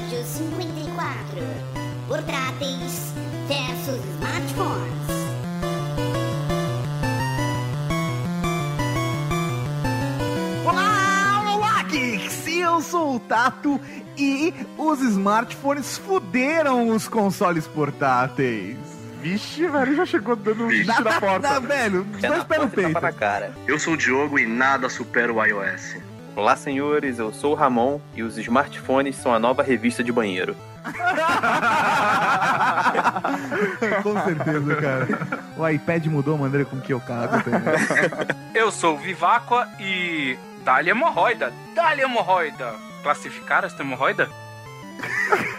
Episódio 54 Portáteis versus Smartphones. Olá, olá, geeks! Eu sou o Tato e os smartphones fuderam os consoles portáteis. Vixe, velho, já chegou dando um bicho Na, na porta. na- velho, dois pés no e peito. Eu sou o Diogo e nada supera o iOS. Olá, senhores, eu sou o Ramon e os smartphones são a nova revista de banheiro. Com certeza, cara. O iPad mudou a maneira com que eu cago também. Eu sou o Viváqua e. Dá-lhe hemorroida! Dá-lhe hemorroida! Classificar esta hemorroida?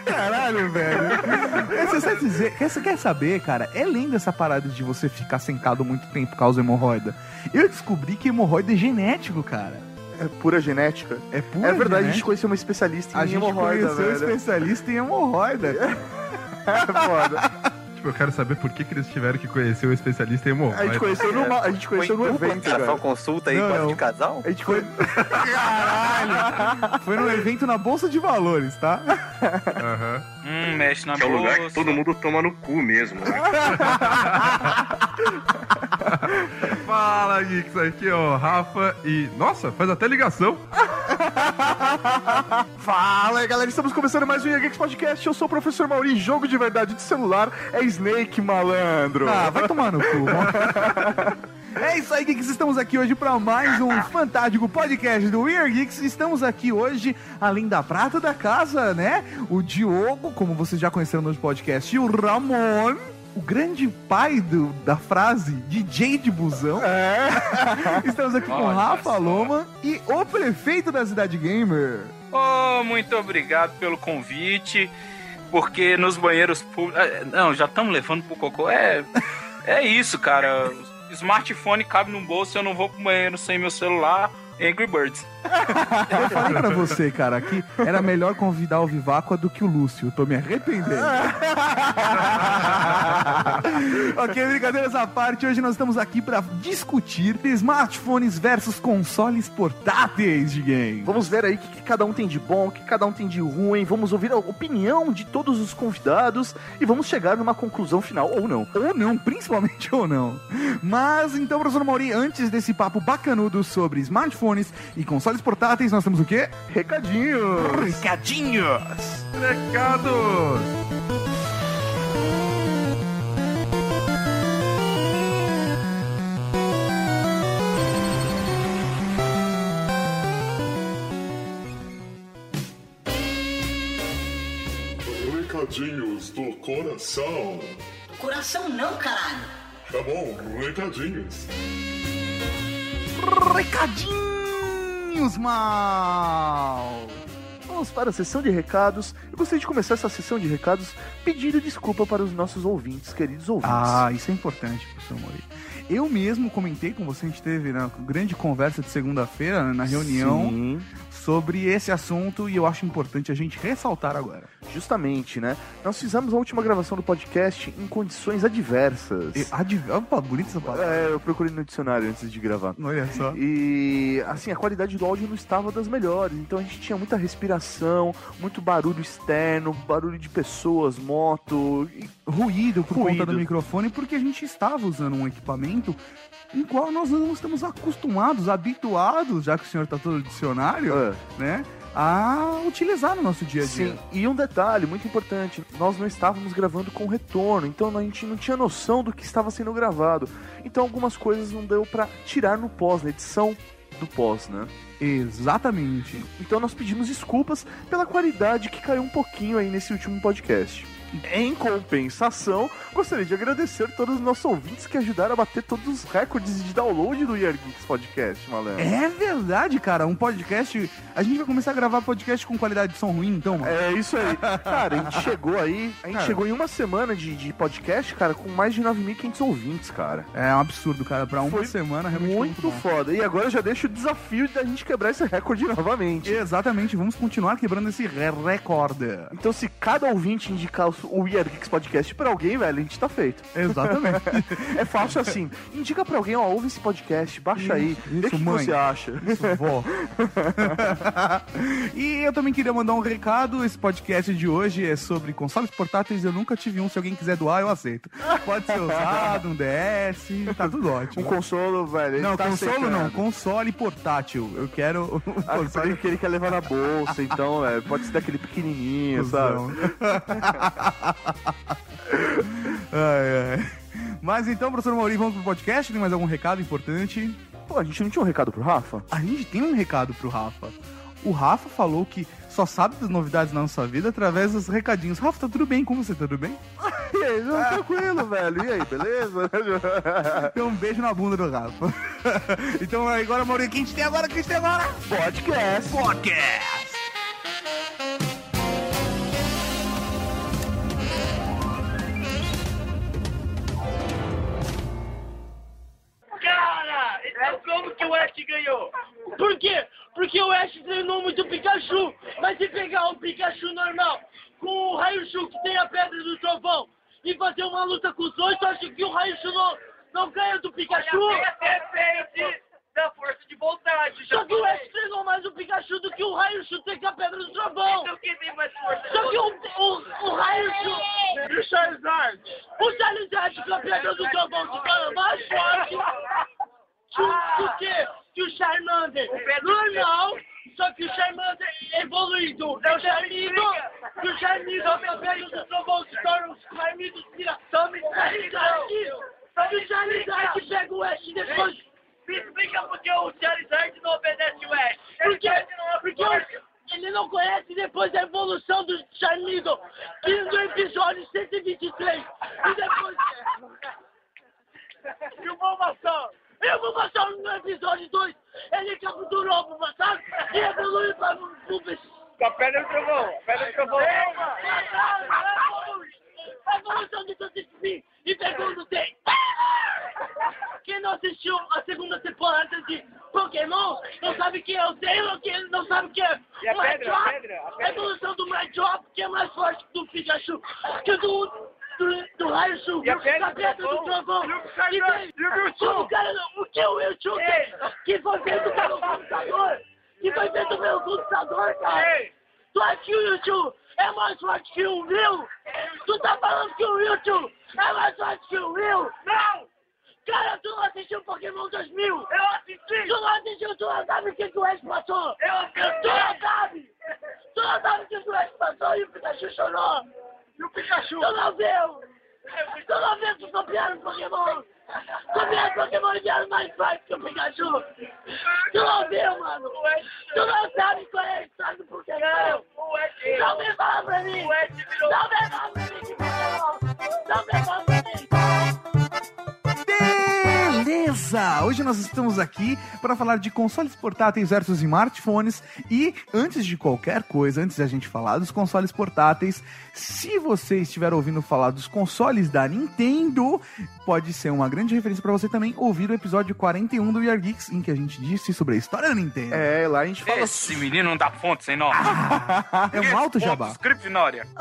Caralho, velho. Você, quer dizer, quer- você quer saber, cara? É lenda essa parada de você ficar sentado muito tempo por causa da hemorroida. Eu descobri que hemorroida é genético, cara. É pura genética. É pura é verdade, a gente genética. conheceu uma especialista em A gente hemorroida, conheceu um especialista em hemorroida. É foda. Tipo, eu quero saber por que, que eles tiveram que conhecer o especialista em hemorroida. A gente conheceu, numa, a gente conheceu no evento, cara, só consulta aí, Não, não. de casal? A gente foi... Caralho! Foi num evento na Bolsa de Valores, tá? Aham. Hum, mexe na Que é o bolsa. lugar que todo mundo toma no cu mesmo. Né? Fala, Geeks, aqui é o Rafa e... Nossa, faz até ligação. Fala aí, galera, estamos começando mais um Geeks Podcast. Eu sou o professor Mauri, jogo de verdade de celular é Snake, malandro. Ah, vai tomar no cu. É isso aí, Geeks. Estamos aqui hoje para mais um fantástico podcast do Weird Geeks. Estamos aqui hoje, além da prata da casa, né? O Diogo, como vocês já conheceram no podcast, e o Ramon. O grande pai do- da frase DJ de busão. Estamos aqui com o Olha Rafa só. Loma e o prefeito da cidade gamer. Oh, muito obrigado pelo convite. Porque nos banheiros públicos. Não, já estamos levando pro cocô. É. É isso, cara. Smartphone cabe no bolso, eu não vou pro banheiro sem meu celular. Angry Birds. Eu falei pra você, cara, que era melhor convidar o Viváqua do que o Lúcio. Eu tô me arrependendo. ok, brincadeiras à parte. Hoje nós estamos aqui pra discutir smartphones versus consoles portáteis de game. Vamos ver aí o que, que cada um tem de bom, o que cada um tem de ruim. Vamos ouvir a opinião de todos os convidados e vamos chegar numa conclusão final, ou não. Ou não, principalmente ou não. Mas então, professor Mauri, antes desse papo bacanudo sobre smartphones e consoles portáteis, nós temos o quê? Recadinho! Recadinhos! Recados! Recadinhos do coração. Coração não, caralho. Tá bom, recadinhos. Recadinhos, mal! Vamos para a sessão de recados. Eu gostaria de começar essa sessão de recados pedindo desculpa para os nossos ouvintes, queridos ouvintes. Ah, isso é importante, professor Mori. Eu mesmo comentei com você, a gente teve na grande conversa de segunda-feira, né, na reunião, Sim, sobre esse assunto e eu acho importante a gente ressaltar agora. justamente, né? Nós fizemos a última gravação do podcast em condições adversas. E, adv... Opa, bonita essa palavra. É, eu procurei no dicionário antes de gravar. Olha só. E assim, a qualidade do áudio não estava das melhores. Então a gente tinha muita respiração, muito barulho externo, barulho de pessoas, moto. e- Ruído por Ruído. conta do microfone, porque a gente estava usando um equipamento em qual nós não estamos acostumados, habituados, já que o senhor está todo dicionário, Ah, né? A utilizar no nosso dia a dia. Sim, e um detalhe muito importante: nós não estávamos gravando com retorno, então a gente não tinha noção do que estava sendo gravado. Então algumas coisas não deu pra tirar no pós, na edição do pós, né? Exatamente. Então nós pedimos desculpas pela qualidade que caiu um pouquinho aí nesse último podcast. Em compensação, gostaria de agradecer todos os nossos ouvintes que ajudaram a bater todos os recordes de download do Year Geeks Podcast, malandro. É verdade, cara. Um podcast. A gente vai começar a gravar podcast com qualidade de som ruim, então, mano. É isso aí. Cara, a gente chegou aí, a gente Cara. chegou em uma semana de, de podcast, cara, com mais de 9.500 ouvintes, cara. É, um absurdo, cara. Pra uma Foi semana, realmente. Muito, muito foda. E agora eu já deixo o desafio da gente quebrar esse recorde novamente. Exatamente, vamos continuar quebrando esse re- recorde. Então, se cada ouvinte indicar os o We Are Geeks Podcast pra alguém, velho, a gente tá feito. Exatamente. É fácil assim. Indica pra alguém, ó, ouve esse podcast, baixa aí, Isso, vê o que você acha. Isso, vó. e eu também queria mandar um recado. Esse podcast de hoje é sobre consoles portáteis. Eu nunca tive um. Se alguém quiser doar, eu aceito. Pode ser usado, um DS, tá tudo Um ótimo. consolo, velho. Não, tá console aceitando. não, console portátil. Eu quero um Ah, console que ele quer levar na bolsa, então, velho, pode ser daquele pequenininho, sabe? Ai, ai. Mas então, professor Mauri, vamos pro podcast? Tem mais algum recado importante? Pô, a gente não tinha um recado pro Rafa? A gente tem um recado pro Rafa. O Rafa falou que só sabe das novidades na nossa vida através dos recadinhos. Rafa, tá tudo bem? Como você? Tá tudo bem? E aí, não, tranquilo, velho. E aí, beleza? Então, um beijo na bunda do Rafa. então, agora, Maurício, o que a gente tem agora? O que a gente tem agora? Podcast. Podcast! Cara, então como que o Ash ganhou? Por quê? Porque o Ash treinou muito o Pikachu. Mas se pegar um Pikachu normal com o Raichu que tem a pedra do trovão e fazer uma luta com os dois, tu acha que o Raichu não, não ganha do Pikachu? Depende da força de vontade. Só que o Ash treinou mais o Pikachu do que o Raichu tem com a pedra do trovão. Então quem tem mais força? Só que o, o, o Raichu e o Charizard. O Charizard com a pedra do trovão se torna mais forte do, que, que o Charmander normal, só que o Charmander evoluído é o Charmido, que o Charmido através do trovão se torna os Charmidos vira Charizard, e o Charizard pega o Ash depois. Me explica por que o Charizard não obedece o Ash. Porque, porque o- ele não conhece depois da evolução do Charmido, que no episódio 123, e depois... E o Bulbasaur? E o Bulbasaur no episódio 2, ele capturou o Bulbasaur e evoluiu para o Bulbas. Com a pedra do trovão, a pedra do trovão. A evolução de Totsipin e pegou no tem. Quem não assistiu a segunda temporada de Pokémon? Não sabe quem é o Taylor, quem não sabe quem é o Machop. A evolução do Machop, que é mais forte do Pikachu, que do, do, do Raichu, da pedra do trovão. E como o cara, o que o Mewtwo, que foi feito pelo computador, que foi feito pelo computador, cara. Tu acha que o Mewtwo é mais forte que o Will? Tu tá falando que o Mewtwo é mais forte que o Will? Não! Cara, tu não assistiu Pokémon 2000? Eu assisti! Tu não assistiu, tu não sabe o que, que o Ash passou? Eu assisti! Tu não sabe! Tu não sabe o que, que o Ash passou e o Pikachu chorou! E o Pikachu? Tu não viu! Não viu que copiaram Pokémon! Copiaram Pokémon e vieram mais forte que o Pikachu! Tu não viu, mano! Tu não sabe qual é a história do Pokémon! Não vem falar pra mim! Não vem falar pra mim que Pokémon! Não vem falar pra mim! Beleza! Hoje nós estamos aqui para falar de consoles portáteis versus smartphones e antes de qualquer coisa, antes da gente falar dos consoles portáteis, se você estiver ouvindo falar dos consoles da Nintendo, pode ser uma grande referência para você também ouvir o episódio 41 do We Are Geeks, em que a gente disse sobre a história da Nintendo. É, lá a gente fala. Esse menino não dá ponto sem nome. É um alto jabá. Grifinória.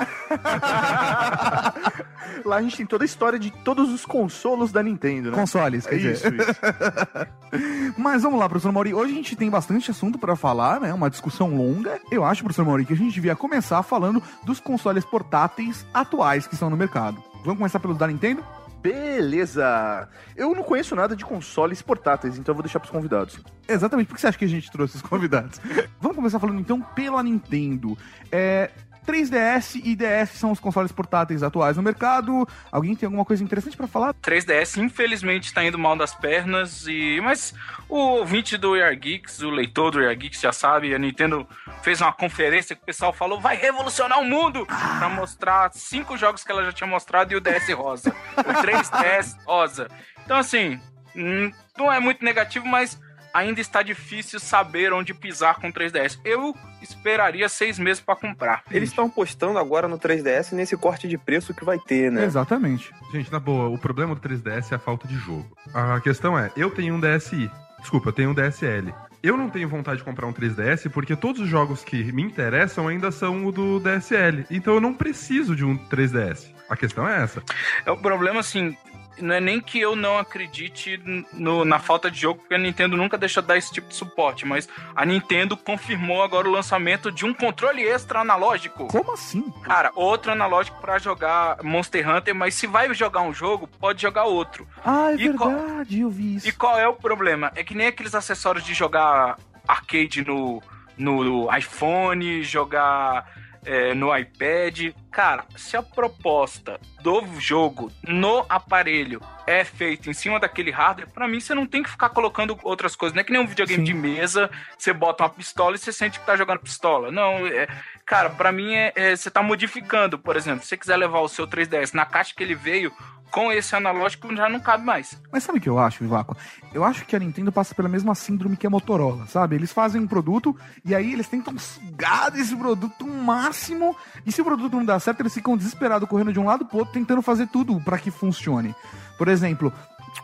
Lá a gente tem toda a história de todos os consolos da Nintendo, né? Consoles, quer É dizer. isso, isso. Mas vamos lá, professor Mauri. Hoje a gente tem bastante assunto pra falar, né? Uma discussão longa. Eu acho, professor Mauri, que a gente devia começar falando dos consoles portáteis atuais que estão no mercado. Vamos começar pelos da Nintendo? Beleza! Eu não conheço nada de consoles portáteis, então eu vou deixar pros convidados. Exatamente, por que você acha que a gente trouxe os convidados? Vamos começar falando então pela Nintendo. É. 3DS e DS são os consoles portáteis atuais no mercado. Alguém tem alguma coisa interessante pra falar? 3DS infelizmente tá indo mal das pernas e mas o ouvinte do Air Geeks, o leitor do Air Geeks já sabe, a Nintendo fez uma conferência que o pessoal falou vai revolucionar o mundo pra mostrar cinco jogos que ela já tinha mostrado e o DS rosa, o 3DS rosa. Então assim, hum, não é muito negativo, mas ainda está difícil saber onde pisar com o 3DS. Eu esperaria seis meses pra comprar. Eles estão postando agora no 3DS nesse corte de preço que vai ter, né? Exatamente. Gente, na boa, o problema do 3DS é a falta de jogo. A questão é, eu tenho um DSi. desculpa, eu tenho um DSL. Eu não tenho vontade de comprar um 3DS porque todos os jogos que me interessam ainda são o do DSL. Então eu não preciso de um 3DS. A questão é essa. É o problema, assim, não é nem que eu não acredite no- na falta de jogo, porque a Nintendo nunca deixa de dar esse tipo de suporte, mas a Nintendo confirmou agora o lançamento de um controle extra analógico. Como assim? Cara, outro analógico pra jogar Monster Hunter, mas se vai jogar um jogo, pode jogar outro. Ah, é E qual- verdade, eu vi isso. E qual é o problema? É que nem aqueles acessórios de jogar arcade no, no iPhone, jogar é, no iPad. Cara, se a proposta do jogo no aparelho é feita em cima daquele hardware, pra mim você não tem que ficar colocando outras coisas. Não é que nem um videogame Sim. de mesa, você bota uma pistola e você sente que tá jogando pistola. Não, é, cara, pra mim é, é- você tá modificando. Por exemplo, se você quiser levar o seu 3DS na caixa que ele veio, com esse analógico já não cabe mais. Mas sabe o que eu acho, Vivaco? Eu acho que a Nintendo passa pela mesma síndrome que a Motorola, sabe? Eles fazem um produto e aí eles tentam sugar desse produto o máximo. E se o produto não dá certo, eles ficam desesperados, correndo de um lado pro outro, tentando fazer tudo pra que funcione. Por exemplo,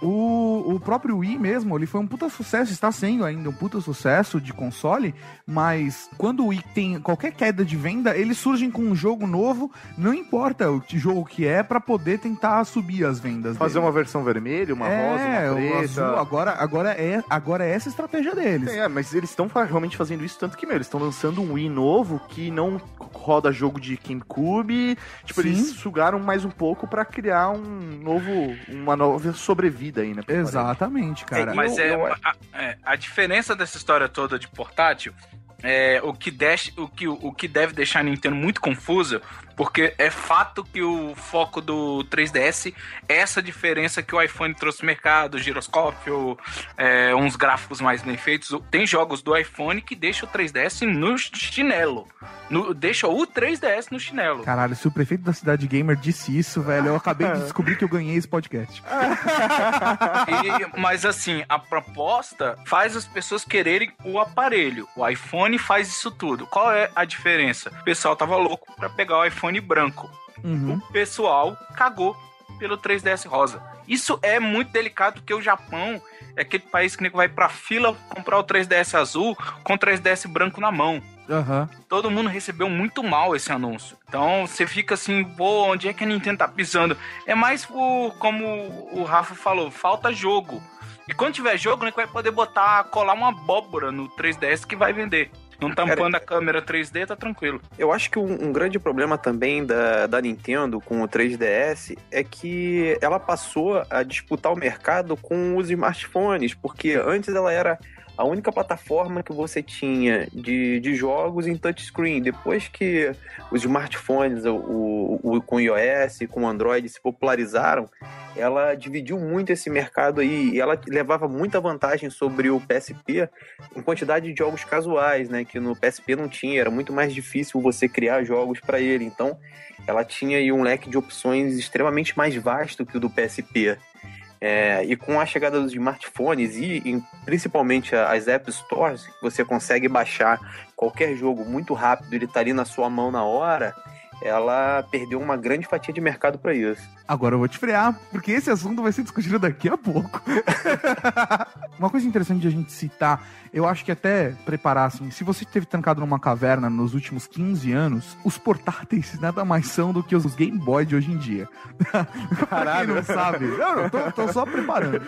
o, o próprio Wii mesmo, ele foi um puta sucesso, está sendo ainda um puta sucesso de console, mas quando o Wii tem qualquer queda de venda, eles surgem com um jogo novo, não importa o que jogo que é, pra poder tentar subir as vendas. Fazer dele. uma versão vermelha, uma é, rosa, uma preta. azul, agora, agora, é, agora é essa a estratégia deles. É, mas eles estão realmente fazendo isso, tanto que, meu, eles estão lançando um Wii novo que não roda jogo de GameCube. Tipo, Sim. eles sugaram mais um pouco pra criar um novo, uma nova sobrevida aí, né? aparelho. Exatamente, cara. Mas é, eu- a, é, a diferença dessa história toda de portátil é o que, deixa, o, que, o que deve deixar a Nintendo muito confusa, porque é fato que o foco do 3DS é essa diferença que o iPhone trouxe no mercado, giroscópio, é, uns gráficos mais bem feitos. Tem jogos do iPhone que deixam o 3DS no chinelo. No, deixa o 3DS no chinelo. Caralho, se o prefeito da cidade gamer disse isso, velho, eu acabei de descobrir que eu ganhei esse podcast. E- mas assim, a proposta faz as pessoas quererem o aparelho. O iPhone faz isso tudo. Qual é a diferença? O pessoal tava louco pra pegar o iPhone branco. Uhum. O pessoal cagou pelo 3DS rosa. Isso é muito delicado porque o Japão é aquele país que nego vai pra fila comprar o 3DS azul com o 3DS branco na mão. Aham. Todo mundo recebeu muito mal esse anúncio. Então você fica assim, pô, onde é que a Nintendo tá pisando? É mais por, como o Rafa falou, falta jogo. E quando tiver jogo, né, vai poder botar, colar uma abóbora no 3DS que vai vender. Não tampando a câmera 3D, tá tranquilo. Eu acho que um, um grande problema também da, da Nintendo com o 3DS é que ela passou a disputar o mercado com os smartphones, porque antes ela era a única plataforma que você tinha de, de jogos em touchscreen. Depois que os smartphones, o, o, com iOS, com Android se popularizaram, ela dividiu muito esse mercado aí e ela levava muita vantagem sobre o PSP em quantidade de jogos casuais, né? Que no PSP não tinha, era muito mais difícil você criar jogos para ele. Então, ela tinha aí um leque de opções extremamente mais vasto que o do PSP. É, e com a chegada dos smartphones e, em- principalmente as App Stores, você consegue baixar qualquer jogo muito rápido, ele tá ali na sua mão na hora, ela perdeu uma grande fatia de mercado para isso. Agora eu vou te frear, porque esse assunto vai ser discutido daqui a pouco. Uma coisa interessante de a gente citar, eu acho que até preparar assim, se você esteve trancado numa caverna nos últimos 15 anos, os portáteis nada mais são do que os Game Boy de hoje em dia. pra quem não sabe, eu não, tô, tô só preparando.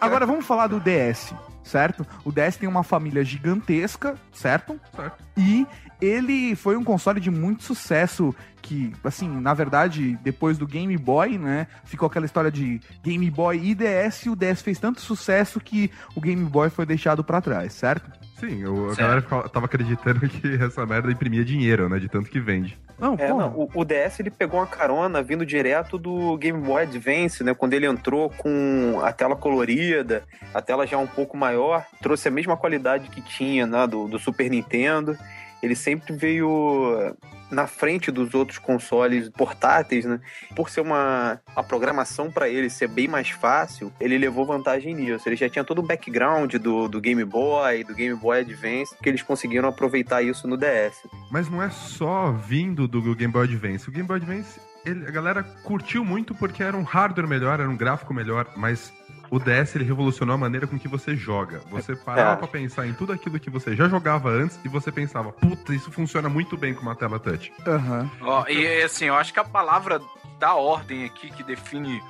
Agora vamos falar do DS, certo? O DS tem uma família gigantesca, certo? Certo. E ele foi um console de muito sucesso que, assim, na verdade, depois do Game Boy, né, ficou aquela história de Game Boy e DS, e o DS fez tanto sucesso que o Game Boy foi deixado pra trás, certo? Sim, eu- a galera ficava- tava acreditando que essa merda imprimia dinheiro, né? De tanto que vende. Não, É, não, o, o DS ele pegou uma carona vindo direto do Game Boy Advance, né? Quando ele entrou com a tela colorida, a tela já um pouco maior, trouxe a mesma qualidade que tinha né, do, do Super Nintendo. Ele sempre veio na frente dos outros consoles portáteis, né? Por ser uma a programação para ele ser bem mais fácil, ele levou vantagem nisso. Ele já tinha todo o background do, do Game Boy, do Game Boy Advance, que eles conseguiram aproveitar isso no DS. Mas não é só vindo do Game Boy Advance. O Game Boy Advance, ele- a galera curtiu muito porque era um hardware melhor, era um gráfico melhor, mas o DS ele revolucionou a maneira com que você joga. Você parava É. pra pensar em tudo aquilo que você já jogava antes e você pensava, puta, isso funciona muito bem com uma tela touch. Aham. Ó, e assim, eu acho que a palavra da ordem aqui que define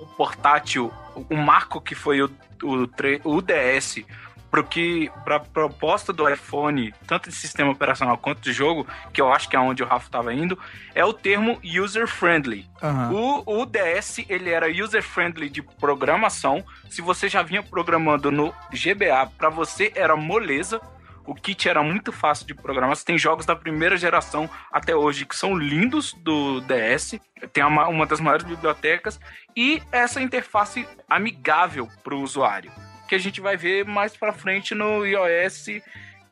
o portátil, o marco que foi o, o, o DS pro que pra proposta do iPhone, tanto de sistema operacional quanto de jogo, que eu acho que é onde o Rafa estava indo, é o termo user friendly. Aham. O, o DS, ele era user-friendly de programação. Se você já vinha programando no GBA, pra você era moleza. O kit era muito fácil de programar. Você tem jogos da primeira geração até hoje que são lindos do DS. Tem uma, uma das maiores bibliotecas. E essa interface amigável para o usuário. Que a gente vai ver mais pra frente no iOS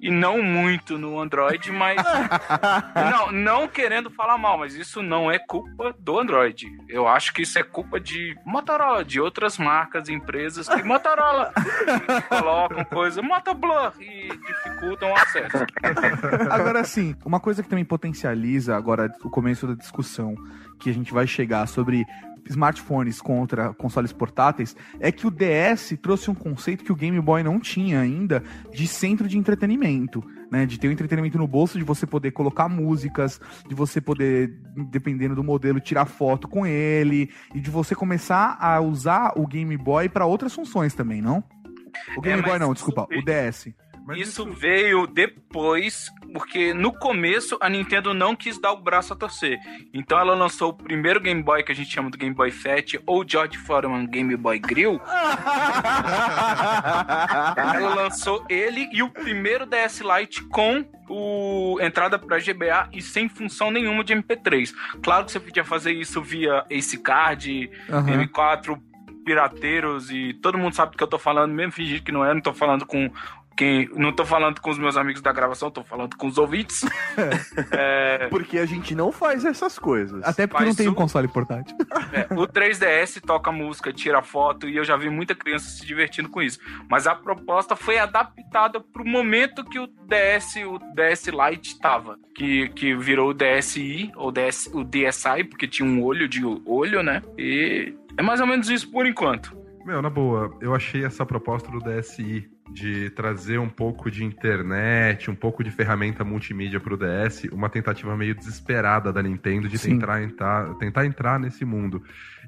e não muito no Android, mas não, não querendo falar mal, mas isso não é culpa do Android. Eu acho que isso é culpa de Motorola, de outras marcas, empresas que Motorola colocam coisa, Motoblur e dificultam o acesso. Agora sim, uma coisa que também potencializa agora o começo da discussão que a gente vai chegar sobre smartphones contra consoles portáteis é que o DS trouxe um conceito que o Game Boy não tinha ainda de centro de entretenimento. Né, de ter o entretenimento no bolso, de você poder colocar músicas, de você poder, dependendo do modelo, tirar foto com ele, e de você começar a usar o Game Boy para outras funções também, não? O Game É, Boy não, desculpa, o DS. Mas Isso veio depois, porque no começo a Nintendo não quis dar o braço a torcer. Então ela lançou o primeiro Game Boy que a gente chama do Game Boy Fat ou George Foreman Game Boy Grill. ela lançou ele e o primeiro DS Lite com o entrada para GBA e sem função nenhuma de MP3. Claro que você podia fazer isso via Ace Card, Aham. M4 pirateiros e todo mundo sabe do que eu tô falando, mesmo fingir que não é, não tô falando com quem, não tô falando com os meus amigos da gravação, tô falando com os ouvintes. É, Porque a gente não faz essas coisas. Até porque Faz não tem um console portátil. é, o 3DS toca música, tira foto e eu já vi muita criança se divertindo com isso. Mas a proposta foi adaptada pro momento que o DS, o DS Lite tava, que, que virou o DSi ou DS, o DSi, porque tinha um olho de olho, né? E é mais ou menos isso por enquanto. Meu, na boa, eu achei essa proposta do DSi de trazer um pouco de internet, um pouco de ferramenta multimídia pro DS, uma tentativa meio desesperada da Nintendo de Sim. tentar entrar, tentar entrar nesse mundo.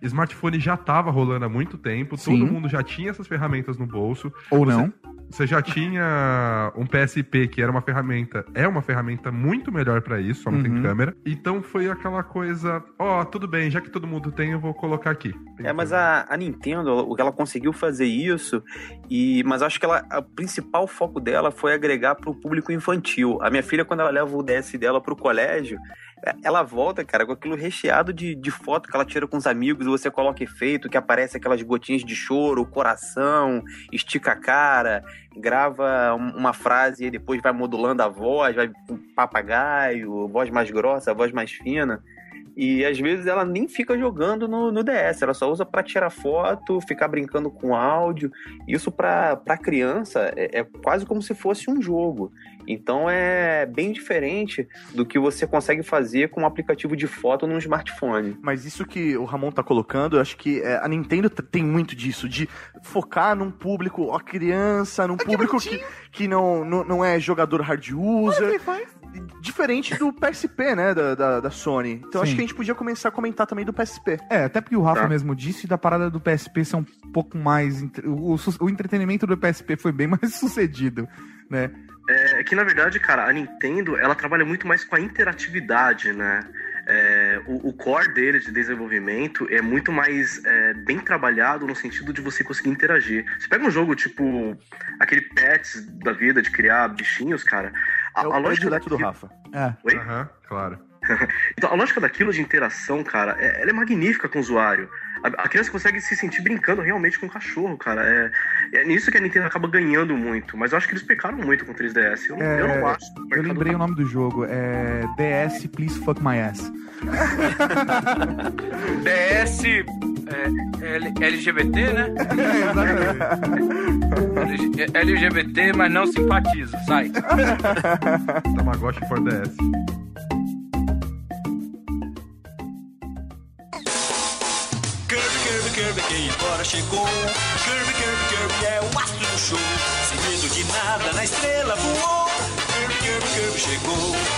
Smartphone já tava rolando há muito tempo, Sim. todo mundo já tinha essas ferramentas no bolso. Ou Você- não. Você já tinha um PSP que era uma ferramenta, é uma ferramenta muito melhor pra isso, só não Uhum. tem câmera. Então foi aquela coisa, ó, tudo bem, já que todo mundo tem, eu vou colocar aqui. É, mas a, a Nintendo, o que ela conseguiu fazer isso, e mas acho que ela, o principal foco dela foi agregar pro público infantil. A minha filha, quando ela leva o DS dela pro colégio, é, ela volta, cara, com aquilo recheado de, de foto que ela tira com os amigos, você coloca efeito, que aparece aquelas gotinhas de choro, coração, estica a cara, grava um- uma frase e depois vai modulando a voz, vai com papagaio, voz mais grossa, voz mais fina. E às vezes ela nem fica jogando no, no DS, ela só usa pra tirar foto, ficar brincando com áudio. Isso pra pra criança é, é quase como se fosse um jogo. Então é bem diferente do que você consegue fazer com um aplicativo de foto num smartphone. Mas isso que o Ramon tá colocando, eu acho que é, a Nintendo tem muito disso, de focar num público, ó, criança, num público que, que não, não, não é jogador hard user. Diferente do PSP, né, da, da, da Sony. Então acho Sim. que a gente podia começar a comentar também do PSP. É, até porque o Rafa Tá. mesmo disse da parada do PSP ser um pouco mais. O, o- o entretenimento do PSP foi bem mais sucedido, né? É que, na verdade, cara, a Nintendo, ela trabalha muito mais com a interatividade, né? É, o, o core dele de desenvolvimento é muito mais é, bem trabalhado no sentido de você conseguir interagir. Você pega um jogo tipo aquele Pets da vida, de criar bichinhos, cara. A, É o a lógica predileto do daquilo- Rafa. É. Oi? Aham, claro. Então, a lógica daquilo de interação, cara, é, ela é magnífica com o usuário. A, a criança consegue se sentir brincando realmente com o cachorro, cara. É, é nisso que a Nintendo acaba ganhando muito. Mas eu acho que eles pecaram muito com o 3DS. Eu, não- eu não É, acho. Eu lembrei tá- o nome do jogo, é DS Please Fuck My Ass. DS é, L- LGBT, né? LG- LGBT, mas não simpatizo. Sai. Tamagotchi for DS. Game Boy. agora chegou. Kirby, Kirby, Kirby é o astro do show. Sem medo de nada, na estrela voou. Kirby, Kirby, Kirby chegou.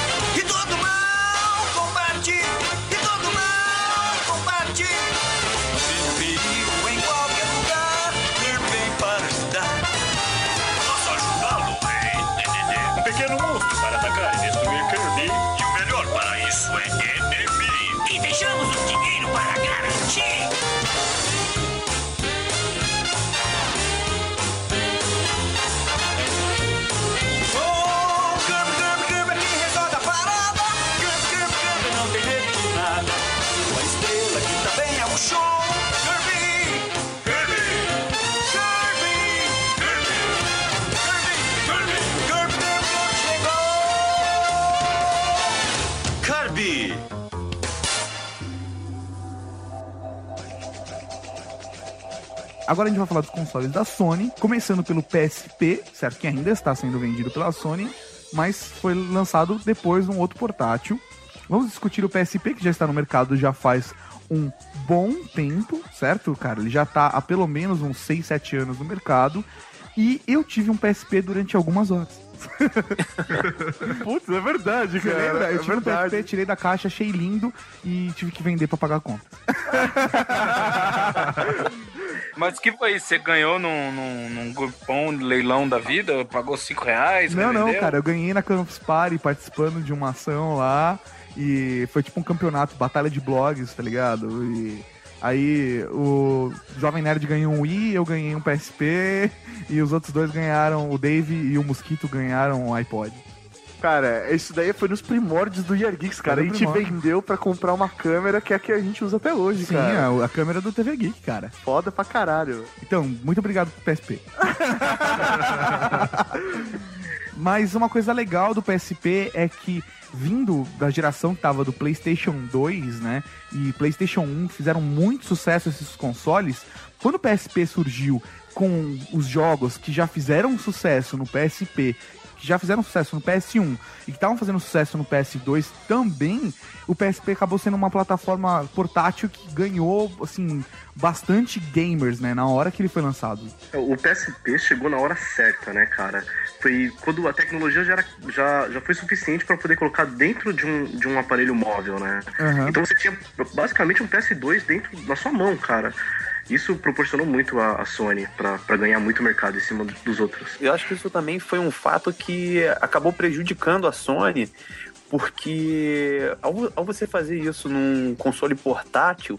Agora a gente vai falar dos consoles da Sony, começando pelo PSP, certo? Que ainda está sendo vendido pela Sony, mas foi lançado depois um outro portátil. Vamos discutir o PSP, que já está no mercado já faz um bom tempo, certo, cara? Ele já está há pelo menos uns 6, 7 anos no mercado. E eu tive um PSP durante algumas horas. Putz, é verdade, Você cara. lembra? Eu é tive um verdade. PSP, tirei da caixa, achei lindo e tive que vender pra pagar a conta. Mas que foi isso? Você ganhou num, num, num grupão leilão da vida? Pagou 5 reais? Não, não, revendeu? cara, eu ganhei na Campus Party participando de uma ação lá e foi tipo um campeonato, batalha de blogs, tá ligado? E aí o Jovem Nerd ganhou um Wii, eu ganhei um PSP e os outros dois ganharam, o Dave e o Mosquito ganharam um iPod. Cara, isso daí foi nos primórdios do Year Geeks, cara. A gente primórdio. vendeu pra comprar uma câmera que é a que a gente usa até hoje, Sim, cara. a, a câmera do TV Geek, cara. Foda pra caralho. Então, muito obrigado pro PSP. Mas uma coisa legal do PSP é que, vindo da geração que tava do PlayStation 2, né? E PlayStation 1 fizeram muito sucesso esses consoles. Quando o PSP surgiu com os jogos que já fizeram sucesso no PSP, que já fizeram sucesso no PS1 e que estavam fazendo sucesso no PS2 também, o PSP acabou sendo uma plataforma portátil que ganhou, assim, bastante gamers, né? Na hora que ele foi lançado. O PSP chegou na hora certa, né, cara? Foi quando a tecnologia já, era, já, já foi suficiente para poder colocar dentro de um, de um aparelho móvel, né? Aham. Então você tinha basicamente um PS2 dentro da sua mão, cara. Isso proporcionou muito a, a Sony para ganhar muito mercado em cima dos outros. Eu acho que isso também foi um fato que acabou prejudicando a Sony, porque ao, ao você fazer isso num console portátil,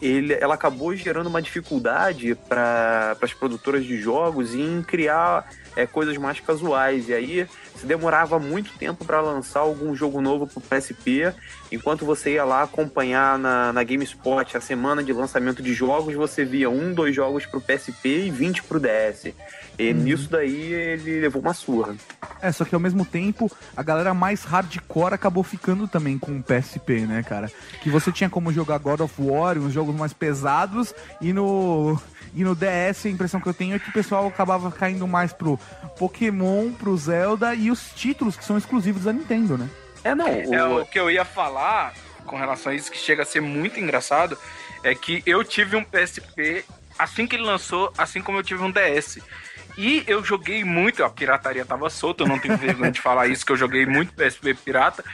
ele, ela acabou gerando uma dificuldade para as produtoras de jogos em criar é, coisas mais casuais. E aí se demorava muito tempo para lançar algum jogo novo para o PSP, enquanto você ia lá acompanhar na, na GameSpot a semana de lançamento de jogos, você via um, dois jogos para o PSP e 20 para o DS. E nisso daí ele levou uma surra. É, só que ao mesmo tempo, a galera mais hardcore acabou ficando também com o PSP, né, cara? Que você tinha como jogar God of War, uns jogos mais pesados, e no. E no DS a impressão que eu tenho é que o pessoal acabava caindo mais pro Pokémon, pro Zelda e os títulos que são exclusivos da Nintendo, né? É, não. É, o que eu ia falar com relação a isso, que chega a ser muito engraçado, é que eu tive um PSP assim que ele lançou, assim como eu tive um DS. E eu joguei muito, a pirataria tava solta, eu não tenho vergonha de falar isso, que eu joguei muito PSP pirata.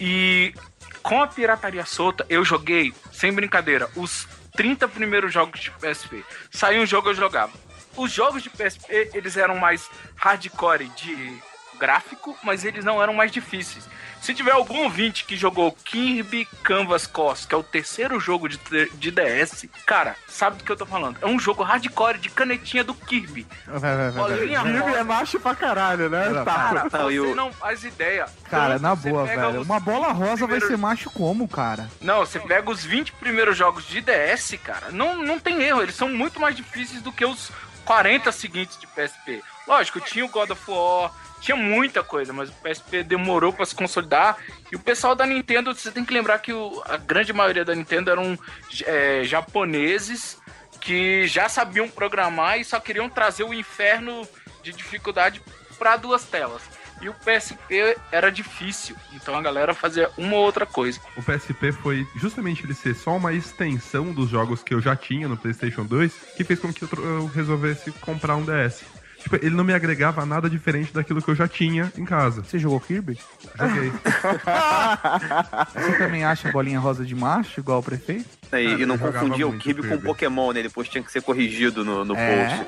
E com a pirataria solta, eu joguei, sem brincadeira, os 30 primeiros jogos de PSP. Saiu um jogo, eu jogava. Os jogos de PSP, eles eram mais hardcore de gráfico, mas eles não eram mais difíceis. Se tiver algum ouvinte que jogou Kirby Canvas Cross, que é o terceiro jogo de, de DS, cara, sabe do que eu tô falando. É um jogo hardcore de canetinha do Kirby. Vai, vai, vai, vai. Bolinha Kirby é macho pra caralho, né? Não, Tá. Cara, Não, você eu- não faz ideia. Cara, na boa, velho. Uma bola rosa vai primeiros- ser macho como, cara? Não, você pega os 20 primeiros jogos de DS, cara, não, não tem erro, eles são muito mais difíceis do que os 40 seguintes de PSP. Lógico, tinha o God of War, tinha muita coisa, mas o PSP demorou pra se consolidar. E o pessoal da Nintendo, você tem que lembrar que o- a grande maioria da Nintendo eram é, japoneses que já sabiam programar e só queriam trazer o inferno de dificuldade para duas telas. E o PSP era difícil, então a galera fazia uma ou outra coisa. O PSP foi justamente ele ser só uma extensão dos jogos que eu já tinha no PlayStation 2 que fez com que eu resolvesse comprar um DS. Tipo, ele não me agregava nada diferente daquilo que eu já tinha em casa. Você jogou Kirby? Joguei. Você também acha a bolinha rosa de macho, igual o prefeito? E, e não eu confundia o Kirby com Kirby. Pokémon, né? Depois tinha que ser corrigido no, no post.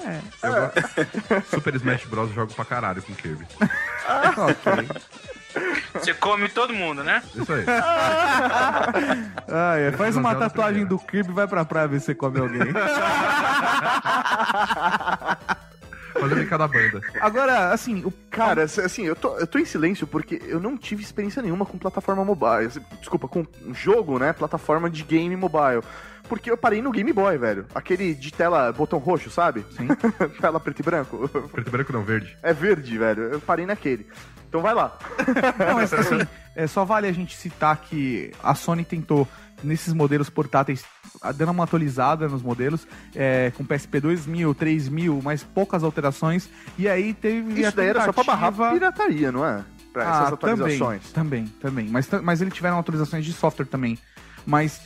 É, Eu go- Super Smash Bros. eu jogo pra caralho com Kirby. ok. Você come todo mundo, né? Isso aí. Ah, é. Faz uma tatuagem do Kirby e vai pra praia ver se você come alguém. Fazendo em cada banda. Agora, assim, o Cara, assim, eu tô, eu tô em silêncio porque eu não tive experiência nenhuma com plataforma mobile. Desculpa, com um jogo, né? Plataforma de game mobile. Porque eu parei no Game Boy, velho. Aquele de tela botão roxo, sabe? Sim. tela preto e branco. Preto e branco não, verde. É verde, velho. Eu parei naquele. Então vai lá. Não, mas assim, é, só vale a gente citar que a Sony tentou, nesses modelos portáteis, a- dando uma atualizada nos modelos, é, com PSP 2000, 3000, mas poucas alterações, e aí teve Isso daí era só pra barrar pirataria, não é? Pra Ah, essas atualizações. Também, também, também. Mas, mas eles tiveram atualizações de software também. Mas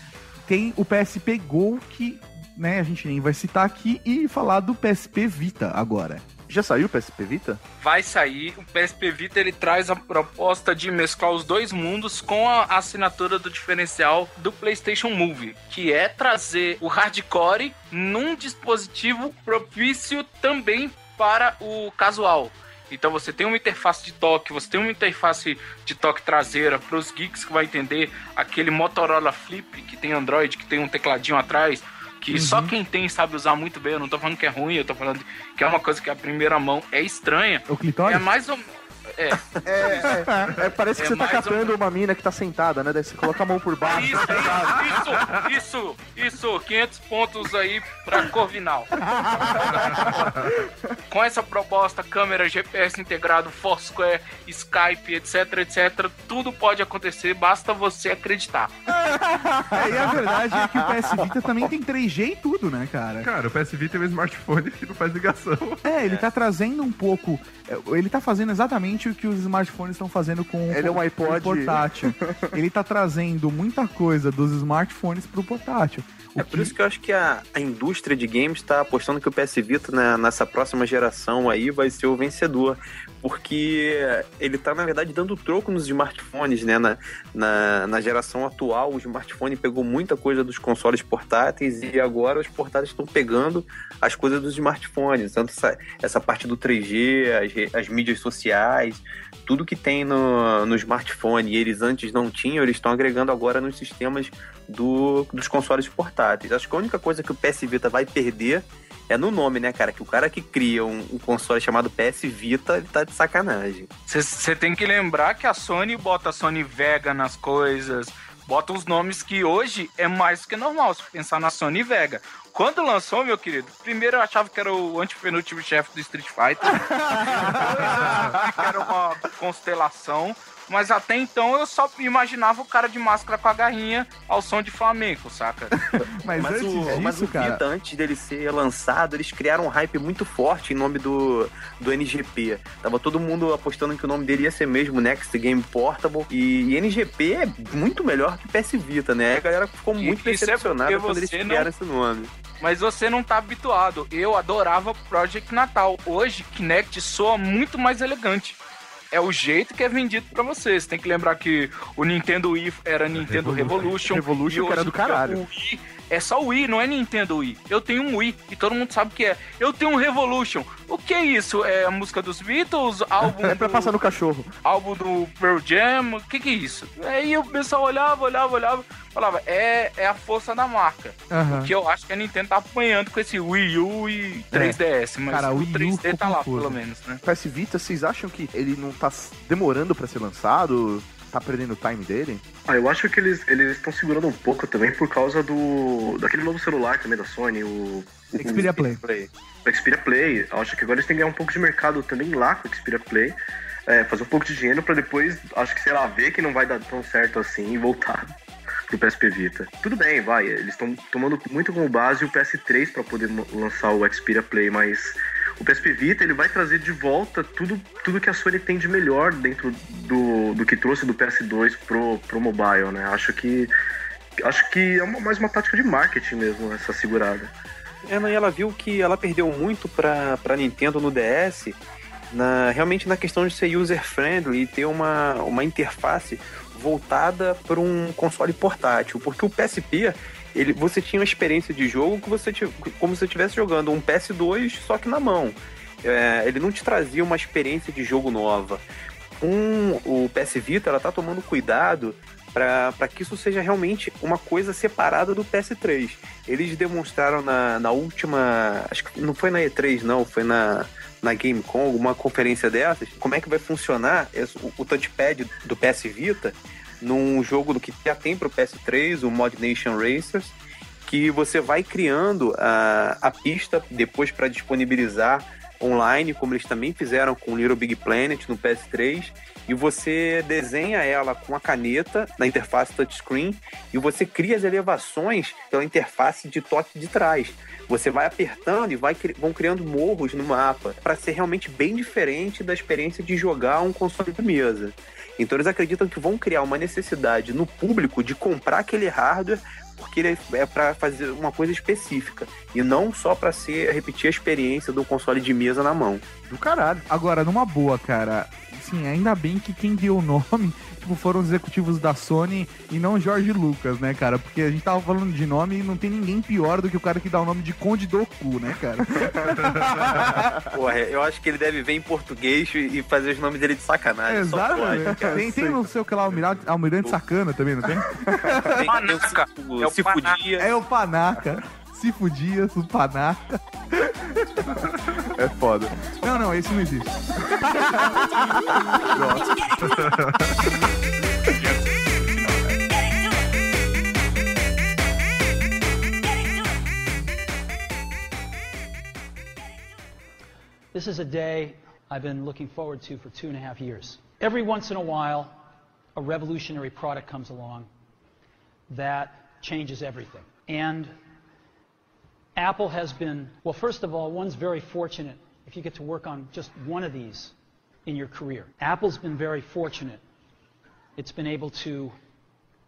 tem o PSP Go que, né, a gente nem vai citar aqui e falar do PSP Vita agora. Já saiu o PSP Vita? Vai sair, o PSP Vita ele traz a proposta de mesclar os dois mundos com a assinatura do diferencial do PlayStation Move, que é trazer o hardcore num dispositivo propício também para o casual. Então você tem uma interface de toque, você tem uma interface de toque traseira para os geeks que vai entender aquele Motorola Flip que tem Android, que tem um tecladinho atrás, que só quem tem sabe usar muito bem. Eu não tô falando que é ruim, eu tô falando que é uma coisa que a primeira mão é estranha. O clitóris? É mais ou é, É, é, é, parece que É você tá catando uma mina que tá sentada, né? Daí você coloca a mão por baixo. isso, isso, isso, isso, 500 pontos aí pra Corvinal. Com essa proposta, câmera, GPS integrado, Foursquare, Skype, etc, etc, tudo pode acontecer, basta você acreditar. É, e a verdade é que o PS Vita também tem 3G e tudo, né, cara? Cara, o PS Vita é um smartphone que não faz ligação. É, ele tá trazendo um pouco. Ele tá fazendo exatamente o que os smartphones estão fazendo com Ele é um iPod. o portátil. ele tá trazendo muita coisa dos smartphones pro portátil. O É por isso que eu acho que a, a indústria de games está apostando que o PS Vita né, nessa próxima geração aí vai ser o vencedor. Porque ele tá, na verdade, dando troco nos smartphones, né? Na, na, na geração atual, o smartphone pegou muita coisa dos consoles portáteis e agora os portáteis estão pegando as coisas dos smartphones. Tanto essa, essa parte do 3G, as, as mídias sociais, tudo que tem no, no smartphone e eles antes não tinham, eles estão agregando agora nos sistemas do, dos consoles portáteis. Acho que a única coisa que o PS Vita vai perder é no nome, né, cara? Que o cara que cria um, um console chamado PS Vita, ele tá de sacanagem. Você tem que lembrar que a Sony bota a Sony Vega nas coisas, bota os nomes que hoje é mais do que normal, se pensar na Sony Vega. Quando lançou, meu querido, primeiro eu achava que era o antepenúltimo chefe do Street Fighter. Depois eu vi que era uma constelação. Mas até então eu só imaginava o cara de máscara com a garrinha ao som de flamenco, saca? Mas, Mas, antes o, disso, mas o cara. Vita, antes dele ser lançado, eles criaram um hype muito forte em nome do, do NGP. Tava todo mundo apostando que o nome dele ia ser mesmo Next Game Portable. E, e NGP é muito melhor que PS Vita, né? A galera ficou E- muito é decepcionada porque quando eles criaram não- esse nome. Mas você não tá habituado. Eu adorava Project Natal. Hoje, Kinect soa muito mais elegante. É o jeito que é vendido pra você. Você tem que lembrar que o Nintendo Wii era Nintendo Revolution. Revolution e que era do caralho. O Wii é só o Wii, não é Nintendo Wii. Eu tenho um Wii e todo mundo sabe o que é. Eu tenho um Revolution. O que é isso? É a música dos Beatles? Álbum É pra do- passar no cachorro. álbum do Pearl Jam, o que que é isso? Aí o pessoal olhava, olhava, olhava, falava, é, é a força da marca. Aham. Que eu acho que a Nintendo tá apanhando com esse Wii U e 3DS, mas Cara, o o Wii U 3D ficou tá lá, confuso. pelo menos, né? PS Vita, vocês acham que ele não tá demorando pra ser lançado? Tá perdendo o time dele? Ah, eu acho que eles eles estão segurando um pouco também por causa do daquele novo celular também da Sony, o Xperia Play. o Xperia Play. Eu acho que agora eles têm que ganhar um pouco de mercado também lá com o Xperia Play. É, fazer um pouco de dinheiro pra depois, acho que, sei lá, ver que não vai dar tão certo assim e voltar pro PSP Vita. Tudo bem, vai. Eles estão tomando muito como base o PS3 pra poder lançar o Xperia Play, mas O PSP Vita ele vai trazer de volta tudo, tudo que a Sony tem de melhor dentro do, do que trouxe do PS2 pro, pro mobile, né? Acho que acho que é uma, mais uma tática de marketing mesmo essa segurada. É, ela viu que ela perdeu muito pra, pra Nintendo no DS, na, realmente na questão de ser user-friendly e ter uma, uma interface voltada para um console portátil. Porque o PSP, ele, você tinha uma experiência de jogo que você como se você estivesse jogando um PS2 só que na mão. É, ele não te trazia uma experiência de jogo nova. Com o PS Vita, ela tá tomando cuidado para que isso seja realmente uma coisa separada do PS3. Eles demonstraram na, na última. Acho que não foi na E3, não, foi na, na Gamecom, uma conferência dessas, como é que vai funcionar o, o touchpad do PS Vita num jogo do que já tem para o PS3, o Mod Nation Racers, que você vai criando a, a pista depois para disponibilizar online, como eles também fizeram com Little Big Planet no PS3, e você desenha ela com a caneta na interface touchscreen e você cria as elevações pela interface de toque de trás. Você vai apertando e vai, vão criando morros no mapa para ser realmente bem diferente da experiência de jogar um console de mesa. Então eles acreditam que vão criar uma necessidade no público de comprar aquele hardware porque ele é para fazer uma coisa específica e não só para ser repetir a experiência do console de mesa na mão. Do caralho. Agora, numa boa, cara, sim, ainda bem que quem deu o nome tipo, foram os executivos da Sony e não Jorge Lucas, né, cara? Porque a gente tava falando de nome e não tem ninguém pior do que o cara que dá o nome de Conde Doku, né, cara? Porra, eu acho que ele deve ver em português e fazer os nomes dele de sacanagem. Exatamente. Tem, tem no seu que lá, Almirante, Almirante Sacana também, não tem? tem, tem o, é o se fudia. É o Panaca. Se fudia, É foda. Não, não, esse não existe. This is a day I've been looking forward to for two and a half years. Every once in a while, a revolutionary product comes along that changes everything. And Apple has been, well, first of all, one's very fortunate if you get to work on just one of these in your career. Apple's been very fortunate. It's been able to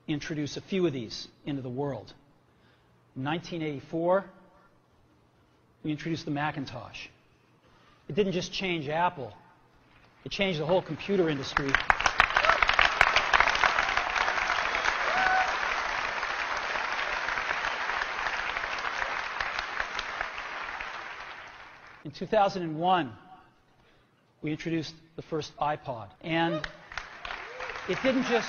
introduce a few of these into the world. In 1984, we introduced the Macintosh. It didn't just change Apple, it changed the whole computer industry. 2001, we introduced the first iPod. And it didn't just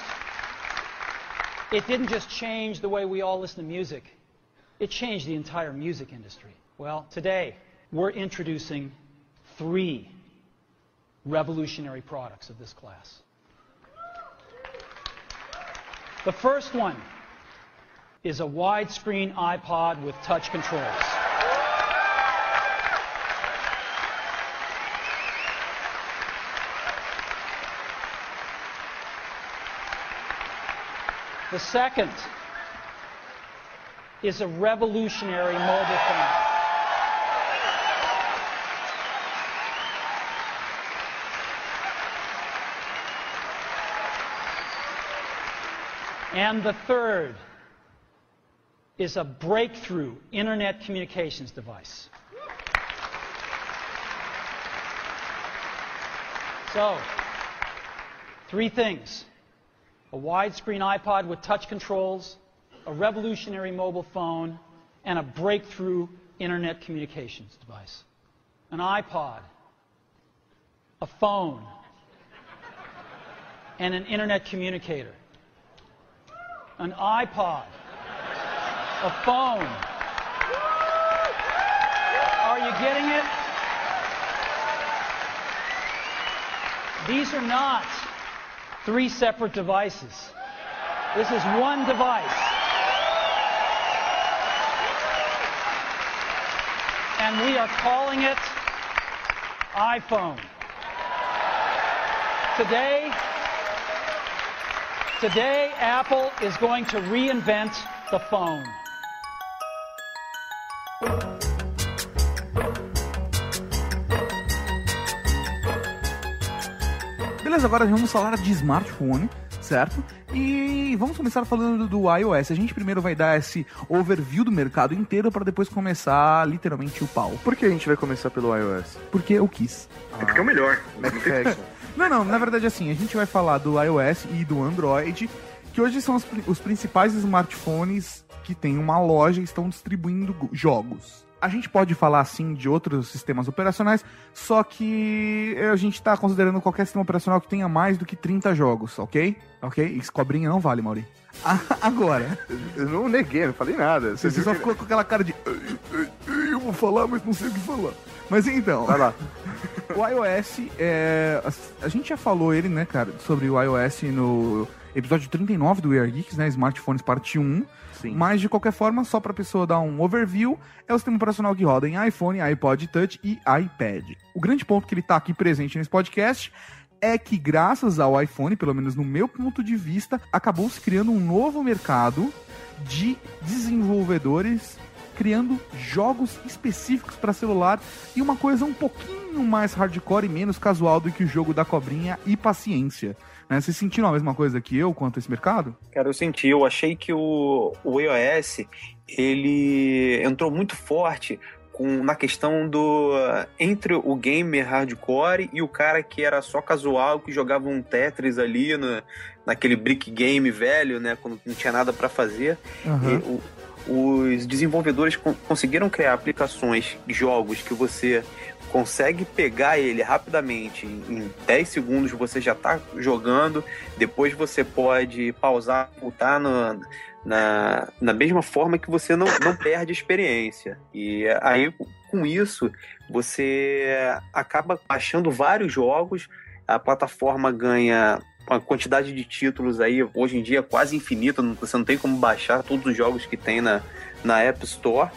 it didn't just change the way we all listen to music. It changed the entire music industry. Well, today we're introducing three revolutionary products of this class. The first one is a widescreen iPod with touch controls. The second is a revolutionary mobile phone. And the third is a breakthrough internet communications device. So, three things a widescreen iPod with touch controls, a revolutionary mobile phone, and a breakthrough internet communications device. An iPod, a phone, and an internet communicator. An iPod, a phone. Are you getting it? These are not three separate devices. This is one device. And we are calling it iPhone. Today, today Apple is going to reinvent the phone. Beleza, agora vamos falar de smartphone, certo? E vamos começar falando do iOS. A gente primeiro vai dar esse overview do mercado inteiro para depois começar literalmente o pau. Por que a gente vai começar pelo iOS? Porque eu quis. É porque é o melhor. Não tem É, discussão. Não, não, na verdade assim, a gente vai falar do iOS e do Android, que hoje são os, os principais smartphones que tem uma loja e estão distribuindo go- jogos. A gente pode falar assim de outros sistemas operacionais, só que a gente está considerando qualquer sistema operacional que tenha mais do que 30 jogos, ok? Ok? Isso cobrinha não vale, Mauri. Ah, Agora, Eu não neguei, não falei nada. você viu só que- ficou com aquela cara de. "Ai, ai, ai, Eu vou falar, mas não sei o que falar. Mas então. Vai lá. O iOS, é, a gente já falou ele, né, cara, sobre o iOS no episódio 39 do We Are Geeks, né, Smartphones parte 1. Sim. Mas, de qualquer forma, só pra pessoa dar um overview, é o sistema operacional que roda em iPhone, iPod Touch e iPad. O grande ponto que ele tá aqui presente nesse podcast é que, graças ao iPhone, pelo menos no meu ponto de vista, acabou se criando um novo mercado de desenvolvedores criando jogos específicos para celular e uma coisa um pouquinho mais hardcore e menos casual do que o jogo da cobrinha e paciência. Né? Vocês sentiram a mesma coisa que eu quanto a esse mercado? Cara, eu senti, eu achei que o, o iOS, ele entrou muito forte com, na questão do entre o gamer hardcore e o cara que era só casual, que jogava um Tetris ali no, naquele brick game velho, né, quando não tinha nada para fazer. E o- os desenvolvedores con- conseguiram criar aplicações, jogos que você consegue pegar ele rapidamente, em 10 segundos você já tá jogando, depois você pode pausar, voltar no- na, na mesma forma que você não, não perde experiência. E aí, com isso, você acaba achando vários jogos, a plataforma ganha uma quantidade de títulos aí, hoje em dia quase infinita, você não tem como baixar todos os jogos que tem na, na App Store,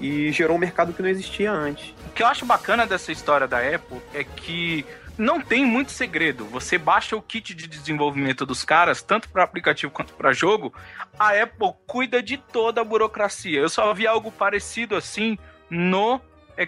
e gerou um mercado que não existia antes. O que eu acho bacana dessa história da Apple é que não tem muito segredo. Você baixa o kit de desenvolvimento dos caras, tanto para aplicativo quanto para jogo. A Apple cuida de toda a burocracia. Eu só vi algo parecido assim no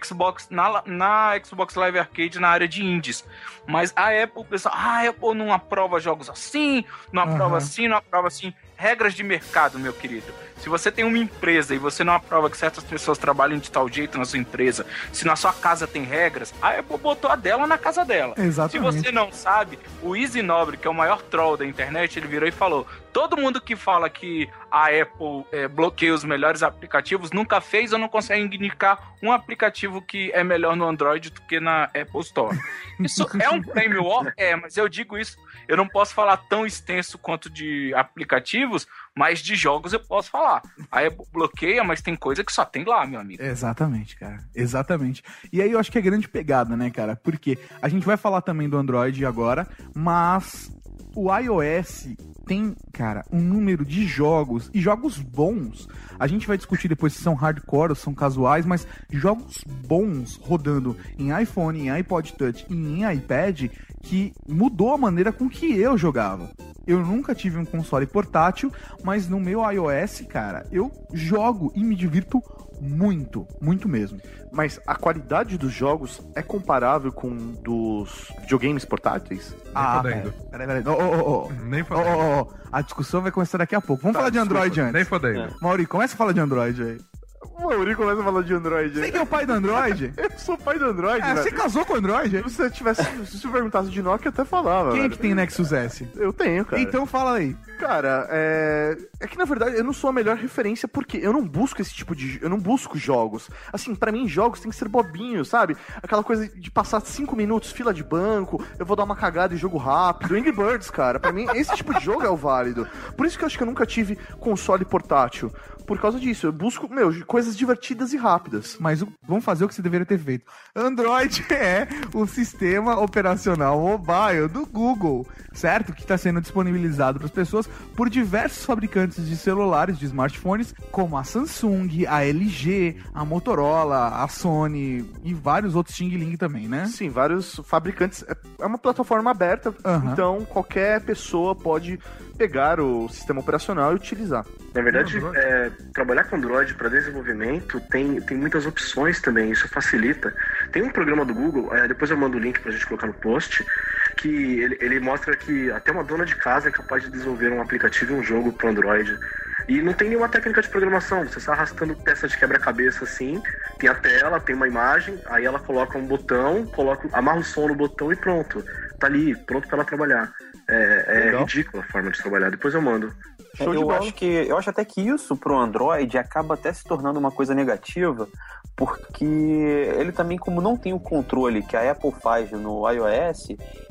Xbox, na, na Xbox Live Arcade na área de indies. Mas a Apple, o pessoal, ah, a Apple não aprova jogos assim, não aprova Aham. assim, não aprova assim. Regras de mercado, meu querido. Se você tem uma empresa e você não aprova que certas pessoas trabalhem de tal jeito na sua empresa, se na sua casa tem regras, a Apple botou a dela na casa dela. Exatamente. Se você não sabe, o Easy Nobre, que é o maior troll da internet, ele virou e falou: todo mundo que fala que a Apple é, bloqueia os melhores aplicativos nunca fez ou não consegue indicar um aplicativo que é melhor no Android do que na Apple Store. Isso é um prêmio? É, mas eu digo isso, eu não posso falar tão extenso quanto de aplicativos, mas de jogos eu posso falar. A Apple bloqueia, mas tem coisa que só tem lá, meu amigo. Exatamente, cara. Exatamente. E aí eu acho que é grande pegada, né, cara? Porque a gente vai falar também do Android agora, mas o iOS tem, cara, um número de jogos e jogos bons. A gente vai discutir depois se são hardcore ou são casuais, mas jogos bons rodando em iPhone, em iPod Touch e em iPad que mudou a maneira com que eu jogava. Eu nunca tive um console portátil, mas no meu iOS, cara, eu jogo e me divirto muito, muito mesmo. Mas a qualidade dos jogos é comparável com dos videogames portáteis? Ah, fodendo. peraí, peraí. Ô, ô, ô, ô. Nem Ô, fodendo. ô, ô. A discussão vai começar daqui a pouco. Vamos Tá, falar de desculpa. Android antes. Nem fodendo. Mauri, começa a falar de Android aí. O Mauri começa a falar de Android. Você que é o pai do Android? Eu sou pai do Android, É, você casou com o Android? Se você tivesse. Se você perguntasse de Nokia, eu até falava. Quem é velho. que tem Nexus S? Eu tenho, cara. Então fala aí. Cara, é... é que na verdade eu não sou a melhor referência porque eu não busco esse tipo de. Eu não busco jogos. Assim, pra mim, jogos tem que ser bobinho, sabe? Aquela coisa de passar cinco minutos, fila de banco, eu vou dar uma cagada e jogo rápido. Angry Birds, cara. Pra mim, esse tipo de jogo é o válido. Por isso que eu acho que eu nunca tive console portátil. Por causa disso, eu busco, meu, coisas divertidas e rápidas. Mas vamos fazer o que você deveria ter feito. Android é o sistema operacional mobile do Google, certo? Que está sendo disponibilizado para as pessoas por diversos fabricantes de celulares, de smartphones, como a Samsung, a LG, a Motorola, a Sony e vários outros Xing Ling também, né? Sim, vários fabricantes. É- É uma plataforma aberta, Aham. então qualquer pessoa pode pegar o sistema operacional e utilizar. Na verdade, Android. é, trabalhar com Android para desenvolvimento tem, tem muitas opções também, isso facilita. Tem um programa do Google, é, depois eu mando o link pra gente colocar no post, que ele, ele mostra que até uma dona de casa é capaz de desenvolver um aplicativo e um jogo pro Android. E não tem nenhuma técnica de programação, você está arrastando peça de quebra-cabeça assim, tem a tela, tem uma imagem, aí ela coloca um botão, coloca, amarra o som no botão e pronto. Tá ali, pronto para ela trabalhar. É, é ridícula a forma de trabalhar, depois eu mando. É, eu acho que eu acho até que isso pro Android acaba até se tornando uma coisa negativa, porque ele também como não tem o controle que a Apple faz no iOS,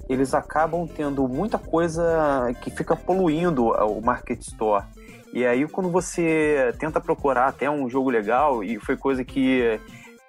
eles acabam tendo muita coisa que fica poluindo o Market Store. E aí quando você tenta procurar até um jogo legal e foi coisa que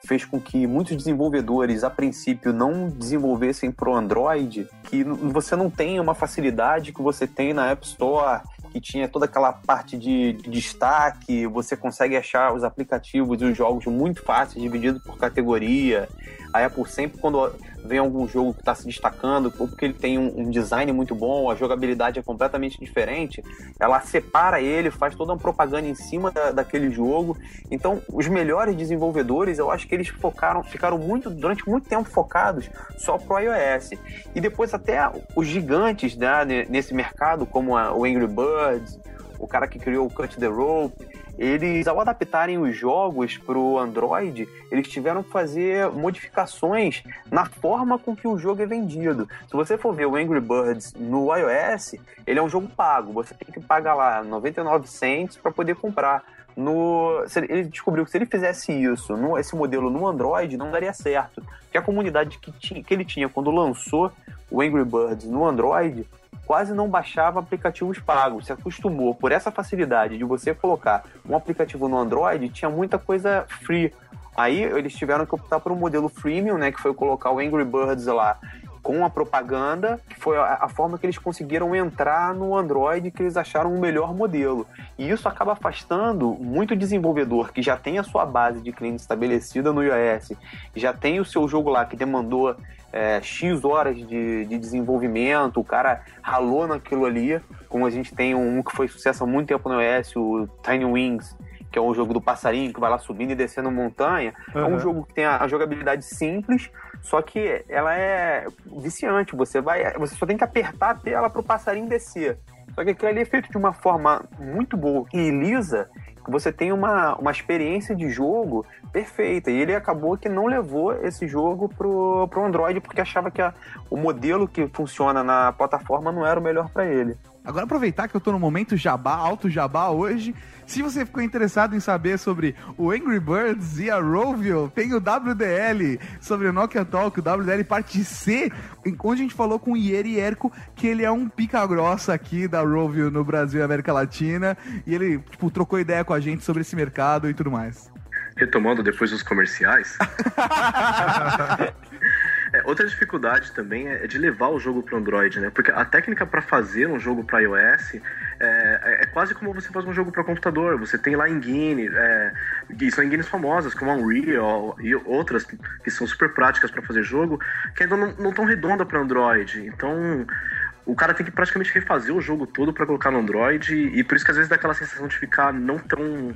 fez com que muitos desenvolvedores a princípio não desenvolvessem pro Android, que você não tem uma facilidade que você tem na App Store, que tinha toda aquela parte de, de destaque, você consegue achar os aplicativos e os jogos muito fáceis, divididos por categoria. A Apple sempre quando vem algum jogo que está se destacando, ou porque ele tem um, um design muito bom, a jogabilidade é completamente diferente, ela separa ele, faz toda uma propaganda em cima da- daquele jogo. Então, os melhores desenvolvedores, eu acho que eles focaram, ficaram muito durante muito tempo focados só pro iOS. E depois até os gigantes né, ne- nesse mercado, como a- o Angry Birds, o cara que criou o Cut the Rope, eles, ao adaptarem os jogos pro Android, eles tiveram que fazer modificações na forma com que o jogo é vendido. Se você for ver o Angry Birds no iOS, ele é um jogo pago. Você tem que pagar lá 99 cents para poder comprar. No, ele descobriu que se ele fizesse isso, no, esse modelo no Android, não daria certo. Porque a comunidade que, tinha, que ele tinha quando lançou o Angry Birds no Android quase não baixava aplicativos pagos. Se acostumou por essa facilidade de você colocar um aplicativo no Android, tinha muita coisa free. Aí eles tiveram que optar por um modelo freemium, né, que foi colocar o Angry Birds lá com a propaganda, que foi a, a forma que eles conseguiram entrar no Android, que eles acharam o melhor modelo. E isso acaba afastando muito desenvolvedor que já tem a sua base de cliente estabelecida no iOS, já tem o seu jogo lá que demandou é, X horas de, de desenvolvimento, o cara ralou naquilo ali, como a gente tem um que foi sucesso há muito tempo no iOS, o Tiny Wings, que é um jogo do passarinho que vai lá subindo e descendo montanha. É um Uhum. jogo que tem a, a jogabilidade simples, só que ela é viciante. Você vai, você só tem que apertar a tela para o passarinho descer. Só que aquilo ali é feito de uma forma muito boa e lisa, você tem uma, uma experiência de jogo perfeita. E ele acabou que não levou esse jogo pro, pro Android porque achava que a- o modelo que funciona na plataforma não era o melhor para ele. Agora aproveitar que eu tô no momento jabá, alto jabá hoje. Se você ficou interessado em saber sobre o Angry Birds e a Rovio, tem o WDL sobre o Nokia Talk, o WDL parte C, onde a gente falou com o Ieri Erco, que ele é um pica grossa aqui da Rovio no Brasil e América Latina, e ele, tipo, trocou ideia com a gente sobre esse mercado e tudo mais. Retomando depois os comerciais. É, outra dificuldade também é de levar o jogo para Android, né? Porque a técnica para fazer um jogo para iOS é, é quase como você faz um jogo para computador. Você tem lá engine, é, e são engines famosas, como a Unreal e outras que são super práticas para fazer jogo, que ainda não, não tão redonda para Android. Então o cara tem que praticamente refazer o jogo todo para colocar no Android e por isso que às vezes dá aquela sensação de ficar não tão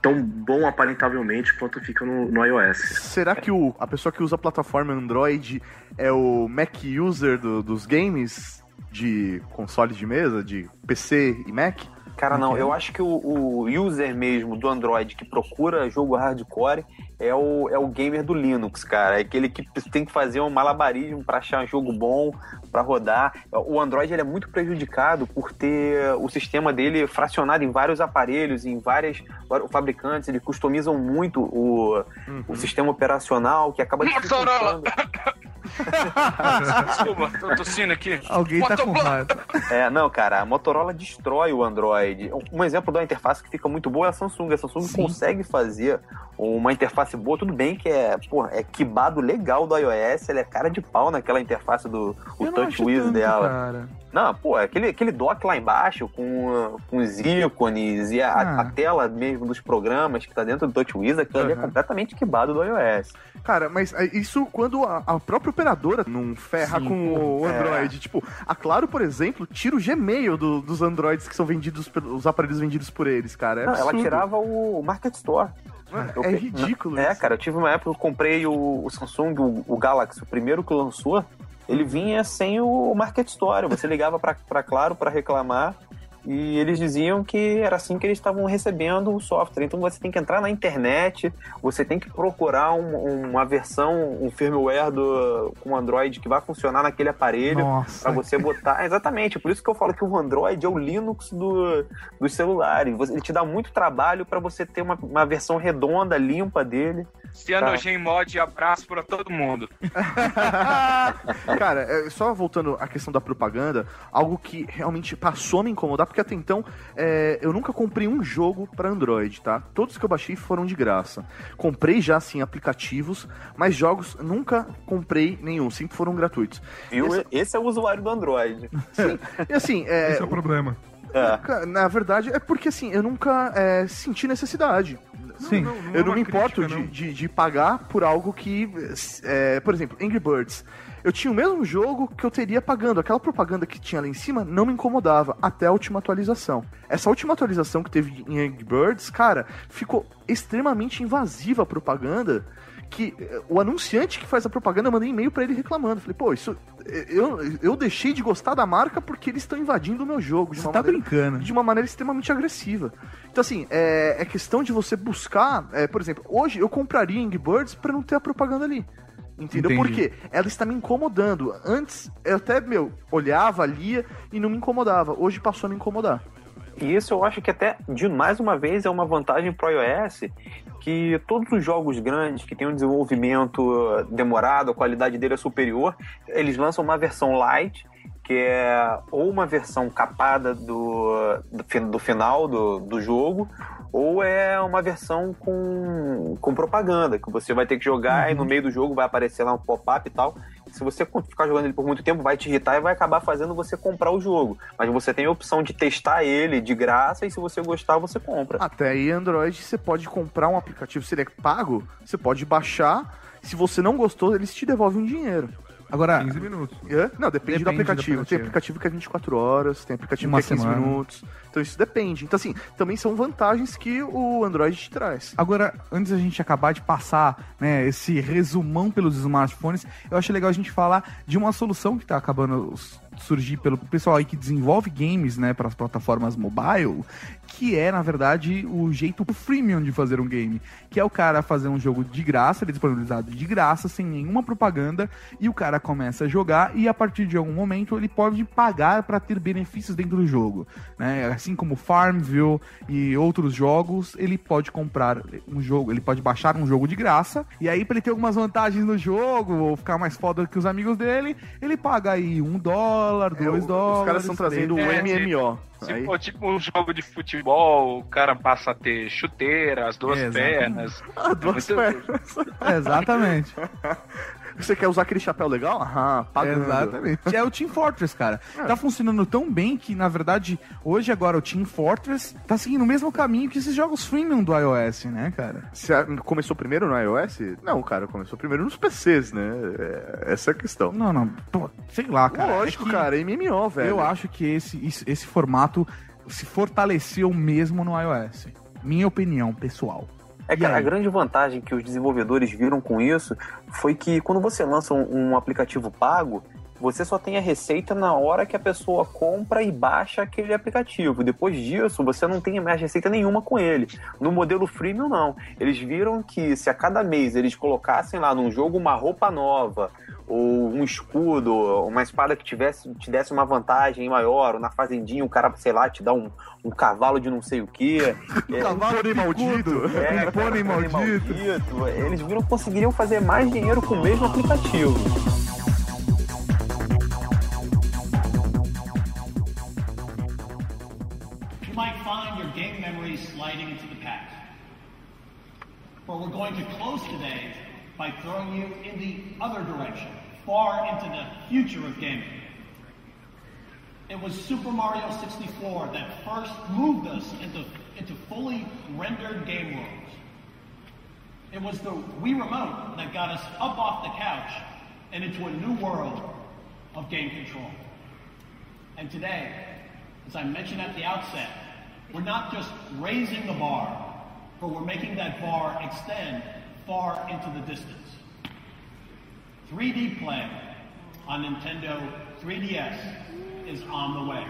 tão bom aparentavelmente quanto fica no, no iOS. Será que o, a pessoa que usa a plataforma Android é o Mac user do- dos games de console de mesa, de PC e Mac? Cara, não, eu acho que o, o user mesmo do Android que procura jogo hardcore é o, é o gamer do Linux, cara. É aquele que tem que fazer um malabarismo para achar um jogo bom para rodar. O Android ele é muito prejudicado por ter o sistema dele fracionado em vários aparelhos, em várias vários fabricantes. Eles customizam muito o, o sistema operacional, que acaba dificultando. Desculpa, tô tossindo aqui. Alguém tá com raiva. É, não, cara, a Motorola destrói o Android. Um exemplo da interface que fica muito boa é a Samsung. A Samsung consegue fazer uma interface boa, tudo bem que é, porra, é quibado legal do iOS, ela é cara de pau naquela interface do o Eu TouchWiz tanto, dela. cara. Não, pô, é aquele, aquele dock lá embaixo com, com os ícones e a, Ah. a tela mesmo dos programas que tá dentro do TouchWiz, aquilo ali é Uhum. completamente quibado do iOS. Cara, mas é, isso quando a, a própria operadora não ferra Sim, com o é. Android. Tipo, a Claro, por exemplo, tira o Gmail do- dos Androids que são vendidos, pelos aparelhos vendidos por eles, cara. É Não, ela tirava o Market Store. Eu É ridículo É, isso. cara, eu tive uma época que eu comprei o, o Samsung, o, o Galaxy, o primeiro que lançou. Ele vinha sem o Market Store. Você ligava pra Claro para reclamar e eles diziam que era assim que eles estavam recebendo o software. Então você tem que entrar na internet, você tem que procurar um- uma versão, um firmware do, com Android que vai funcionar naquele aparelho Nossa. para você botar. Exatamente, por isso que eu falo que o Android é o Linux do, dos celulares. Você- Ele te dá muito trabalho para você ter uma, uma versão redonda, limpa dele. Cyanogen Mod, abraço pra todo mundo. Cara, é, só voltando à questão da propaganda, algo que realmente passou a me incomodar, porque até então é, eu nunca comprei um jogo pra Android, tá? Todos que eu baixei foram de graça. Comprei já, assim, aplicativos, mas jogos nunca comprei nenhum, sempre foram gratuitos. Viu? Esse- Esse é o usuário do Android. E assim, é, Esse é o problema. Ca- Na verdade, é porque assim, eu nunca é, senti necessidade. Sim. não é eu não me importo crítica, de, não. de, de pagar por algo que. é, por exemplo, Angry Birds. Eu tinha o mesmo jogo que eu teria pagando. Aquela propaganda que tinha lá em cima não me incomodava até a última atualização. Essa última atualização que teve em Angry Birds, cara, ficou extremamente invasiva a propaganda. Que eh, o anunciante que faz a propaganda, eu mandei e-mail pra ele reclamando. Falei, pô, isso. eh, Eu, eu deixei de gostar da marca porque eles estão invadindo o meu jogo. De Você uma tá maneira brincando. de uma maneira extremamente agressiva. Então, assim, é, é questão de você buscar. é, por exemplo, hoje eu compraria Angry Birds pra não ter a propaganda ali. Entendeu? Entendi. Por quê? Ela está me incomodando. Antes, eu até, meu, olhava, lia e não me incomodava. Hoje passou a me incomodar. E isso eu acho que até, de mais uma vez, é uma vantagem pro iOS, que todos os jogos grandes que têm um desenvolvimento demorado, a qualidade dele é superior, eles lançam uma versão light, que é ou uma versão capada do, do, do final do, do jogo, ou é uma versão com, com propaganda, que você vai ter que jogar e no meio do jogo vai aparecer lá um pop-up e tal. Se você ficar jogando ele por muito tempo, vai te irritar e vai acabar fazendo você comprar o jogo. Mas você tem a opção de testar ele de graça e se você gostar, você compra. Até aí, Android, você pode comprar um aplicativo, se ele é pago, você pode baixar. Se você não gostou, eles te devolvem um dinheiro. Agora, 15 minutos. É? Não, depende, Depende do, do aplicativo. Tem aplicativo. aplicativo que é 24 horas, tem aplicativo Uma que é 15 semana. minutos. Então isso depende. Então, assim, também são vantagens que o Android te traz. Agora, antes da gente acabar de passar né, esse resumão pelos smartphones, eu acho legal a gente falar de uma solução que está acabando s- surgir pelo pessoal aí que desenvolve games né, para as plataformas mobile, que é, na verdade, o jeito freemium de fazer um game. Que é o cara fazer um jogo de graça, ele é disponibilizado de graça, sem nenhuma propaganda, e o cara começa a jogar e a partir de algum momento ele pode pagar para ter benefícios dentro do jogo. Né? Assim como Farmville e outros jogos, ele pode comprar um jogo, ele pode baixar um jogo de graça, e aí para ele ter algumas vantagens no jogo, ou ficar mais foda que os amigos dele, ele paga aí um dólar, dois dólares. Os caras estão trazendo o. É, MMO. Se Aí- for tipo um jogo de futebol, o cara passa a ter chuteira, as duas Exatamente. pernas. Ah, duas Muito- pernas. Exatamente. Você quer usar aquele chapéu legal? Aham, pagando. Exatamente. É o Team Fortress, cara. Tá funcionando tão bem que, na verdade, hoje agora o Team Fortress tá seguindo o mesmo caminho que esses jogos freemium do iOS, né, cara? Você começou primeiro no iOS? Não, cara, começou primeiro nos PCs, né? É, essa é a questão. Não, não. Pô, sei lá, cara. Lógico, É que cara, MMO, velho. Eu acho que esse, esse formato se fortaleceu mesmo no iOS. Minha opinião pessoal. É, E cara, a grande vantagem que os desenvolvedores viram com isso foi que quando você lança um, um aplicativo pago, você só tem a receita na hora que a pessoa compra e baixa aquele aplicativo. Depois disso, você não tem mais receita nenhuma com ele. No modelo freemium, não. Eles viram que se a cada mês eles colocassem lá num jogo uma roupa nova, ou um escudo, uma espada que tivesse, te desse uma vantagem maior, ou na fazendinha o cara, sei lá, te dá um, um cavalo de não sei o quê. É, Cavalo de maldito. é, Um pônei cara, maldito. Eles viram que conseguiriam fazer mais dinheiro com o mesmo aplicativo. You might find your game memories sliding into the past. But we're going to close today by throwing you in the other direction, far into the future of gaming. It was Super Mario 64 that first moved us into, into fully rendered game worlds. It was the Wii Remote that got us up off the couch and into a new world of game control. And today, as I mentioned at the outset, we're not just raising the bar, but we're making that bar extend far into the distance. 3D play, on Nintendo 3DS is on the way.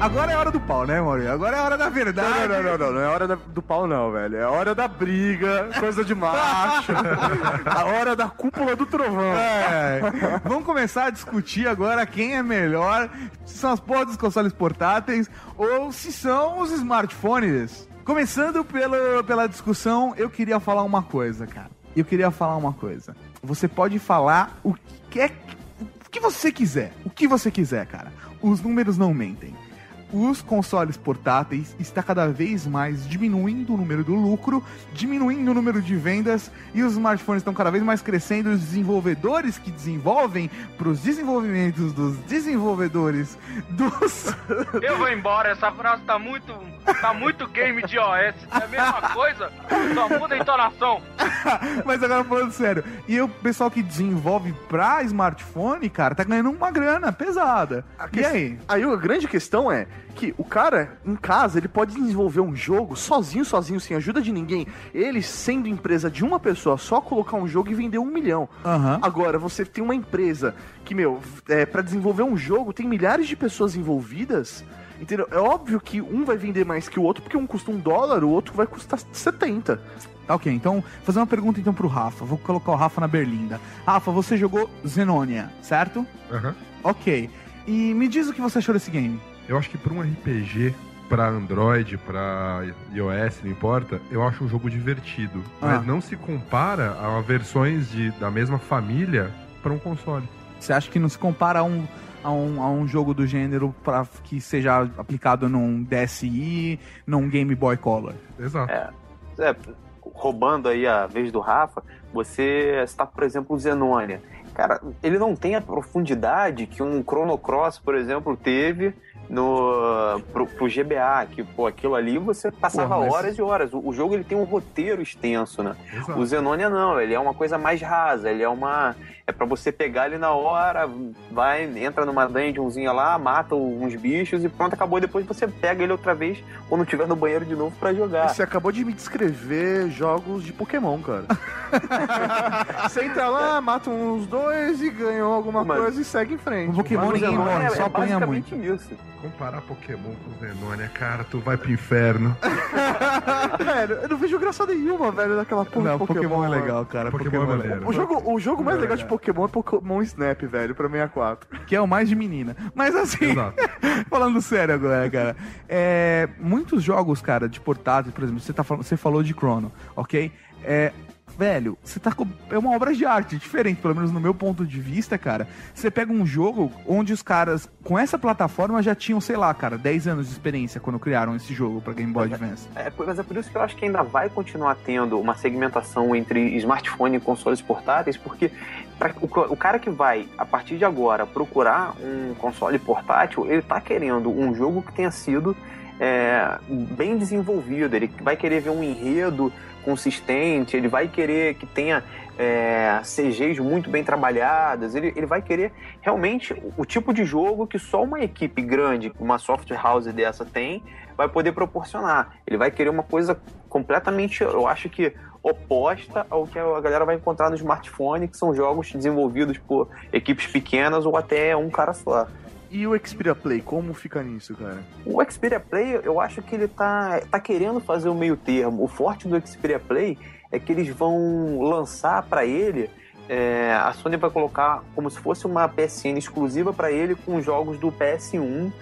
Agora é hora do pau, né, Maurício? Agora é hora da verdade. Não, não, não, não, não é hora do pau, não, velho. É hora da briga, coisa de macho. a hora da cúpula do trovão. É. Vamos começar a discutir agora quem é melhor, se são as porras dos consoles portáteis ou se são os smartphones. Começando pelo, pela discussão, eu queria falar uma coisa, cara. Eu queria falar uma coisa. Você pode falar o que é o que você quiser. O que você quiser, cara. Os números não mentem. Os consoles portáteis está cada vez mais diminuindo o número do lucro, diminuindo o número de vendas e os smartphones estão cada vez mais crescendo. e Os desenvolvedores que desenvolvem para os desenvolvimentos dos desenvolvedores dos Eu vou embora, essa frase tá muito. tá muito game de OS. É a mesma coisa, só muda a entonação. Mas agora falando sério, e o pessoal que desenvolve pra smartphone, cara, tá ganhando uma grana pesada. E aí? Aí a grande questão é que o cara, em casa, ele pode desenvolver um jogo sozinho, sozinho, sem ajuda de ninguém. Ele, sendo empresa de uma pessoa, só colocar um jogo e vender um milhão. Aham. Agora, você tem uma empresa que, meu, é, para desenvolver um jogo, tem milhares de pessoas envolvidas. Entendeu? É óbvio que um vai vender mais que o outro, porque um custa um dólar, o outro vai custar 70. Tá ok, então, fazer uma pergunta então pro Rafa. Vou colocar o Rafa na berlinda. Rafa, você jogou Zenonia, certo? Aham. Ok. E me diz o que você achou desse game. Eu acho que pra um RPG, pra Android, pra iOS, não importa, eu acho um jogo divertido. Ah. Mas não se compara a versões de, da mesma família pra um console. Você acha que não se compara a um, a um, a um jogo do gênero pra que seja aplicado num DSi, num Game Boy Color? Exato. É, é, roubando aí a vez do Rafa, você está, por exemplo, o Zenonia. Cara, ele não tem a profundidade que um Chrono Cross, por exemplo, teve no pro, pro GBA, que pô, aquilo ali você passava Porra, mas- horas e horas. O, o jogo ele tem um roteiro extenso, né? Exato. O Zenonia não, ele é uma coisa mais rasa, ele é uma é para você pegar ele na hora, vai, entra numa dungeonzinha lá, mata uns bichos e pronto, acabou. E depois você pega ele outra vez quando estiver no banheiro de novo pra jogar. Você acabou de me descrever jogos de Pokémon, cara. você entra lá, mata uns dois e ganhou alguma Mas- coisa e segue em frente. O Pokémon ninguém morre, é- só é apanha basicamente muito. isso. Comparar Pokémon com Zenonia, cara, tu vai pro inferno. velho, eu não vejo graça nenhuma, velho, daquela porra Não, Pokémon. Pokémon é legal, cara. Pokémon Pokémon, é é maneiro. legal. O jogo, o jogo mais É legal de verdade. Pokémon é Pokémon Snap, velho, pra 64. Que é o mais de menina. Mas assim, falando sério agora, cara. É, muitos jogos, cara, de portátil, por exemplo, você, tá, falando- você falou de Chrono, ok? É, velho, você tá com. É uma obra de arte diferente, pelo menos no meu ponto de vista, cara. Você pega um jogo onde os caras, com essa plataforma, já tinham, sei lá, cara, 10 anos de experiência quando criaram esse jogo pra Game Boy Advance. É, por- mas é por isso que eu acho que ainda vai continuar tendo uma segmentação entre smartphone e consoles portáteis, porque pra- o, o cara que vai, a partir de agora, procurar um console portátil, ele tá querendo um jogo que tenha sido é, bem desenvolvido, ele vai querer ver um enredo consistente, ele vai querer que tenha é, CGs muito bem trabalhadas, ele, ele vai querer realmente o, o tipo de jogo que só uma equipe grande, uma software house dessa tem, vai poder proporcionar. Ele vai querer uma coisa completamente, eu acho que oposta ao que a galera vai encontrar no smartphone, que são jogos desenvolvidos por equipes pequenas ou até um cara só. E o Xperia Play, como fica nisso, cara? O Xperia Play, eu acho que ele tá, tá querendo fazer o meio termo. O forte do Xperia Play é que eles vão lançar para ele. é, a Sony vai colocar como se fosse uma PSN exclusiva para ele com jogos do PS1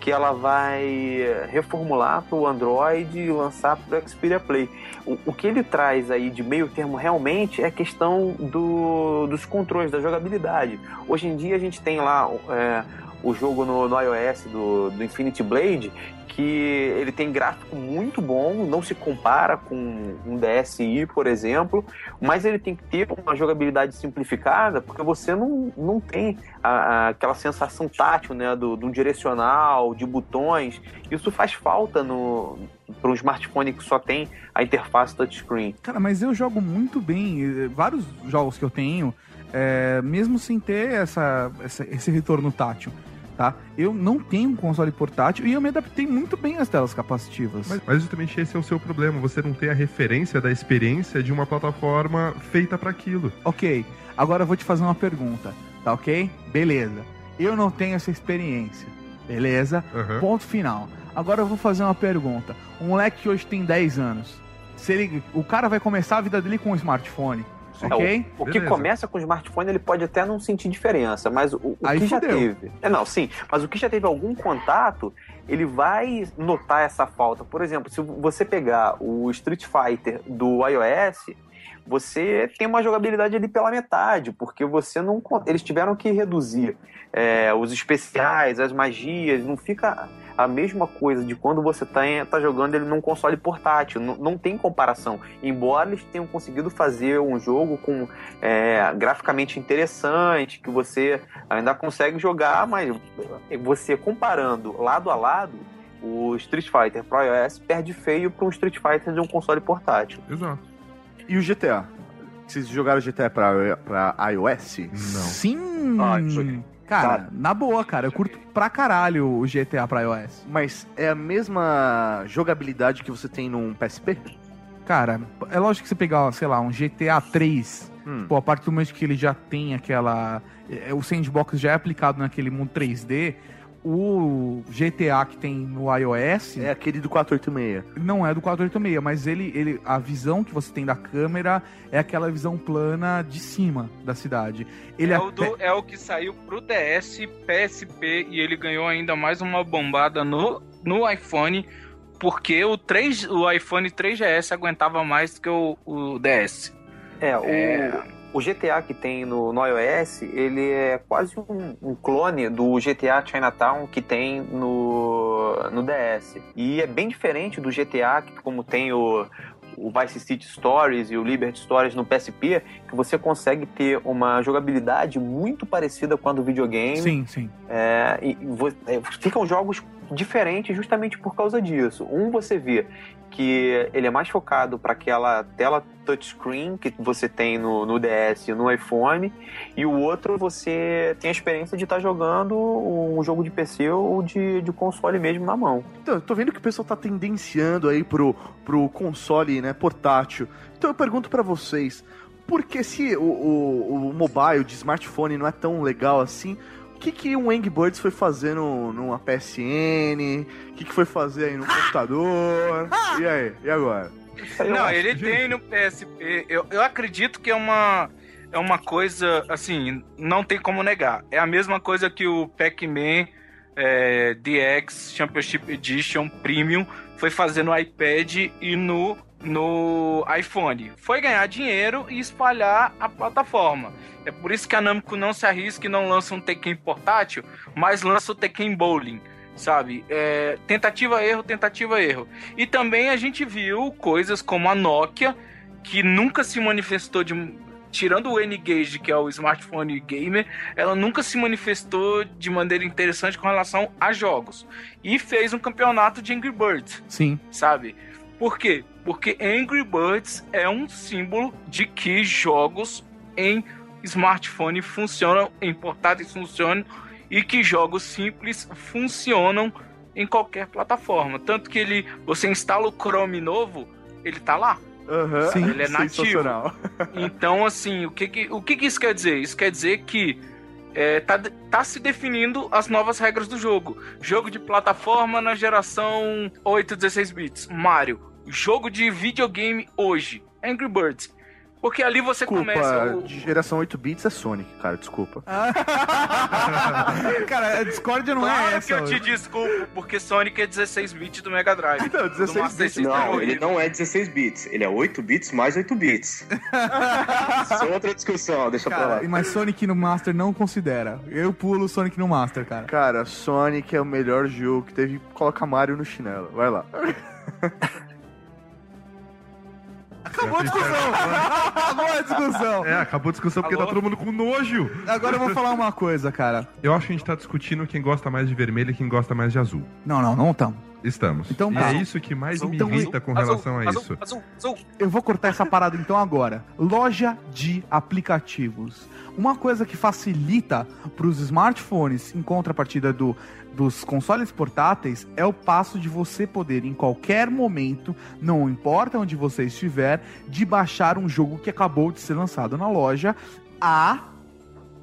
que ela vai reformular para o Android e lançar para o Xperia Play. O, o que ele traz aí de meio termo realmente é a questão do, dos controles, da jogabilidade. Hoje em dia a gente tem lá é, o jogo no, no iOS do, do Infinity Blade, que ele tem gráfico muito bom, não se compara com um DSi, por exemplo, mas ele tem que ter uma jogabilidade simplificada, porque você não, não tem a- a- aquela sensação tátil, né, do, do direcional, de botões. Isso faz falta no para um smartphone que só tem a interface touchscreen. Cara, mas eu jogo muito bem. eh, Vários jogos que eu tenho, eh, mesmo sem ter essa, essa- esse retorno tátil. Tá? Eu não tenho um console portátil e eu me adaptei muito bem às telas capacitivas. Mas, mas justamente esse é o seu problema. Você não tem a referência da experiência de uma plataforma feita para aquilo. Ok, agora eu vou te fazer uma pergunta, tá ok? Beleza. Eu não tenho essa experiência, beleza? Uhum. Ponto final. Agora eu vou fazer uma pergunta. Um moleque que hoje tem 10 anos, se ele, o cara vai começar a vida dele com um smartphone, É, o, o que começa com o smartphone, ele pode até não sentir diferença, mas o, o que já fudeu. teve. É, não, sim, mas o que já teve algum contato, ele vai notar essa falta. Por exemplo, se você pegar o Street Fighter do iOS, você tem uma jogabilidade ali pela metade, porque você não. Eles tiveram que reduzir é, os especiais, as magias, não fica a mesma coisa de quando você tá, em- tá jogando ele num console portátil. Não, não tem comparação. Embora eles tenham conseguido fazer um jogo com é, graficamente interessante, que você ainda consegue jogar, mas você comparando lado a lado, o Street Fighter Pro iOS perde feio para um Street Fighter de um console portátil. Exato. E o GTA? Vocês jogaram GTA pra, pra iOS? Não. Sim! Ah, isso aqui. Cara, Tá. na boa, cara, eu curto pra caralho o GTA pra iOS. Mas é a mesma jogabilidade que você tem num PSP? Cara, é lógico que você pegar, sei lá, um GTA 3, Hum. pô, a partir do momento que ele já tem aquela. é, O sandbox já é aplicado naquele mundo 3D. O GTA que tem no iOS. É aquele do 486. Não é do 486, mas ele, ele, a visão que você tem da câmera é aquela visão plana de cima da cidade. Ele é, o até- do- é o que saiu pro DS, PSP e ele ganhou ainda mais uma bombada no, no iPhone, porque o, 3, o iPhone 3GS aguentava mais do que o, o DS. É, o, É. o GTA que tem no, no iOS, ele é quase um, um clone do GTA Chinatown que tem no, no DS. E é bem diferente do GTA, que como tem o, o Vice City Stories e o Liberty Stories no PSP, que você consegue ter uma jogabilidade muito parecida com a do videogame. Sim, sim. É, e vo- é, ficam jogos diferentes justamente por causa disso. Um você vê que ele é mais focado para aquela tela touchscreen que você tem no, no DS e no iPhone, e o outro você tem a experiência de estar jogando um jogo de PC ou de, de console mesmo na mão. Então, eu tô vendo que o pessoal tá tendenciando aí pro, pro console, né, portátil. Então eu pergunto pra vocês, por que se o, o, o mobile de smartphone não é tão legal assim, que que o Angry Birds foi fazer no, numa PSN? O que que foi fazer aí no computador? E aí, e agora? Não, ele tem no PSP. Eu, eu acredito que é uma, é uma coisa, assim, não tem como negar. É a mesma coisa que o Pac-Man é, DX Championship Edition Premium foi fazer no iPad e no, no iPhone. Foi ganhar dinheiro e espalhar a plataforma. É por isso que a Namco não se arrisca e não lança um Tekken portátil, mas lança o Tekken Bowling sabe? É, tentativa erro, tentativa erro. E também a gente viu coisas como a Nokia, que nunca se manifestou de tirando o N-Gage, que é o smartphone gamer, ela nunca se manifestou de maneira interessante com relação a jogos. E fez um campeonato de Angry Birds, Sim. sabe? Por quê? Porque Angry Birds é um símbolo de que jogos em smartphone funcionam, em portáteis funcionam e que jogos simples funcionam em qualquer plataforma. Tanto que ele, você instala o Chrome novo, ele tá lá. Aham, Sim. Ele é nativo. Então, assim, o que que, o que que isso quer dizer? Isso quer dizer que é, tá, tá se definindo as novas regras do jogo. Jogo de plataforma na geração 8, 16 bits. Mario. Jogo de videogame hoje. Angry Birds. Porque ali você começa. Desculpa, O... de geração 8 bits é Sonic, cara, desculpa. Cara, a discórdia não claro é que essa. eu te desculpo, porque Sonic é 16 bits do Mega Drive. Então, Do 16 Master bits. É Não, ele não é 16 bits, ele é 8 bits mais 8 bits. Isso é outra discussão, deixa pra lá. Cara, mas Sonic no Master não considera. Eu pulo Sonic no Master, cara. Cara, Sonic é o melhor jogo que teve. Coloca Mario no chinelo. Vai lá. Acabou a discussão! Acabou a discussão! É, acabou a discussão porque tá todo mundo com nojo. Agora eu vou falar uma coisa, cara. Eu acho que a gente tá discutindo quem gosta mais de vermelho e quem gosta mais de azul. Não, não, não tamo. Estamos. Então e tá. é isso que mais me Então, irrita com azul, relação a azul, isso. Azul, azul. Eu vou cortar essa parada então agora. Loja de aplicativos. Uma coisa que facilita para os smartphones, em contrapartida do, dos consoles portáteis, é o passo de você poder, em qualquer momento, não importa onde você estiver, de baixar um jogo que acabou de ser lançado na loja a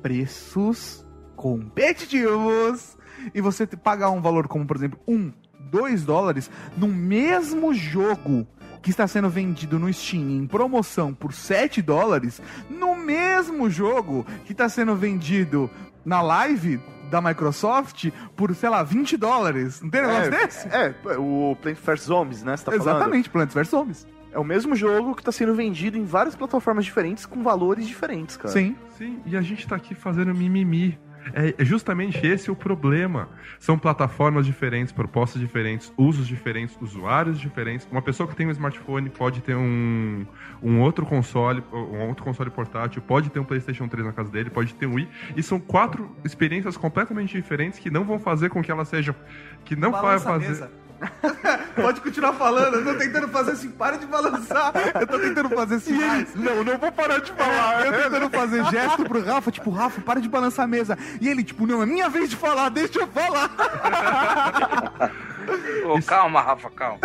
preços competitivos. E você te- pagar um valor como, por exemplo, um, dois dólares no mesmo jogo que está sendo vendido no Steam em promoção por 7 dólares, no mesmo jogo que está sendo vendido na live da Microsoft por, sei lá, 20 dólares. Não tem negócio desse? É, o Plant vs Zombies, né? Você tá falando? Exatamente, Plants vs Zombies. É o mesmo jogo que tá sendo vendido em várias plataformas diferentes com valores diferentes, cara. Sim. Sim, e a gente tá aqui fazendo mimimi. É justamente esse o problema. São plataformas diferentes, propostas diferentes, usos diferentes, usuários diferentes. Uma pessoa que tem um smartphone pode ter um, um outro console, um outro console portátil, pode ter um PlayStation 3 na casa dele, pode ter um Wii. E são quatro experiências completamente diferentes que não vão fazer com que elas sejam. que não vai fazer. Pode continuar falando, eu tô tentando fazer assim, para de balançar. Eu tô tentando fazer sinais. Não, não vou parar de falar. Eu tentando fazer gesto pro Rafa, tipo, Rafa, para de balançar a mesa. E ele, tipo, não, é minha vez de falar, deixa eu falar. Ô, calma, Rafa, calma.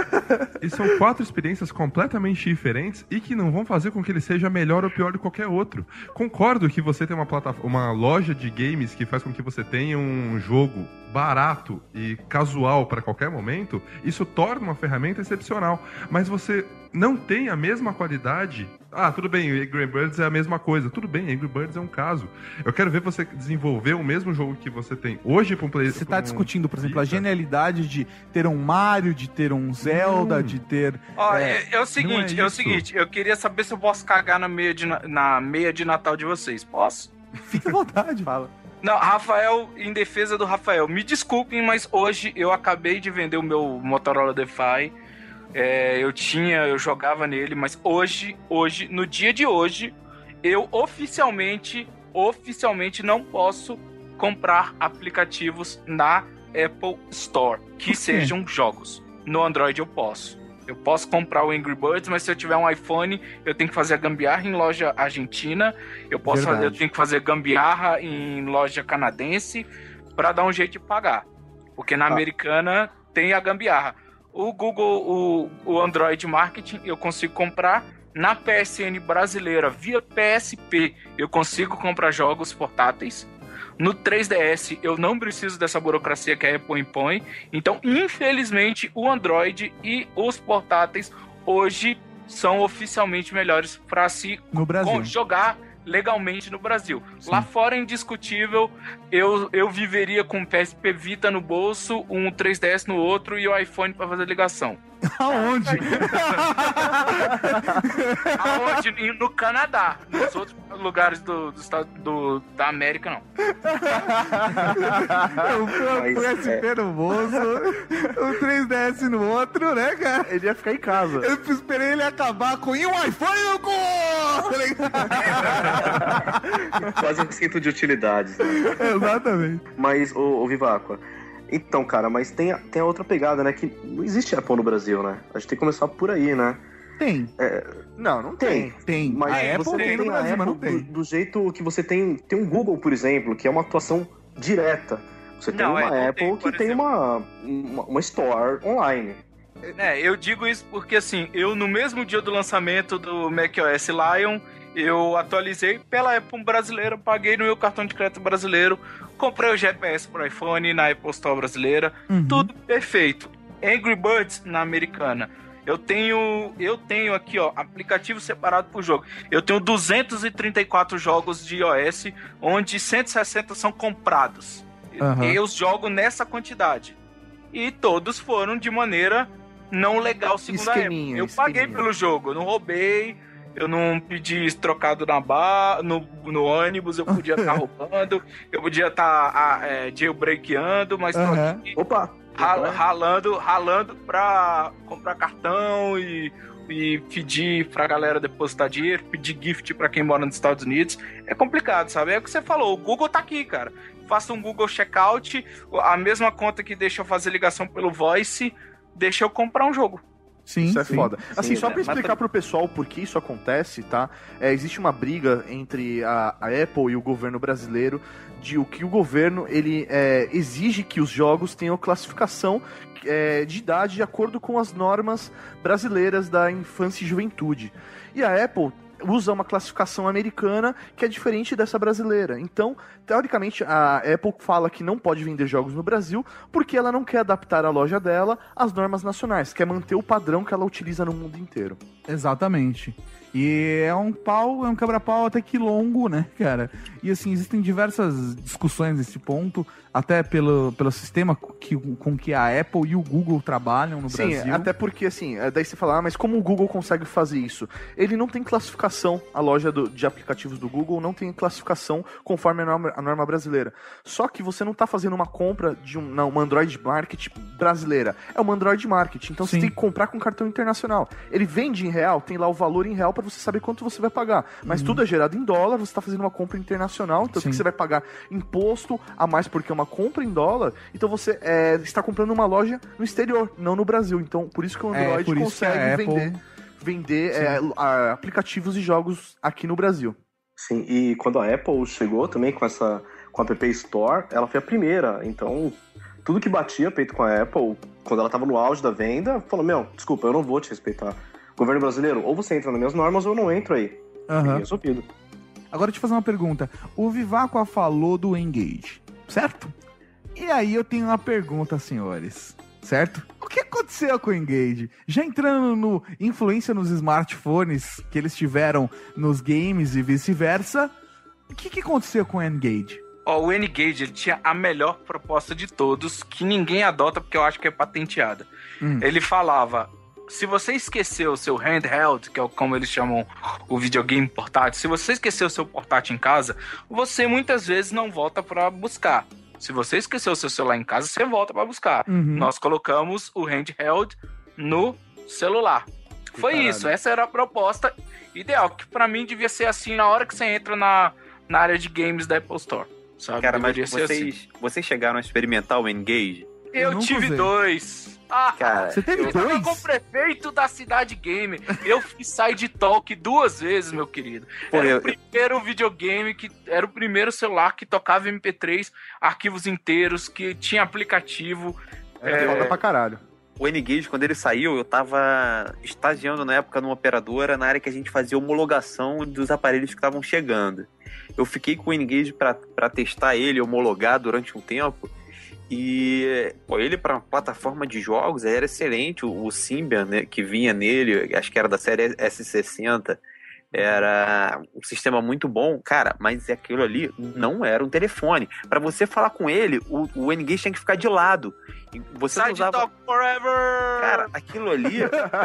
E são quatro experiências completamente diferentes e que não vão fazer com que ele seja melhor ou pior de qualquer outro. Concordo que você tem uma, plataforma, uma loja de games que faz com que você tenha um jogo barato e casual para qualquer momento, isso torna uma ferramenta excepcional. Mas você não tem a mesma qualidade. Ah, tudo bem, Angry Birds é a mesma coisa. Tudo bem, Angry Birds é um caso. Eu quero ver você desenvolver o mesmo jogo que você tem hoje para um play. Você tá discutindo, por exemplo, a genialidade de ter um Mario, de ter um Zelda, de ter. Ó, é, é, é o seguinte, não é, o seguinte, eu queria saber se eu posso cagar na meia de, na, na meia de Natal de vocês. Posso? Fique à vontade. Fala. Não, Rafael, em defesa do Rafael, me desculpem, mas hoje eu acabei de vender o meu Motorola DeFi. É, eu tinha, eu jogava nele, mas hoje, hoje, no dia de hoje, eu oficialmente, oficialmente não posso comprar aplicativos na Apple Store que sejam jogos. No Android eu posso. Eu posso comprar o Angry Birds, mas se eu tiver um iPhone, eu tenho que fazer a gambiarra em loja argentina. Eu posso fazer, eu tenho que fazer gambiarra em loja canadense para dar um jeito de pagar. Porque na americana tem a gambiarra. O Google, o, o Android Marketing, eu consigo comprar na PSN brasileira via PSP. Eu consigo comprar jogos portáteis. No 3DS eu não preciso dessa burocracia que a Apple impõe. Então, infelizmente, o Android e os portáteis hoje são oficialmente melhores para se No Brasil. com- jogar legalmente no Brasil. Lá fora é indiscutível, eu, eu viveria com um PSP Vita no bolso, um 3DS no outro e o iPhone para fazer ligação. Aonde? Aonde? E No Canadá. Nos outros lugares do, do, estado- do- da América, não. o PSP no bolso, o 3DS no outro, né, cara? Ele ia ficar em casa. Eu esperei ele acabar com e um iPhone no cu! Tá? Quase um cinto de utilidades, né? Exatamente. Mas, ô, ô Viváqua, então, cara, mas tem a, tem a outra pegada, né? Que não existe Apple no Brasil, né? A gente tem que começar por aí, né? Tem. Não, não tem. Tem. Mas A Apple você tem no a Brasil, mas não Apple tem. Do, do jeito que você tem. Tem um Google, por exemplo, que é uma atuação direta. Você tem Não, uma é, Apple tem, que tem uma, uma, uma store online. É, eu digo isso porque assim, eu no mesmo dia do lançamento do macOS Lion, eu atualizei pela Apple brasileira, paguei no meu cartão de crédito brasileiro, comprei o GPS pro iPhone na Apple Store brasileira, Uhum. tudo perfeito. Angry Birds na americana. Eu tenho, eu tenho aqui, ó, aplicativo separado por jogo. Eu tenho 234 jogos de iOS, onde 160 são comprados. Aham. Eu jogo nessa quantidade. E todos foram de maneira não legal, segundo a Esqueminha, Apple. Eu paguei esqueminha. pelo jogo, não roubei, eu não pedi trocado na bar, no, no ônibus, eu podia estar roubando, eu podia estar é, jailbreakando, mas tô Aham. aqui Opa! rala- ralando, ralando pra comprar cartão e, e pedir pra galera depositar dinheiro, pedir gift pra quem mora nos Estados Unidos. É complicado, sabe? É o que você falou, o Google tá aqui, cara. Faça um Google Checkout, a mesma conta que deixa eu fazer ligação pelo Voice, deixa eu comprar um jogo. Sim, Isso é sim. foda. Assim, Sim, só né? pra Mas explicar pro pessoal por que isso acontece, tá? É, existe uma briga entre a, a Apple e o governo brasileiro de o que o governo ele é, exige que os jogos tenham classificação é, de idade de acordo com as normas brasileiras da infância e juventude. E a Apple usa uma classificação americana que é diferente dessa brasileira. Então, teoricamente, a Apple fala que não pode vender jogos no Brasil porque ela não quer adaptar a loja dela às normas nacionais, quer manter o padrão que ela utiliza no mundo inteiro. Exatamente. E é um pau, é um quebra-pau até que longo, né, cara? E assim, existem diversas discussões nesse ponto, até pelo, pelo sistema que, com que a Apple e o Google trabalham no Sim, Brasil. até porque assim, é, daí você fala, ah, mas como o Google consegue fazer isso? Ele não tem classificação, a loja do- de aplicativos do Google não tem classificação conforme a norma, a norma brasileira. Só que você não tá fazendo uma compra de um, não, uma Android Market brasileira, é uma Android Market, então Sim. você tem que comprar com cartão internacional. Ele vende em real, tem lá o valor em real para você saber quanto você vai pagar. Mas Uhum. tudo é gerado em dólar, você tá fazendo uma compra internacional, então Sim. que você vai pagar imposto a mais porque é uma compra em dólar, então você é, está comprando uma loja no exterior, não no Brasil. Então, por isso que o É, Android por isso que consegue a Apple- vender, vender é, a- aplicativos e jogos aqui no Brasil. Sim, e quando a Apple chegou também com essa com a App Store, ela foi a primeira. Então, tudo que batia peito com a Apple, quando ela estava no auge da venda, falou: Meu, desculpa, eu não vou te respeitar. Governo brasileiro, ou você entra nas minhas normas ou eu não entro aí. Aham. E resolvido. Agora, deixa eu fazer uma pergunta. O Viváqua falou do Engage, certo? E aí eu tenho uma pergunta, senhores. Certo? O que aconteceu com o Engage? Já entrando no influência nos smartphones que eles tiveram nos games e vice-versa, o que, que aconteceu com o Engage? Ó, o N-Gage, ele tinha a melhor proposta de todos, que ninguém adota porque eu acho que é patenteada. Hum. Ele falava: se você esqueceu o seu handheld, que é o- como eles chamam o videogame portátil, se você esqueceu o seu portátil em casa, você muitas vezes não volta pra buscar. Se você esqueceu o seu celular em casa, você volta pra buscar. Uhum. Nós colocamos o handheld no celular. Foi caralho. isso, essa era a proposta ideal, que pra mim devia ser assim na hora que você entra na, na área de games da Apple Store. Sabe? Cara, mas Deveria ser assim. vocês, vocês chegaram a experimentar o Engage? Eu, nunca tive usei. dois. Ah, Cara, Você teve eu dois? com o prefeito da cidade gamer. Eu fiz side talk duas vezes, meu querido. Pô, Era eu- o primeiro videogame que era o primeiro celular que tocava MP3, arquivos inteiros, que tinha aplicativo. É, foda pra caralho. O N-Gage, quando ele saiu, eu tava estagiando na época numa operadora, na área que a gente fazia homologação dos aparelhos que estavam chegando. Eu fiquei com o N-Gage pra pra testar ele, homologar durante um tempo. E pô, ele para plataforma de jogos era excelente. O, o Symbian, né, que vinha nele, acho que era da série S60, era um sistema muito bom, cara. Mas aquilo ali não era um telefone. Para você falar com ele, o, o N-Gage tinha que ficar de lado. E Você Side usava... talk forever! Cara, aquilo ali,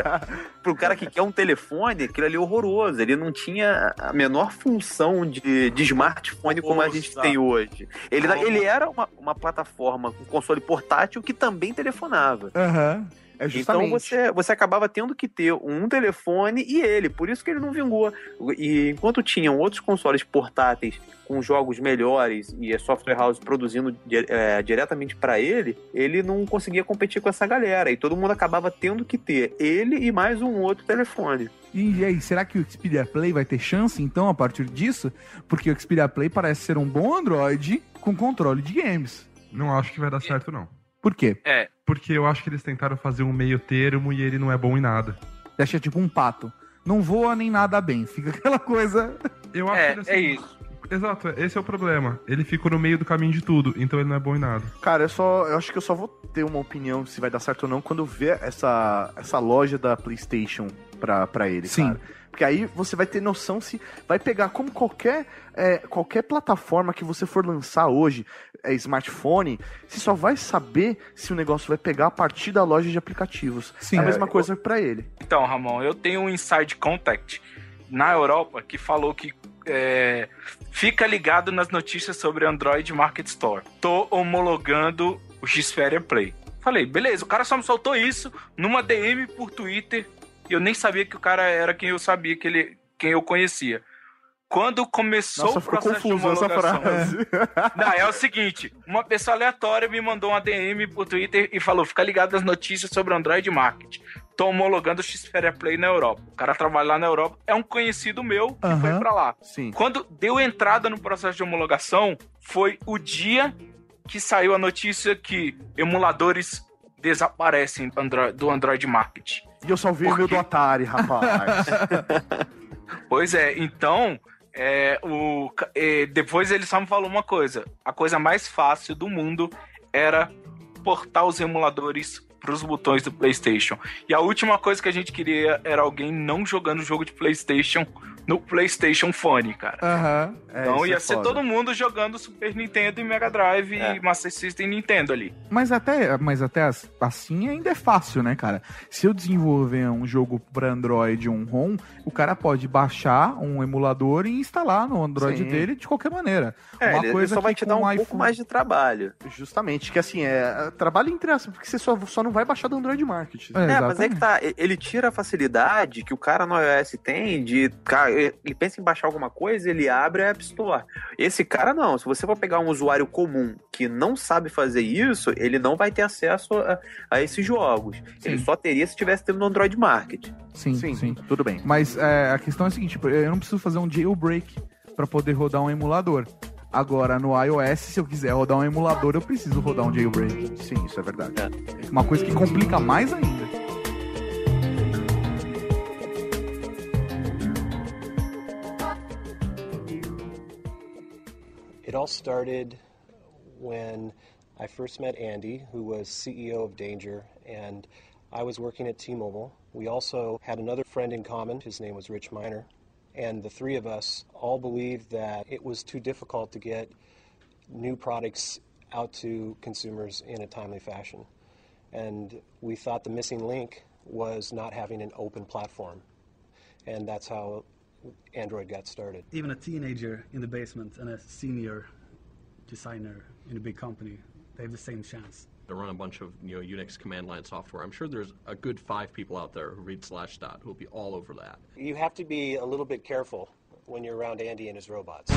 pro cara que quer um telefone, aquilo ali é horroroso. Ele não tinha a menor função de, de smartphone como a gente Nossa. tem hoje. Ele, ele era uma, uma plataforma, um console portátil que também telefonava. Aham. É Então justamente. você, você acabava tendo que ter um telefone e ele, por isso que ele não vingou. E enquanto tinham outros consoles portáteis com jogos melhores e a software house produzindo é, diretamente para ele, ele não conseguia competir com essa galera. E todo mundo acabava tendo que ter ele e mais um outro telefone. E aí, será que o Xperia Play vai ter chance então a partir disso? Porque o Xperia Play parece ser um bom Android com controle de games. Não acho que vai dar certo, não. Por quê? É, Porque eu acho que eles tentaram fazer um meio termo e ele não é bom em nada. Deixa tipo um pato. Não voa nem nada bem. Fica aquela coisa. Eu acho é, que ele, é isso. Exato, esse é o problema. Ele ficou no meio do caminho de tudo, então ele não é bom em nada. Cara, eu só. Eu acho que eu só vou ter uma opinião se vai dar certo ou não quando eu ver essa, essa loja da PlayStation pra, pra ele, Sim. cara. Porque aí você vai ter noção se vai pegar como qualquer, é, qualquer plataforma que você for lançar hoje, é, smartphone, você só vai saber se o negócio vai pegar a partir da loja de aplicativos. Sim. é a mesma coisa pra ele. Então, Ramon, eu tenho um inside contact na Europa que falou que é, fica ligado nas notícias sobre Android Market Store. Tô homologando o Xperia Play. Falei, beleza, o cara só me soltou isso numa DM por Twitter eu nem sabia que o cara era quem eu sabia que ele, quem eu conhecia. Quando começou Nossa, o processo de essa homologação. frase. Não, é o seguinte: uma pessoa aleatória me mandou uma DM por Twitter e falou: fica ligado nas notícias sobre Android Market. Tô homologando o Xperia Play na Europa. O cara trabalha lá na Europa, é um conhecido meu que Aham. foi pra lá. Sim. Quando deu entrada no processo de homologação, foi o dia que saiu a notícia que emuladores desaparecem do Android, do Android Market. E eu salvei o meu do Atari, rapaz. Pois é, então, é, o, é, depois ele só me falou uma coisa: a coisa mais fácil do mundo era portar os emuladores para os botões do PlayStation. E a última coisa que a gente queria era alguém não jogando jogo de PlayStation no PlayStation Phone, cara. Aham. É, então ia é ser foda. todo mundo jogando Super Nintendo e Mega Drive e Master System e Nintendo ali. Mas até, mas até as- assim ainda é fácil, né, cara? Se eu desenvolver um jogo para Android, um ROM, o cara pode baixar um emulador e instalar no Android Sim. dele de qualquer maneira. É, Uma ele, ele coisa só vai te dar um o pouco iPhone- mais de trabalho. Justamente, que assim, é trabalho entre aspas, porque você só, só não vai baixar do Android Market. É, mas é que tá, ele tira a facilidade que o cara no iOS tem de, cara, ele pensa em baixar alguma coisa, ele abre a App Store. Esse cara não, se você for pegar um usuário comum que não sabe fazer isso, ele não vai ter acesso a, a esses jogos. Ele só teria se tivesse tendo no Android Market. Sim, sim, tudo bem. Mas é, a questão é a seguinte, tipo, eu não preciso fazer um jailbreak para poder rodar um emulador. Agora, no iOS, se eu quiser rodar um emulador, eu preciso rodar um jailbreak. Sim, isso é verdade. Uma coisa que complica mais ainda. It all started when I first met Andy, who was CEO of Danger, and I was working at T Mobile. We also had another friend in common. His name was Rich Miner. And the three of us all believed that it was too difficult to get new products out to consumers in a timely fashion. And we thought the missing link was not having an open platform. And that's how Android got started. even a teenager in the basement and a senior designer in a big company, they have the same chance. They run a bunch of you know Unix command line software. I'm sure there's a good five people out there who read slash dot who will be all over that. You have to be a little bit careful when you're around Andy and his robots.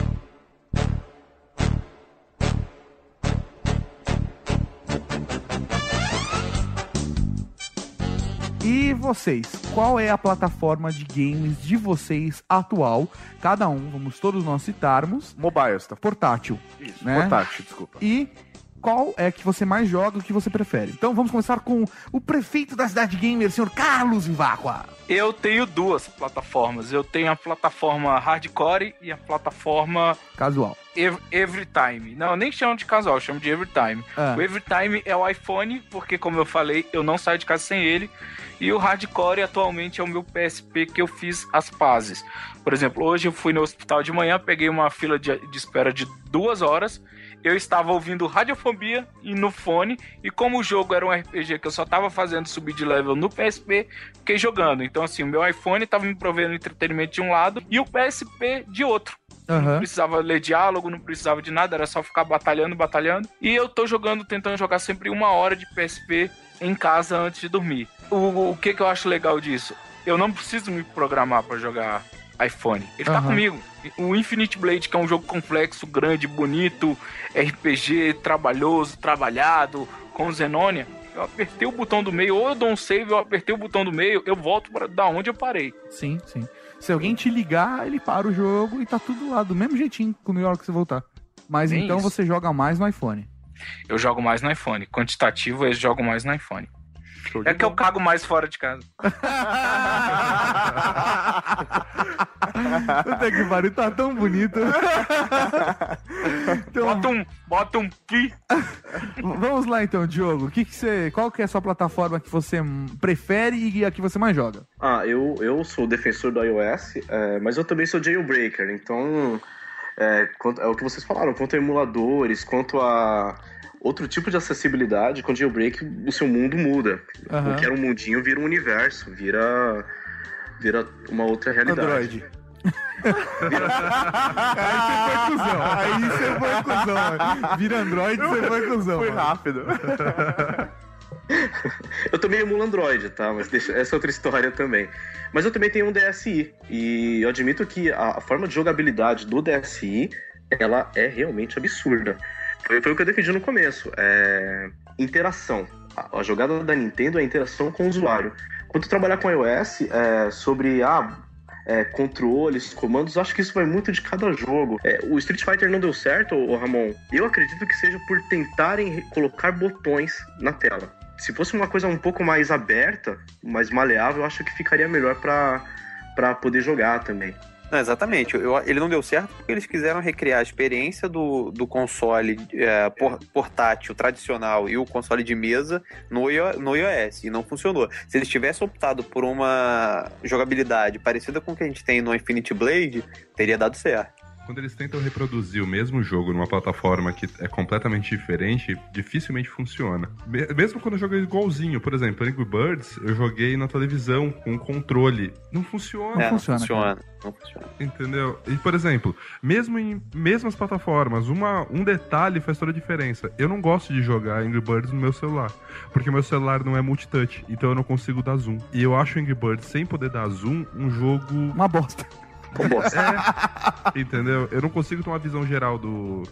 E vocês, qual é a plataforma de games de vocês atual? Cada um, vamos todos nós citarmos. Mobile, tá? Portátil. Isso, né? portátil, desculpa. E qual é que você mais joga, o que você prefere? Então vamos começar com o prefeito da cidade gamer, senhor Carlos Vivacqua. Eu tenho duas plataformas. Eu tenho a plataforma Hardcore e a plataforma Casual. Ev- Everytime. Não, eu nem chamo de casual, eu chamo de Everytime. Ah. O Everytime é o iPhone, porque como eu falei, eu não saio de casa sem ele. E o Hardcore atualmente é o meu PSP que eu fiz as pazes. Por exemplo, hoje eu fui no hospital de manhã, peguei uma fila de, de espera de duas horas. Eu estava ouvindo Radiofobia e no fone, e como o jogo era um RPG que eu só estava fazendo subir de level no PSP, fiquei jogando. Então, assim, o meu iPhone estava me provendo entretenimento de um lado e o PSP de outro. Não Aham. precisava ler diálogo, não precisava de nada, era só ficar batalhando, batalhando. E eu tô jogando, tentando jogar sempre uma hora de PSP em casa antes de dormir. O, o que que eu acho legal disso? Eu não preciso me programar pra jogar iPhone. Ele tá Aham. comigo. O Infinite Blade, que é um jogo complexo, grande, bonito, RPG trabalhoso, trabalhado, com Zenônia. Eu apertei o botão do meio, ou eu dou um save, eu apertei o botão do meio, eu volto para da onde eu parei. Sim, sim. Se alguém te ligar, ele para o jogo e tá tudo lá, do mesmo jeitinho quando na hora que você voltar. Mas então isso. você joga mais no iPhone. Eu jogo mais no iPhone. Quantitativo, eu jogo mais no iPhone. É que eu cago mais fora de casa. Puta que pariu, tá tão bonito. Então, Bota um, bota um pi. Vamos lá então, Diogo. O que que você, qual que é a sua plataforma que você prefere e a que você mais joga? Ah, eu, eu sou defensor do iOS, é, mas eu também sou jailbreaker, então é, quanto- é o que vocês falaram, quanto a emuladores, quanto a outro tipo de acessibilidade, com jailbreak o seu mundo muda. Aham. O que era um mundinho vira um universo, vira, vira uma outra realidade. Android. Aí você foi cuzão. Aí você foi cuzão. Vira Android, você foi cuzão. Foi rápido. Eu também emulo Android, tá? Mas deixa, essa é outra história também. Mas eu também tenho um DSi. E eu admito que a, a forma de jogabilidade do DSi, ela é realmente absurda. Foi, foi o que eu defendi no começo. É, interação. A, a jogada da Nintendo é a interação com o usuário. Quando trabalhar com iOS, é, sobre ah, é, controles, comandos, acho que isso vai muito de cada jogo. É, o Street Fighter não deu certo, ô, Ramon? Eu acredito que seja por tentarem re- colocar botões na tela. Se fosse uma coisa um pouco mais aberta, mais maleável, acho que ficaria melhor pra poder jogar também. Não, exatamente. Eu- ele não deu certo porque eles quiseram recriar a experiência do, do console é, por- portátil tradicional e o console de mesa no, no iOS e não funcionou. Se eles tivessem optado por uma jogabilidade parecida com o que a gente tem no Infinity Blade, teria dado certo. Quando eles tentam reproduzir o mesmo jogo numa plataforma que é completamente diferente, dificilmente funciona. Me- Mesmo quando eu joguei igualzinho, por exemplo, Angry Birds, eu joguei na televisão com controle. Não funciona. É, não funciona. Não funciona. Entendeu? E, por exemplo, mesmo em mesmas plataformas, uma, um detalhe faz toda a diferença. Eu não gosto de jogar Angry Birds no meu celular, porque meu celular não é multitouch, então eu não consigo dar zoom. E eu acho Angry Birds, sem poder dar zoom, um jogo... Uma bosta. É, entendeu? Eu não consigo ter uma visão geral do,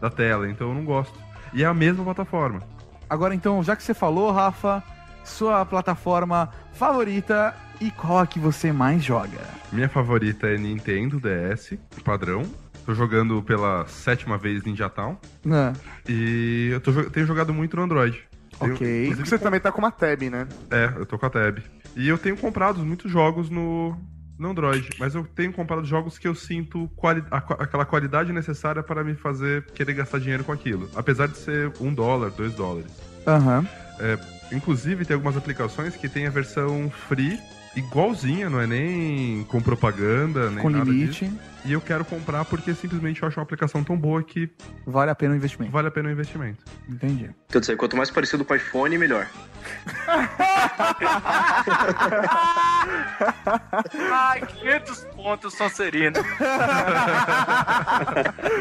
da tela, então eu não gosto. E é a mesma plataforma. Agora então, já que você falou, Rafa, sua plataforma favorita e qual a que você mais joga? Minha favorita é Nintendo DS, padrão. Tô jogando pela sétima vez Ninja Town. Ah. E eu tô tenho jogado muito no Android. Tenho- Ok. inclusive, Você também tá com uma tab, né? É, eu tô com a Tab. E eu tenho comprado muitos jogos no, no Android, mas eu tenho comprado jogos que eu sinto quali- a aquela qualidade necessária para me fazer querer gastar dinheiro com aquilo. Apesar de ser um dólar, dois dólares. Aham. É, inclusive, tem algumas aplicações que tem a versão free, igualzinha, não é nem com propaganda, nem Com nada limite. disso. E eu quero comprar porque simplesmente eu acho uma aplicação tão boa que Vale a pena o investimento. vale a pena o investimento. Entendi. Quer dizer, quanto mais parecido com o iPhone, melhor. Ai, 500 pontos, Sonserino.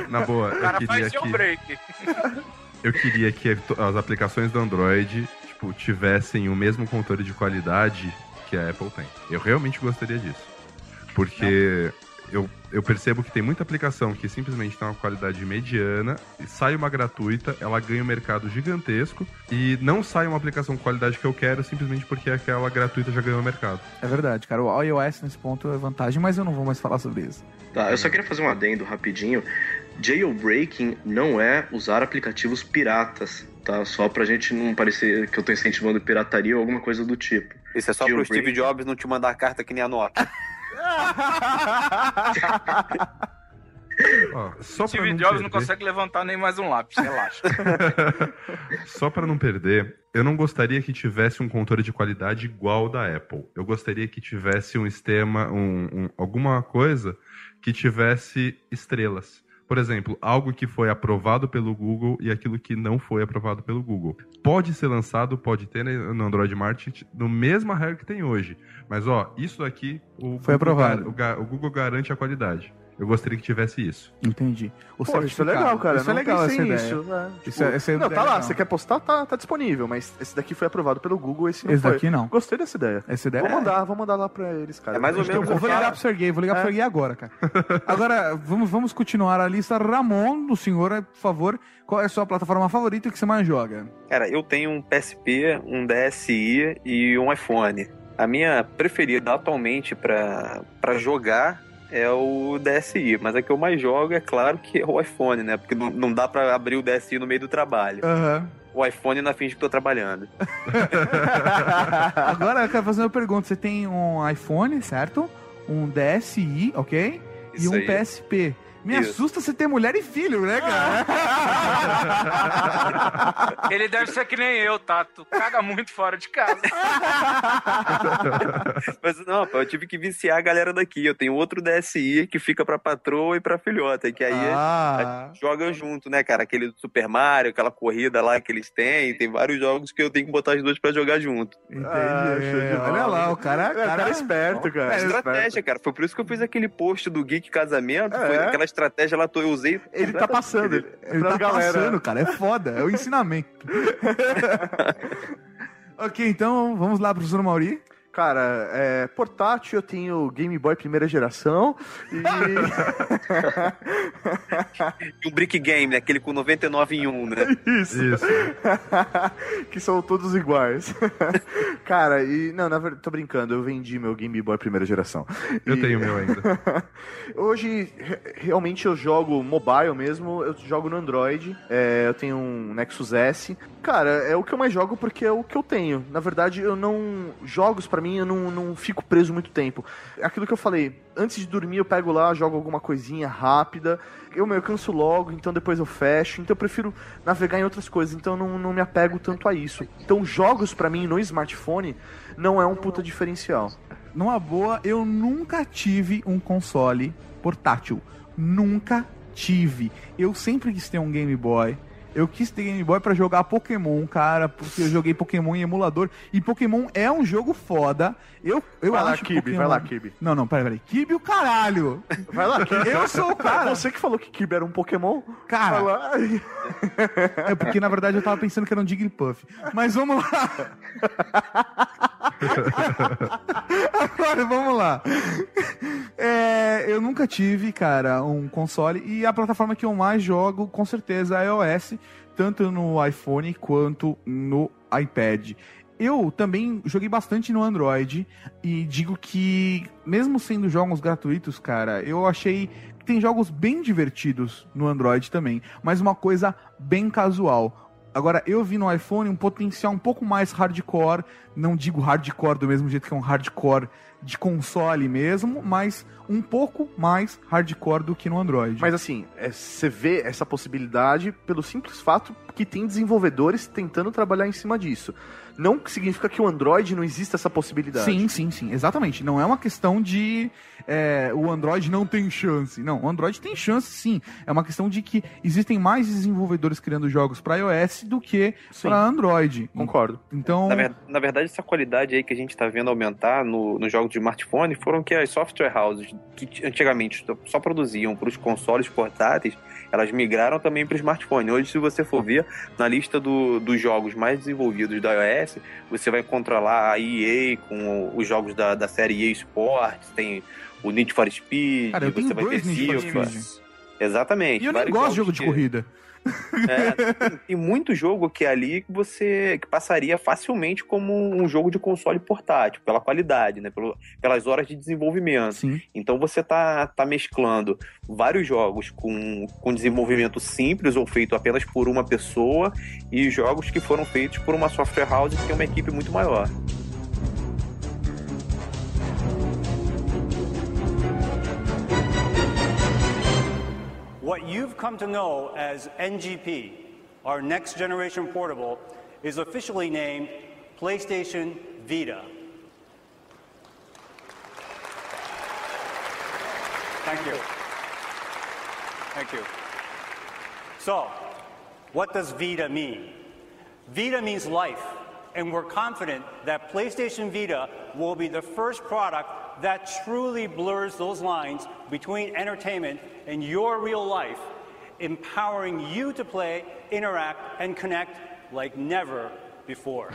Na boa, O eu cara queria faz seu que... break. Eu queria que as aplicações do Android, tipo, tivessem o mesmo controle de qualidade que a Apple tem. Eu realmente gostaria disso. Porque eu, eu percebo que tem muita aplicação que simplesmente tem uma qualidade mediana, e sai uma gratuita, ela ganha um mercado gigantesco, e não sai uma aplicação com qualidade que eu quero simplesmente porque aquela gratuita já ganhou o mercado. É verdade, cara. O iOS nesse ponto é vantagem, mas eu não vou mais falar sobre isso. Tá, eu só queria fazer um adendo rapidinho. Jailbreaking não é usar aplicativos piratas, tá? Só pra gente não parecer que eu tô incentivando pirataria ou alguma coisa do tipo. Isso é só pro Jailbreak- Steve Jobs não te mandar carta que nem a Nokia. Ó, só pra Steve não Jobs não perder- consegue levantar nem mais um lápis, relaxa. Só para não perder, eu não gostaria que tivesse um controle de qualidade igual ao da Apple. Eu gostaria que tivesse um sistema, um, um- alguma coisa que tivesse estrelas. Por exemplo, algo que foi aprovado pelo Google e aquilo que não foi aprovado pelo Google. Pode ser lançado, pode ter né, no Android Market no mesma regra que tem hoje. Mas ó, isso aqui o Foi Google aprovado. o, o Google garante a qualidade. Eu gostaria que tivesse isso. Entendi. O Pô, isso é legal, cara. Isso é não legal essa ideia. nisso, né? Isso Tipo, é- essa não, ideia tá é lá. legal. Você quer postar, tá, tá disponível. Mas esse daqui foi aprovado pelo Google, esse não Esse foi. daqui não. Gostei dessa ideia. Essa ideia Vou é- mandar, vou mandar lá pra eles, cara. É mais ou menos Eu vou ligar pro Serguei, vou ligar pro É. Serguei agora, cara. Agora, vamos, vamos continuar a lista. Ramon, do senhor, por favor, qual é a sua plataforma favorita que você mais joga? Cara, eu tenho um PSP, um DSi e um iPhone. A minha preferida atualmente pra jogar é o DSi, mas a que eu mais jogo é claro que é o iPhone, né? Porque não, não dá pra abrir o DSi no meio do trabalho. Aham. O iPhone na finge que tô trabalhando. Agora eu quero fazer uma pergunta. Você tem um iPhone, certo? Um DSi, ok? Isso e um aí. PSP. Me Isso. assusta você ter mulher e filho, né, cara? Ele deve ser que nem eu, tá? Tu caga muito fora de casa. Mas não, pô, eu tive que viciar a galera daqui. Eu tenho outro DSi que fica pra patroa e pra filhota, que aí Ah. a gente joga junto, né, cara? Aquele do Super Mario, aquela corrida lá que eles têm. Tem vários jogos que eu tenho que botar os dois pra jogar junto. Entendi. Ah, de Olha lá, o cara, É, o cara é esperto, cara. É estratégia, cara. Foi por isso que eu fiz aquele post do Geek Casamento. Foi É. aquela estratégia lá, eu usei. Ele tá passando. Ele, Ele tá passando, cara. É foda. É o ensinamento. Ok, então vamos lá, professor Mauri. Cara, é, portátil eu tenho Game Boy primeira geração e. E um Brick Game, né? aquele com 99 em 1, né? Isso. que são todos iguais. Cara, e. Não, na verdade, tô brincando, eu vendi meu Game Boy primeira geração. Eu E- tenho o meu ainda. Hoje, re- realmente eu jogo mobile mesmo, eu jogo no Android, é, eu tenho um Nexus S. Cara, é o que eu mais jogo porque é o que eu tenho. Na verdade, eu não. Jogos mim, eu não, não fico preso muito tempo. Aquilo que eu falei, antes de dormir eu pego lá, jogo alguma coisinha rápida. Eu, eu canso logo, então depois eu fecho. Então eu prefiro navegar em outras coisas, então eu não, não me apego tanto a isso. Então, jogos pra mim no smartphone não é um puta diferencial. Numa boa, eu nunca tive um console portátil. Nunca tive. Eu sempre quis ter um Game Boy. Eu quis ter Game Boy pra jogar Pokémon, cara, porque eu joguei Pokémon em emulador. E Pokémon é um jogo foda. Eu, eu Vai lá, acho Kibe, Pokémon... vai lá, Kibe. Não, não, peraí, peraí. Kibe o caralho! Vai lá, Kirby. Eu sou o cara. Você que falou que Kirby era um Pokémon? Cara. Vai lá. É porque na verdade eu tava pensando que era um Jigglypuff. Mas vamos lá. Agora vamos lá. É, eu nunca tive, cara, um console e a plataforma que eu mais jogo, com certeza, é iOS, tanto no iPhone quanto no iPad. Eu também joguei bastante no Android e digo que, mesmo sendo jogos gratuitos, cara, eu achei que tem jogos bem divertidos no Android também, mas uma coisa bem casual. Agora, eu vi no iPhone um potencial um pouco mais hardcore, não digo hardcore do mesmo jeito que é um hardcore de console mesmo, mas um pouco mais hardcore do que no Android. Mas assim, é, você vê essa possibilidade pelo simples fato que tem desenvolvedores tentando trabalhar em cima disso. Não significa que o Android não exista essa possibilidade. Sim, sim, sim, exatamente. Não é uma questão de é, o Android não tem chance. Não, o Android tem chance sim. É uma questão de que existem mais desenvolvedores criando jogos para iOS do que para Android. Concordo. Então. Na, ver- na verdade, essa qualidade aí que a gente tá vendo aumentar no, no jogo de smartphone foram que as software houses, que antigamente só produziam para os consoles portáteis, elas migraram também para o smartphone. Hoje, se você for ver, na lista do- dos jogos mais desenvolvidos da iOS, você vai encontrar lá a EA com os jogos da, da série EA Sports, tem o Need for Speed, Cara, você vai ter FIFA. Exatamente. E eu nem gosto de jogo de que- corrida. É, tem, muito jogo que é ali que você que passaria facilmente como um jogo de console portátil, pela qualidade, né? Pelo- pelas horas de desenvolvimento. Sim. Então você tá, tá mesclando vários jogos com, com desenvolvimento simples ou feito apenas por uma pessoa e jogos que foram feitos por uma software house que tem uma equipe muito maior. What you've come to know as NGP, our next generation portable, is officially named PlayStation Vita. Thank you. Thank you. So, what does Vita mean? Vita means life, and we're confident that PlayStation Vita will be the first product that truly blurs those lines between entertainment and your real life, empowering you to play, interact, and connect like never before.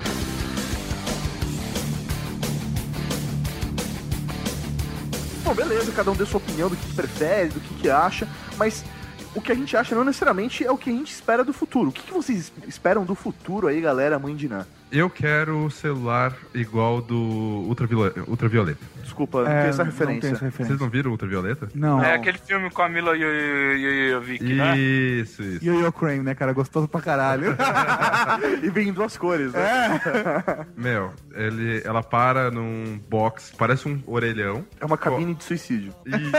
Bom, beleza, cada um deu sua opinião do que, prefere, do que, que acha, mas o que a gente acha não necessariamente é o que a gente espera do futuro. O que, que vocês esperam do futuro aí, galera, mãe de? Eu quero celular igual do Ultraviola- Ultravioleta. Desculpa, não É, tem essa não referência. tem essa referência. Vocês não viram Ultravioleta? Não. É aquele filme com a Mila Jovovich, né? Isso, isso. Yo-Yo Crane, né, cara? Gostoso pra caralho. e vem em duas cores, né? É. Meu, ele, ela para num box, parece um orelhão. É uma cabine de suicídio. Isso.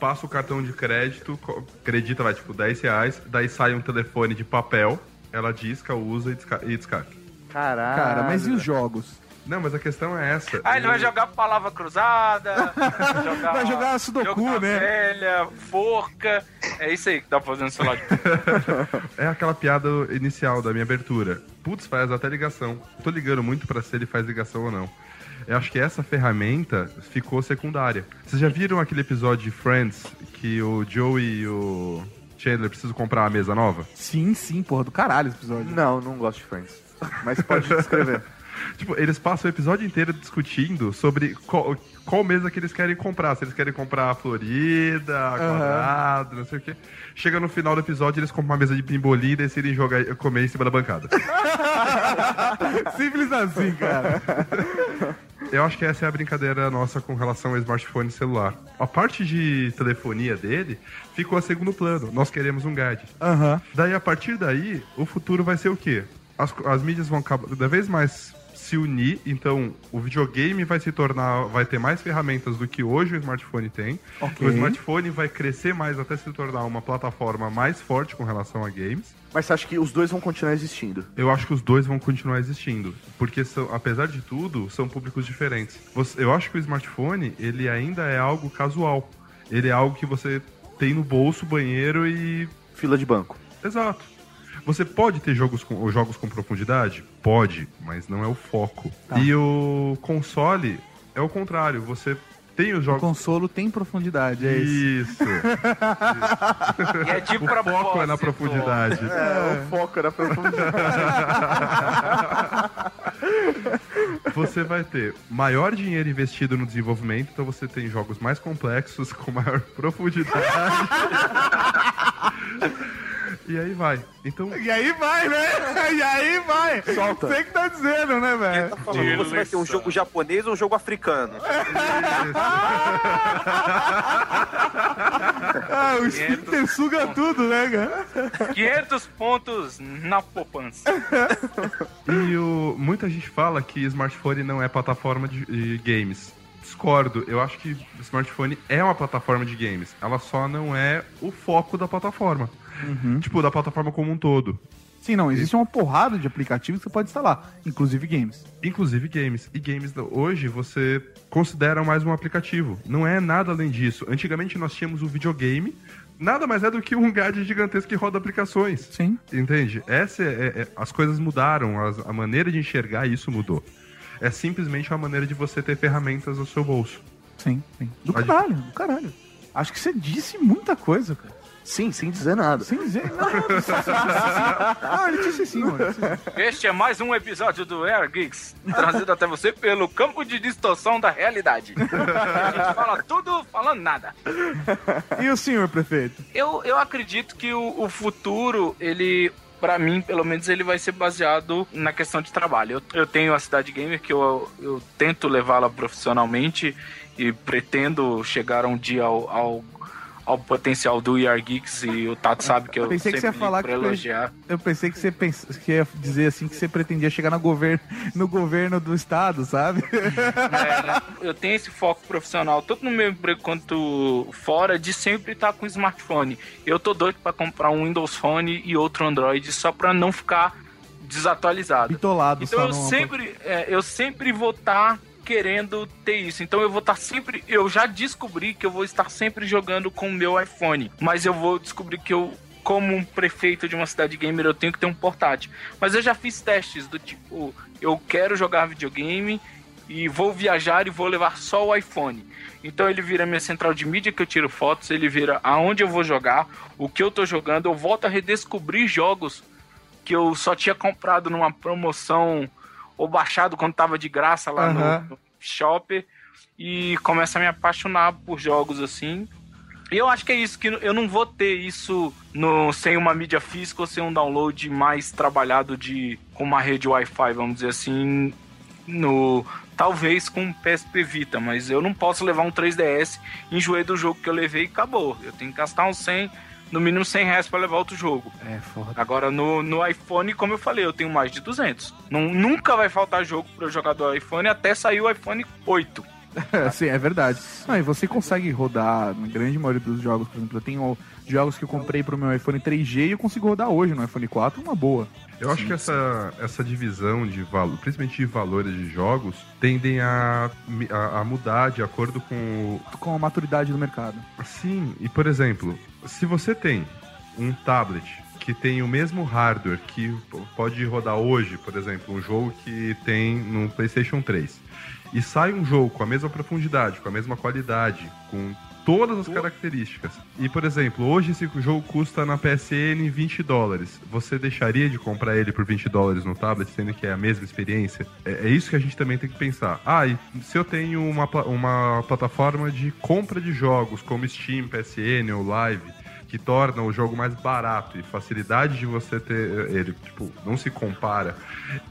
Passa o cartão de crédito, acredita, vai tipo 10 reais, daí sai um telefone de papel, ela disca, usa e desca- e descarga. Caralho. Cara, mas e os jogos? Não, mas a questão é essa. Ah, ele vai jogar palavra cruzada, vai jogar, Vai jogar Sudoku, né? velha, forca. É isso aí que dá pra fazer no celular. de- É aquela piada inicial da minha abertura. Putz, faz até ligação. Tô ligando muito pra se ele faz ligação ou não. Eu acho que essa ferramenta ficou secundária. Vocês já viram aquele episódio de Friends que o Joey e o Chandler precisam comprar uma mesa nova? Sim, sim, porra, do caralho esse episódio. Não, não gosto de Friends. Mas pode descrever. Tipo, eles passam o episódio inteiro discutindo sobre qual, qual mesa que eles querem comprar. Se eles querem comprar a Florida, a quadrado, não sei o quê. Chega no final do episódio, eles compram uma mesa de pimbolim e decidem jogar, comer em cima da bancada. Simples assim, cara. Eu acho que essa é a brincadeira nossa com relação ao smartphone celular. A parte de telefonia dele ficou a segundo plano. Nós queremos um gadget. Aham. Daí, a partir daí, o futuro vai ser o quê? As, as mídias vão cada vez mais se unir, então o videogame vai se tornar, vai ter mais ferramentas do que hoje o smartphone tem. Ok. O smartphone vai crescer mais até se tornar uma plataforma mais forte com relação a games. Mas você acha que os dois vão continuar existindo? Eu acho que os dois vão continuar existindo, porque são, apesar de tudo, são públicos diferentes. Eu acho que o smartphone, ele ainda é algo casual. Ele é algo que você tem no bolso, banheiro e Fila de banco. Exato. Você pode ter jogos com, jogos com profundidade? Pode, mas não é o foco. Tá. E o console é o contrário. Você tem os O jogos. consolo tem profundidade, é isso. Isso. E é de o foco é na profundidade. É, o foco era pra Você vai ter maior dinheiro investido no desenvolvimento, então você tem jogos mais complexos, com maior profundidade. e aí vai. Então. E aí vai, né? E aí vai. Solta. Você que tá dizendo, né, velho? Falando, você vai ter um jogo japonês ou um jogo africano? Ah, o Splinter suga tudo, né, cara? 500 pontos na poupança. E o, muita gente fala que smartphone não é plataforma de, de games. Discordo. Eu acho que smartphone é uma plataforma de games. Ela só não é o foco da plataforma. Tipo, da plataforma como um todo. Sim, não, existe uma porrada de aplicativos que você pode instalar, inclusive games. Inclusive games. E games hoje você considera mais um aplicativo. Não é nada além disso. Antigamente nós tínhamos o videogame. Nada mais é do que um gadget gigantesco que roda aplicações. Sim. Entende? Essa é, é- é- as coisas mudaram, as- a maneira de enxergar isso mudou. É simplesmente uma maneira de você ter ferramentas no seu bolso. Sim, sim. Do caralho, do caralho. Acho que você disse muita coisa, cara. Sim, sem dizer nada. Sem dizer. Só- Ah, ele disse sim, mano. Este é mais um episódio do Air Geeks, trazido até você pelo campo de distorção da realidade. A gente fala tudo falando nada. E o senhor prefeito? Eu, eu acredito que o, o futuro, ele. Pra mim, pelo menos, ele vai ser baseado na questão de trabalho. Eu, eu tenho a Cidade Gamer que eu, eu tento levá-la profissionalmente e pretendo chegar um dia ao, ao, ao potencial do ER Geeks e o Tato sabe que eu Pensei que você ia falar que- elogiar. Eu pensei que você pens... que ia dizer assim que você pretendia chegar no governo, no governo do estado, sabe? É, eu tenho esse foco profissional, tanto no meu emprego quanto fora, de sempre estar com smartphone. Eu tô doido pra comprar um Windows Phone e outro Android só pra não ficar desatualizado. Bitolado Então eu sempre, é, eu sempre vou estar querendo ter isso. Então eu vou estar sempre, eu já descobri que eu vou estar sempre jogando com o meu iPhone, mas eu vou descobrir que eu como um prefeito de uma cidade gamer, eu tenho que ter um portátil. Mas eu já fiz testes do tipo, eu quero jogar videogame e vou viajar e vou levar só o iPhone. Então ele vira minha central de mídia que eu tiro fotos, ele vira aonde eu vou jogar, o que eu tô jogando, eu volto a redescobrir jogos que eu só tinha comprado numa promoção ou baixado quando tava de graça lá no- Aham. no, shopper e começo a me apaixonar por jogos assim. E eu acho que é isso, que eu não vou ter isso no, sem uma mídia física ou sem um download mais trabalhado de com uma rede Wi-Fi, vamos dizer assim, no talvez com um PSP Vita, mas eu não posso levar um 3DS, enjoei do jogo que eu levei e acabou. Eu tenho que gastar uns 100, no mínimo 100 reais pra levar outro jogo. É foda. Agora no, no iPhone, como eu falei, eu tenho mais de 200. Não, nunca vai faltar jogo pra eu jogar do iPhone até sair o iPhone 8. Sim, é verdade. Não, e você consegue rodar na grande maioria dos jogos, por exemplo, eu tenho jogos que eu comprei pro meu iPhone 3G e eu consigo rodar hoje no iPhone 4, uma boa. Eu acho que essa, essa divisão de valor, principalmente de valores de jogos, tendem a, a, a mudar de acordo com o, Com a maturidade do mercado. Sim, e por exemplo, se você tem um tablet que tem o mesmo hardware que pode rodar hoje, por exemplo, um jogo que tem no PlayStation 3, e sai um jogo com a mesma profundidade, com a mesma qualidade, com todas as características. E, por exemplo, hoje esse jogo custa na PSN 20 dólares. Você deixaria de comprar ele por 20 dólares no tablet, sendo que é a mesma experiência? É, é isso que a gente também tem que pensar. Ah, e se eu tenho uma, uma plataforma de compra de jogos, como Steam, PSN ou Live, que torna o jogo mais barato e facilidade de você ter ele, tipo, não se compara.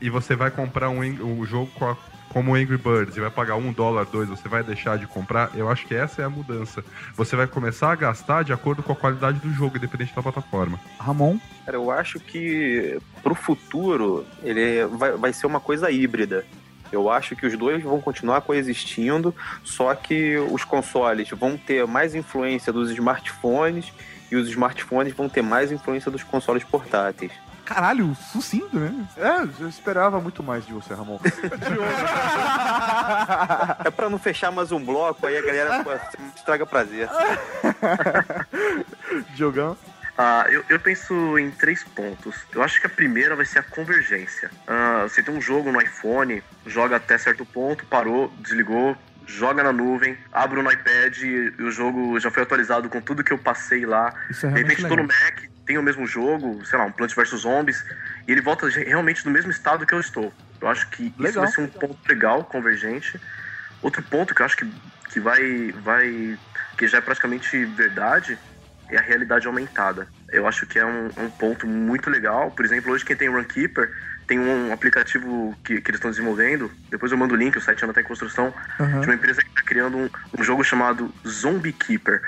E você vai comprar um, um jogo com a- como Angry Birds e vai pagar um dólar, dois, você vai deixar de comprar. Eu acho que essa é a mudança. Você vai começar a gastar de acordo com a qualidade do jogo, independente da plataforma. Ramon? Cara, eu acho que pro futuro ele vai, vai ser uma coisa híbrida. Eu acho que os dois vão continuar coexistindo, só que os consoles vão ter mais influência dos smartphones e os smartphones vão ter mais influência dos consoles portáteis. Caralho, sucinto, né? É, eu esperava muito mais de você, Ramon. É pra não fechar mais um bloco, aí a galera pô, estraga prazer. Diogão? Ah, eu, eu penso em três pontos. Eu acho que a primeira vai ser a convergência. Ah, você tem um jogo no iPhone, joga até certo ponto, parou, desligou, joga na nuvem, abre no iPad e o jogo já foi atualizado com tudo que eu passei lá. Isso é De realmente repente tô no legal. Mac, tem o mesmo jogo, sei lá, um Plants vs Zombies, e ele volta realmente no mesmo estado que eu estou. Eu acho que isso Legal. vai ser um ponto legal, convergente. Outro ponto que eu acho que, que vai, vai. que já é praticamente verdade é a realidade aumentada. Eu acho que é um, um ponto muito legal. Por exemplo, hoje quem tem Runkeeper tem um aplicativo que, que eles estão desenvolvendo. Depois eu mando o link, o site ainda está em construção. Uhum. De uma empresa que está criando um, um jogo chamado Zombie Keeper.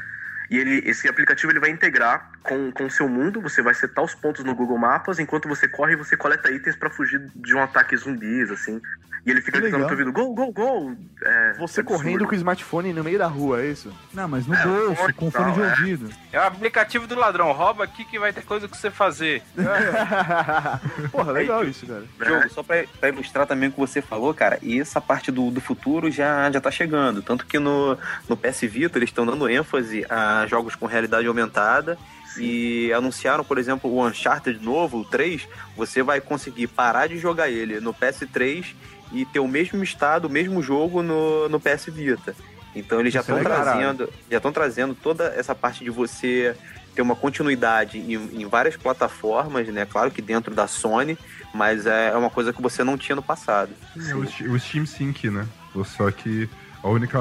E ele, esse aplicativo ele vai integrar com com o seu mundo. Você vai setar os pontos no Google Maps. Enquanto você corre, você coleta itens para fugir de um ataque zumbis, assim. E ele fica gritando no ouvido: Go, go, go! É, Você absurdo. correndo com o smartphone no meio da rua, é isso? Não, mas no É, bolso, com fone de é. ouvido. É o aplicativo do ladrão. Rouba aqui que vai ter coisa que você fazer. Porra, legal isso, cara. Jogo, só pra, pra ilustrar também o que você falou, cara, e essa parte do, do futuro já, já tá chegando. Tanto que no, no PS Vita eles estão dando ênfase a jogos com realidade aumentada. E anunciaram, por exemplo, o Uncharted novo, o 3, você vai conseguir parar de jogar ele no PS3 e ter o mesmo estado, o mesmo jogo no, no PS Vita. Então eles já é estão legal. trazendo, já estão trazendo toda essa parte de você ter uma continuidade em, em várias plataformas, né? Claro que dentro da Sony, mas é uma coisa que você não tinha no passado. É o, Steam Sync, né? Só que a única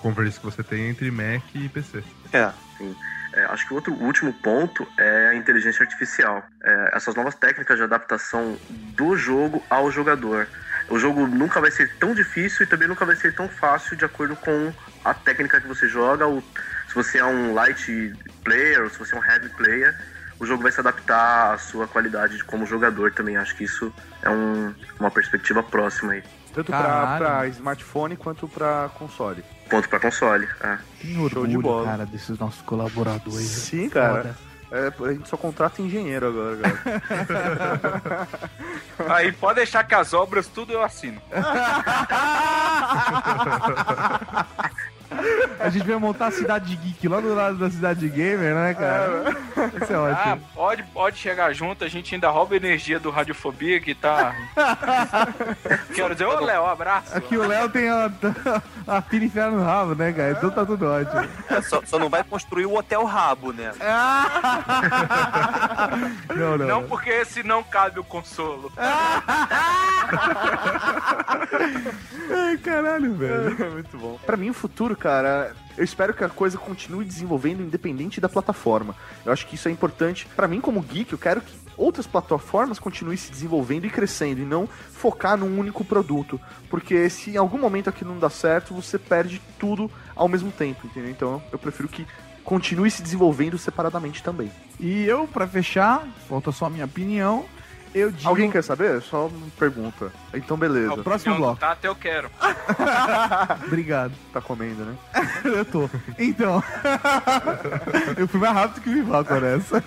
convergência que você tem é entre Mac e PC. É. Sim. É, acho que o outro o último ponto é a inteligência artificial. É, essas novas técnicas de adaptação do jogo ao jogador. O jogo nunca vai ser tão difícil e também nunca vai ser tão fácil de acordo com a técnica que você joga. Ou se você é um light player ou se você é um heavy player, o jogo vai se adaptar à sua qualidade de como jogador também. Acho que isso é um- uma perspectiva próxima aí. Tanto pra smartphone quanto pra console. Ponto pra console. É. Que Show de orgulho, bola. cara, desses nossos colaboradores. Sim, cara. Foda. É, a gente só contrata engenheiro agora, cara. Aí pode deixar que as obras tudo eu assino. A gente vai montar a cidade geek lá do lado da cidade gamer, né, cara? Isso é Ah, ótimo. pode, pode chegar junto, a gente ainda rouba energia do Radiofobia que tá. Quero dizer, ô Léo, abraço. Aqui o Léo tem a, a pilha enfiada no rabo, né, cara? Então tá tudo ótimo. É, só, só não vai construir o Hotel Rabo, né? Não, não. Não porque esse não cabe o consolo. Ai, caralho, velho. Muito bom. Pra mim, o futuro, cara, eu espero que a coisa continue desenvolvendo independente da plataforma. Eu acho que isso é importante. Pra mim, como geek, eu quero que outras plataformas continuem se desenvolvendo e crescendo e não focar num único produto. Porque se em algum momento aquilo não dá certo, você perde tudo ao mesmo tempo, entendeu? Então, eu prefiro que continue se desenvolvendo separadamente também. E eu, pra fechar, falta só a minha opinião. Eu digo. Alguém quer saber? Só uma pergunta. Então, beleza. o próximo Não, bloco. Tá, até eu quero. Obrigado. Tá comendo, né? eu tô. Então. eu fui mais rápido que o Vivaco nessa.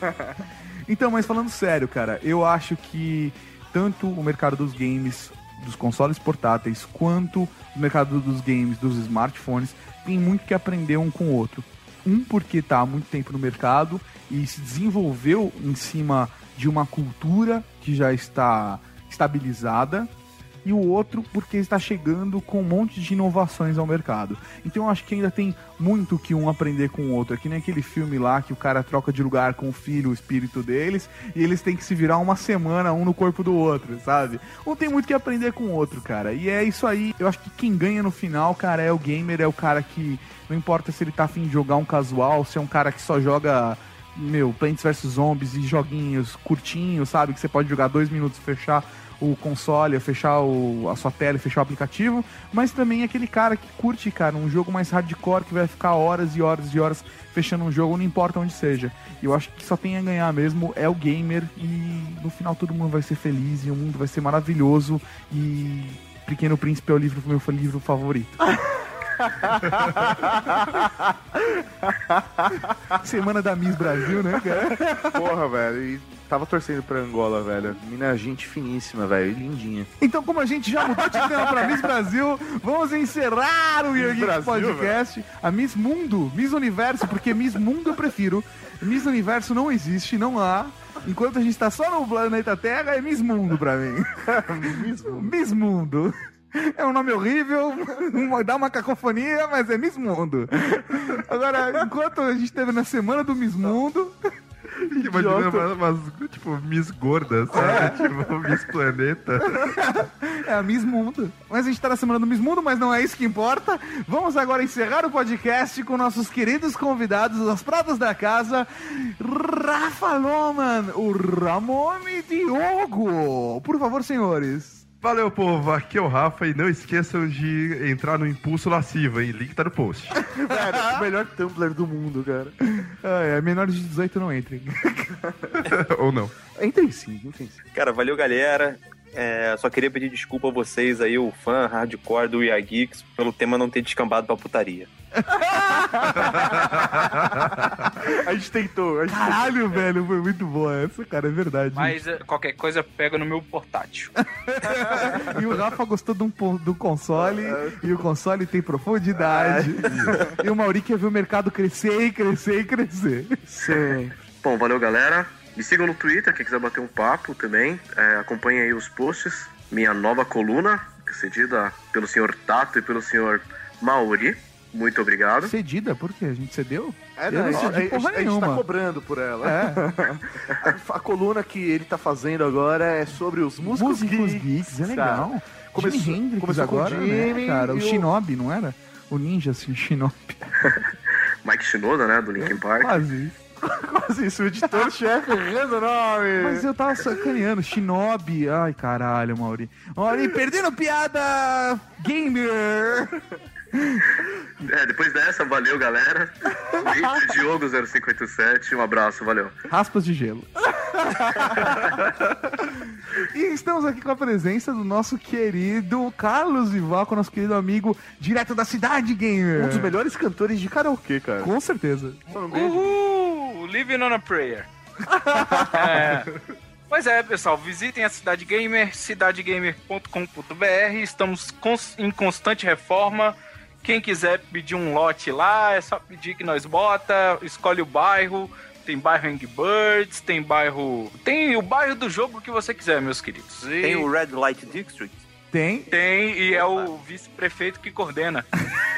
Então, mas falando sério, cara, eu acho que tanto o mercado dos games, dos consoles portáteis, quanto o mercado dos games, dos smartphones, tem muito que aprender um com o outro. Um porque tá há muito tempo no mercado e se desenvolveu em cima de uma cultura que já está estabilizada e o outro porque está chegando com um monte de inovações ao mercado. Então eu acho que ainda tem muito que um aprender com o outro. É que nem aquele filme lá que o cara troca de lugar com o filho, o espírito deles, e eles têm que se virar uma semana um no corpo do outro, sabe? Um tem muito que aprender com o outro, cara. E é isso aí. Eu acho que quem ganha no final, cara, é o gamer, é o cara que não importa se ele tá afim de jogar um casual, se é um cara que só joga meu, Plants vs Zombies e joguinhos curtinhos, sabe? Que você pode jogar dois minutos, fechar o console, fechar o, a sua tela, fechar o aplicativo, mas também é aquele cara que curte, cara, um jogo mais hardcore que vai ficar horas e horas e horas fechando um jogo, não importa onde seja. E eu acho que só tem a ganhar mesmo é o gamer e no final todo mundo vai ser feliz e o mundo vai ser maravilhoso e Pequeno Príncipe é o livro meu livro favorito. Semana da Miss Brasil, né, cara? Porra, velho. E tava torcendo pra Angola, velho. Mina gente finíssima, velho. e Lindinha. Então, como a gente já mudou de tema pra Miss Brasil, vamos encerrar o Brasil, Podcast. A Miss Mundo, Miss Universo, porque Miss Mundo eu prefiro. Miss Universo não existe, não há. Enquanto a gente tá só no planeta Terra, é Miss Mundo pra mim. Miss Mundo. É um nome horrível, dá uma cacofonia, mas é Miss Mundo. Agora, enquanto a gente teve na semana do Miss Mundo. Imagina umas, umas, tipo, Miss Gordas, sabe? Tipo, Miss Planeta. É a Miss Mundo. Mas a gente tá na semana do Miss Mundo, mas não é isso que importa. Vamos agora encerrar o podcast com nossos queridos convidados, os pratos da casa, Rafa Loman, o Ramone Diogo. Por favor, senhores. Valeu, povo. Aqui é o Rafa e não esqueçam de entrar no Impulso Lasciva, hein? Link tá no post. Velho, o melhor Tumblr do mundo, cara. Ah, é, menores de 18 não entrem. Ou não. Entrem sim, entrem sim. Cara, valeu, galera. É, só queria pedir desculpa a vocês aí, o fã hardcore do We Are Geeks, pelo tema não ter descambado pra putaria. a gente tentou. A gente Caralho, velho, foi muito boa essa, cara, é verdade. Mas eh, qualquer coisa pega no meu portátil. E o Rafa gostou do, do console, e o console tem profundidade. E o Mauri quer ver o mercado crescer e crescer e crescer. Sim. Bom, valeu, galera. Me sigam no Twitter, quem quiser bater um papo também. É, acompanhem aí os posts. Minha nova coluna, cedida pelo senhor Tato e pelo senhor Mauri. Muito obrigado. Cedida? Por quê? A gente cedeu? É, Eu não, não a, cedi a- porra a gente tá nenhuma. cobrando por ela. É. a, a coluna que ele tá fazendo agora é sobre os músicos, Músicos geeks, geeks, é legal. sabe? Começou, Jimi Hendrix começou agora, com o Jimmy né, cara? O Shinobi, não era? O ninja, assim, Shinobi. Mike Shinoda, né, do Linkin Park. Quase isso. Quase isso, o editor-chefe errando o nome. Mas eu tava sacaneando, Shinobi. Ai, caralho, Mauri. Mauri, perdendo piada gamer. É, depois dessa, valeu, galera. Twitter, Diogo0587. Um abraço, valeu. Raspas de gelo. e estamos aqui com a presença do nosso querido Carlos Vivaco, nosso querido amigo direto da cidade gamer. Um dos melhores cantores de karaokê, cara. Com certeza. Uhul! Living on a prayer. É. Pois é, pessoal, visitem a Cidade Gamer, cidadegamer.com.br. Estamos em constante reforma. Quem quiser pedir um lote lá, é só pedir que nós bota, escolhe o bairro. Tem bairro Angry Birds, tem bairro. Tem o bairro do jogo que você quiser, meus queridos. E- Tem o Red Light District? Tem? Tem, e é o vice-prefeito que coordena.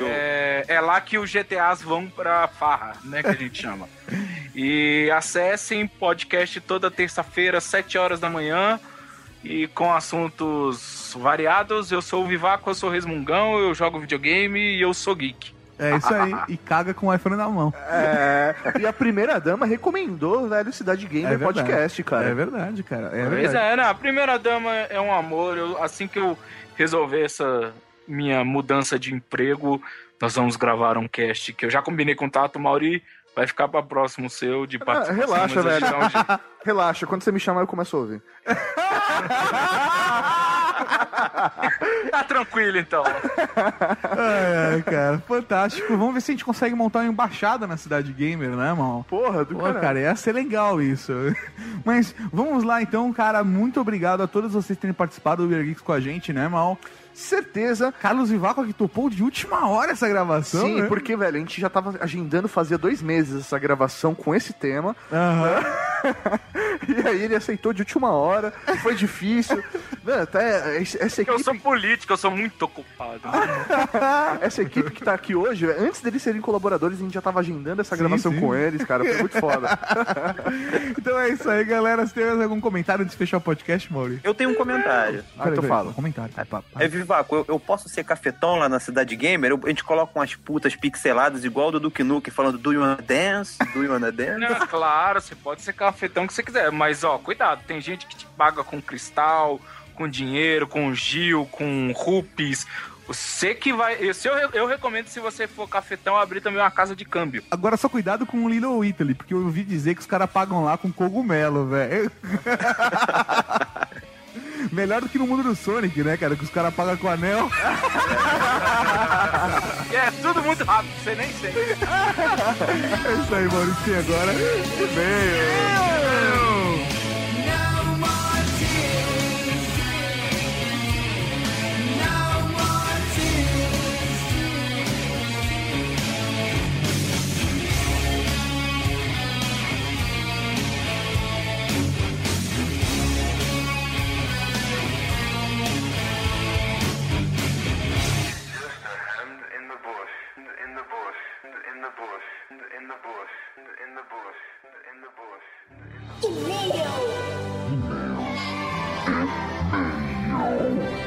É, é lá que os GTAs vão pra farra, né? Que a gente chama. E acessem podcast toda terça-feira, 7 horas da manhã. E com assuntos variados. Eu sou o Vivaco, eu sou o Resmungão, eu jogo videogame e eu sou geek. É isso aí. E caga com o iPhone na mão. É, e a primeira dama recomendou, velho, Cidade Gamer É verdade. Podcast, cara. É verdade, cara. É Pois verdade. é, né? A primeira dama é um amor. Eu- assim que eu resolver essa minha mudança de emprego, nós vamos gravar um cast que eu já combinei com o Tato Mauri. Vai ficar pra próximo seu de Ah, participação. relaxa, mas a velho. jeito. relaxa, quando você me chamar eu começo a ouvir. Tá tranquilo, então. Ai, ai, cara, fantástico. Vamos ver se a gente consegue montar uma embaixada na cidade gamer, né, mal? Porra, do Pô, caralho. cara, ia ser legal isso. Mas vamos lá então, cara. Muito obrigado a todos vocês terem participado do Beer Geeks com a gente, né, mal? Certeza. Carlos Vivaco que topou de última hora essa gravação. Sim, né? porque, velho, a gente já tava agendando fazia dois meses essa gravação com esse tema. Aham. E aí ele aceitou de última hora, foi difícil. Não, até esse- essa Eu equipe, sou político, eu sou muito ocupado. essa equipe que tá aqui hoje, antes deles serem colaboradores, a gente já tava agendando essa Sim, gravação sim. com eles, cara. Foi muito foda. Então é isso aí, galera. Se tem mais algum comentário antes de fechar o podcast, Mauri? Eu tenho um comentário. Ah, então peraí. fala. Comentário. Vai. É Vivaco, eu, eu posso ser cafetão lá na cidade gamer? Eu- a gente coloca umas putas pixeladas igual do Duke Nukem falando Do you wanna dance? Do you wanna dance? Não, claro, você pode ser cafetão que você quiser, mas ó, cuidado, tem gente que te paga com cristal, com dinheiro, com Gil, com rupees. Você que vai. Esse eu, eu recomendo, se você for cafetão, abrir também uma casa de câmbio. Agora só cuidado com o Little Italy, porque eu ouvi dizer que os caras pagam lá com cogumelo, velho. Melhor do que no mundo do Sonic, né, cara? Que os caras pagam com anel. E é tudo muito rápido, você nem sente. É isso aí, Maurício. Agora. E-mail. in the bush, in the bush, in the bush, in the bush, in the bush. Email. Email. Email.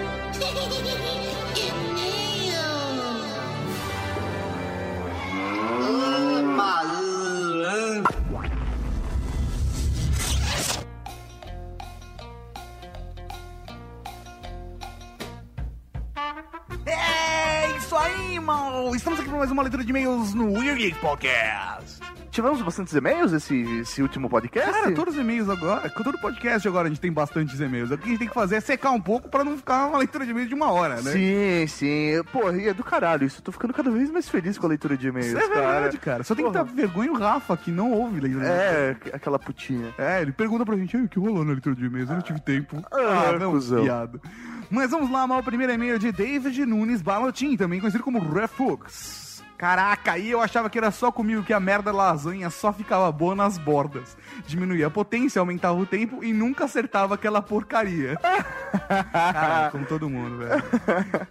É isso aí, irmão! Estamos aqui para mais uma leitura de e-mails no Weird Geek Podcast. Tivemos bastantes e-mails esse, esse último podcast? Cara, todos os e-mails agora, com todo podcast agora a gente tem bastantes e-mails. O que a gente tem que fazer é secar um pouco pra não ficar uma leitura de e-mails de uma hora, né? Sim, sim. Pô, e é do caralho isso. Eu tô ficando cada vez mais feliz com a leitura de e-mails, é cara. verdade, cara. Só tem que dar vergonha o Rafa, que não ouve leitura de É, aquela putinha. É, ele pergunta pra gente, "Ei, o que rolou na leitura de e-mails? Eu não tive tempo. Ah, não, cuzão. piada. Mas vamos lá, mal o primeiro e-mail de David Nunes Balotin, também conhecido como Refux. Caraca, aí eu achava que era só comigo que a merda lasanha só ficava boa nas bordas. Diminuía a potência, aumentava o tempo e nunca acertava aquela porcaria. Cara, como todo mundo, velho.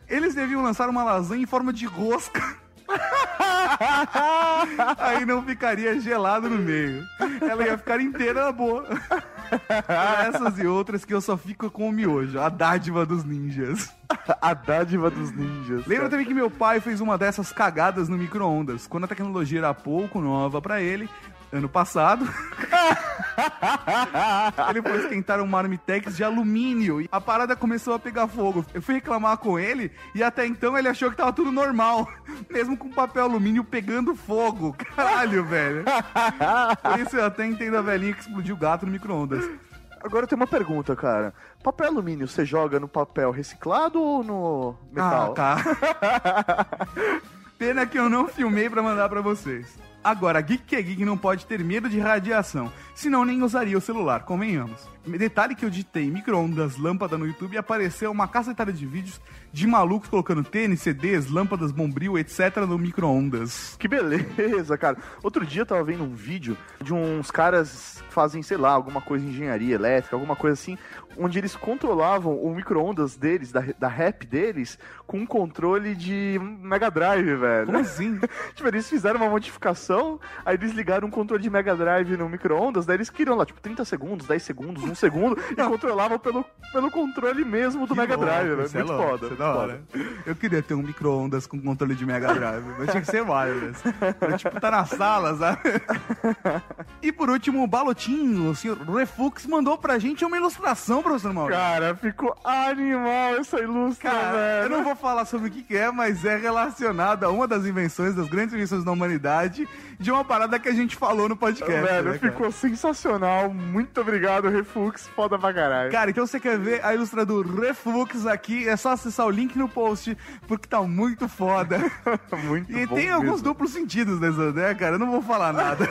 Eles deviam lançar uma lasanha em forma de rosca. Aí não ficaria gelado no meio. Ela ia ficar inteira na boa. Essas e outras que eu só fico com o miojo, a dádiva dos ninjas. a dádiva dos ninjas. Lembra também que meu pai fez uma dessas cagadas no micro-ondas, quando a tecnologia era pouco nova pra ele, ano passado. ele foi esquentar um marmitex de alumínio e a parada começou a pegar fogo. Eu fui reclamar com ele e até então ele achou que tava tudo normal, mesmo com papel alumínio pegando fogo. Caralho, velho. Por isso eu até entendo a velhinha que explodiu o gato no micro-ondas. Agora eu tenho uma pergunta, cara. Papel alumínio, você joga no papel reciclado ou no metal? Ah, tá. Pena que eu não filmei pra mandar pra vocês. Agora, Geek que é Geek não pode ter medo de radiação, senão nem usaria o celular, convenhamos. Detalhe que eu digitei micro-ondas, lâmpada no YouTube e apareceu uma cacetada de vídeos de malucos colocando tênis, CDs, lâmpadas, bombril, etc. no micro-ondas. Que beleza, cara. Outro dia eu tava vendo um vídeo de uns caras fazem, sei lá, alguma coisa de engenharia elétrica, alguma coisa assim, onde eles controlavam o micro-ondas deles, da, da rap deles, com um controle de Mega Drive, velho. Como assim? tipo, eles fizeram uma modificação, aí eles ligaram um controle de Mega Drive no micro-ondas, daí eles queriam lá, tipo, 30 segundos, 10 segundos, 1 segundo, e controlavam pelo, pelo controle mesmo do Que Mega louco, Drive, velho. é Muito louco, foda. isso é da hora. Eu queria ter um micro-ondas com controle de Mega Drive, mas tinha que ser wireless. Tipo, tá na sala, sabe? E por último, o O senhor Refux, mandou pra gente uma ilustração, professor Mauro. Cara, ficou animal essa ilustra, Cara, velho. eu não vou falar sobre o que que é, mas é relacionado a uma das invenções, das grandes invenções da humanidade, de uma parada que a gente falou no podcast. Velho, né, cara? ficou sensacional. Muito obrigado, Refux. Foda pra caralho. Cara, então você quer ver a ilustra do Refux aqui, é só acessar o link no post, porque tá muito foda. muito E bom tem alguns mesmo. duplos sentidos nessa, né, cara? Eu não vou falar nada.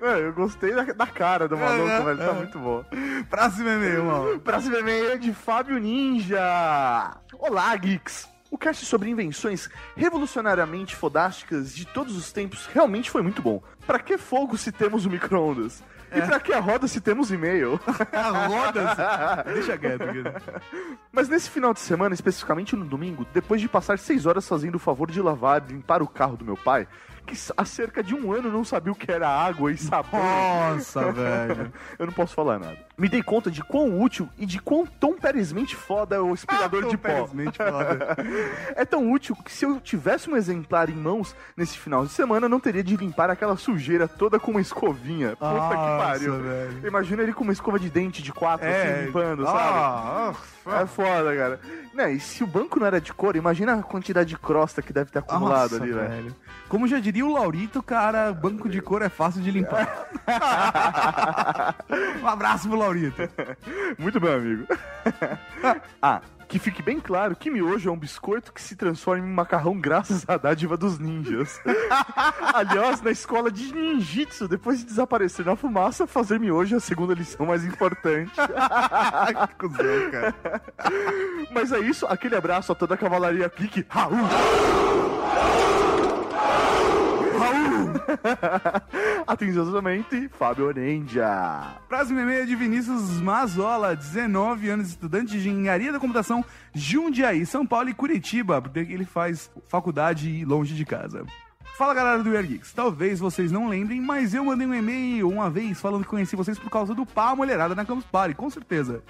Não, eu gostei da, da cara do maluco, Aham, velho. Tá aham. muito bom. Próximo e-mail, mano. Próximo e-mail é de Fábio Ninja. Olá, geeks. O cast sobre invenções revolucionariamente fodásticas de todos os tempos realmente foi muito bom. Pra que fogo se temos o micro-ondas? E pra que a roda se temos e-mail? A roda? Deixa quieto, cara. Mas nesse final de semana, especificamente no domingo, depois de passar seis horas fazendo o favor de lavar e limpar o carro do meu pai, que há cerca de um ano não sabia o que era água e sabão. Nossa, velho. Eu não posso falar nada. Me dei conta de quão útil e de quão tão perezmente foda é o aspirador de pó. É tão útil que se eu tivesse um exemplar em mãos nesse final de semana, não teria de limpar aquela sujeira toda com uma escovinha. Puta que Nossa, pariu. Imagina ele com uma escova de dente de quatro, É. assim, limpando, Ah, sabe? É foda, cara. Né, e se o banco não era de couro, imagina a quantidade de crosta que deve ter acumulado Nossa, ali, velho. velho. Como já diria o Laurito, cara, banco de couro é fácil de limpar. um abraço pro Laurito. Muito bem, amigo. ah, que fique bem claro que miojo é um biscoito que se transforma em macarrão graças à dádiva dos ninjas. Aliás, na escola de ninjitsu, depois de desaparecer na fumaça, fazer miojo é a segunda lição mais importante. que cuzão, cara. Mas é isso, aquele abraço a toda a cavalaria pique. Raul! Atenciosamente, Fábio Orendia. Próximo e-mail é de Vinícius Mazola, 19 anos, estudante de engenharia da computação, Jundiaí, São Paulo e Curitiba, porque ele faz faculdade longe de casa. Fala galera do Weird Geeks, talvez vocês não lembrem, mas eu mandei um e-mail uma vez falando que conheci vocês por causa do Pá Mulherada na Campus Party, com certeza.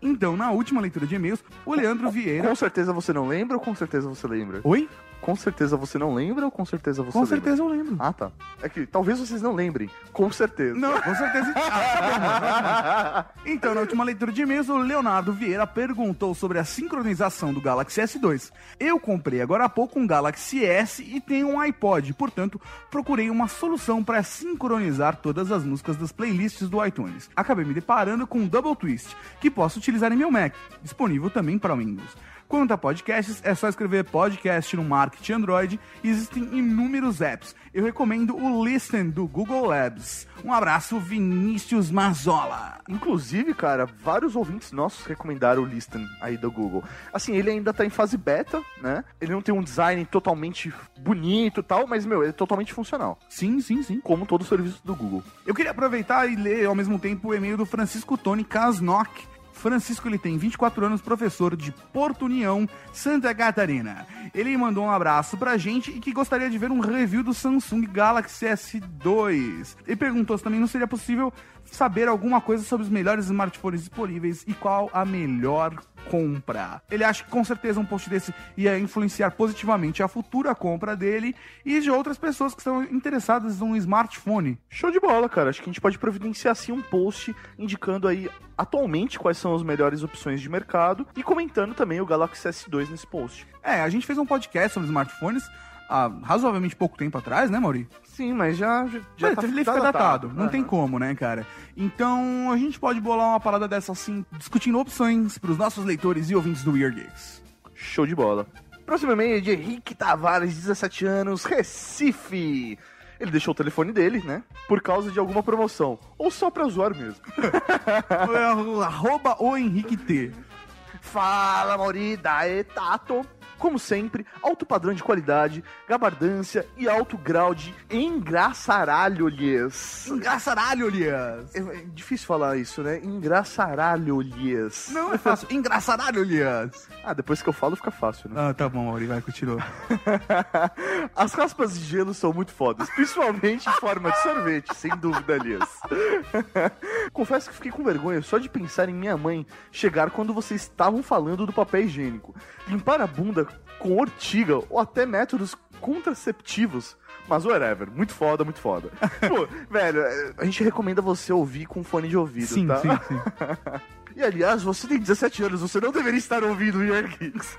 Então, na última leitura de e-mails, o Leandro Vieira. Com certeza você não lembra ou com certeza você lembra? Oi? Com certeza você não lembra ou com certeza você Com lembra? certeza eu lembro. Ah, tá. É que talvez vocês não lembrem. Com certeza. Não, com certeza. Ah, tá então, na última leitura de e-mails, o Leonardo Vieira perguntou sobre a sincronização do Galaxy S2. Eu comprei agora há pouco um Galaxy S e tenho um iPod, portanto, procurei uma solução para sincronizar todas as músicas das playlists do iTunes. Acabei me deparando com um Double Twist, que posso utilizar em meu Mac, disponível também para Windows. Quanto a podcasts, é só escrever podcast no marketing Android e existem inúmeros apps. Eu recomendo o Listen do Google Labs. Um abraço, Vinícius Mazola. Inclusive, cara, vários ouvintes nossos recomendaram o Listen aí do Google. Assim, ele ainda tá em fase beta, né? Ele não tem um design totalmente bonito e tal, mas, meu, ele é totalmente funcional. Sim, sim, sim. Como todo o serviço do Google. Eu queria aproveitar e ler ao mesmo tempo o e-mail do Francisco Tony Kasnock. Francisco, ele tem 24 anos, professor de Porto União, Santa Catarina. Ele mandou um abraço pra gente e que gostaria de ver um review do Samsung Galaxy S2. E perguntou se também não seria possível saber alguma coisa sobre os melhores smartphones disponíveis e qual a melhor compra. Ele acha que com certeza um post desse ia influenciar positivamente a futura compra dele e de outras pessoas que estão interessadas num smartphone. Show de bola, cara. Acho que a gente pode providenciar assim um post indicando aí atualmente quais são as melhores opções de mercado e comentando também o Galaxy S2 nesse post. É, a gente fez um podcast sobre smartphones há razoavelmente pouco tempo atrás, né, Mauri? Sim, mas já, já, já Mas tá, ele fica datado, não Aham. tem como, né, cara? Então a gente pode bolar uma parada dessa assim, discutindo opções pros nossos leitores e ouvintes do Weird Geeks. Show de bola. Próximo e-mail é de Henrique Tavares, 17 anos, Recife. Ele deixou o telefone dele, né? Por causa de alguma promoção. Ou só pra zoar mesmo. Arroba o Henrique T. Fala, Mauri, dae tato. Como sempre, alto padrão de qualidade, gabardância e alto grau de engraçaralho-lhes. Engraçaralho-lhes. É, é difícil falar isso, né? Engraçaralho-lhes. Não é fácil. Engraçaralho-lhes. Ah, depois que eu falo fica fácil, né? Ah, tá bom, Mauri, vai, continua. As raspas de gelo são muito fodas, principalmente em forma de sorvete, sem dúvida, aliás. Confesso que fiquei com vergonha só de pensar em minha mãe chegar quando vocês estavam falando do papel higiênico. Limpar a bunda com ortiga ou até métodos contraceptivos. Mas whatever, muito foda, muito foda. Pô, velho, é, a gente recomenda você ouvir com fone de ouvido, Sim, tá? sim, sim. E aliás, você tem 17 anos, você não deveria estar ouvindo o Geeks.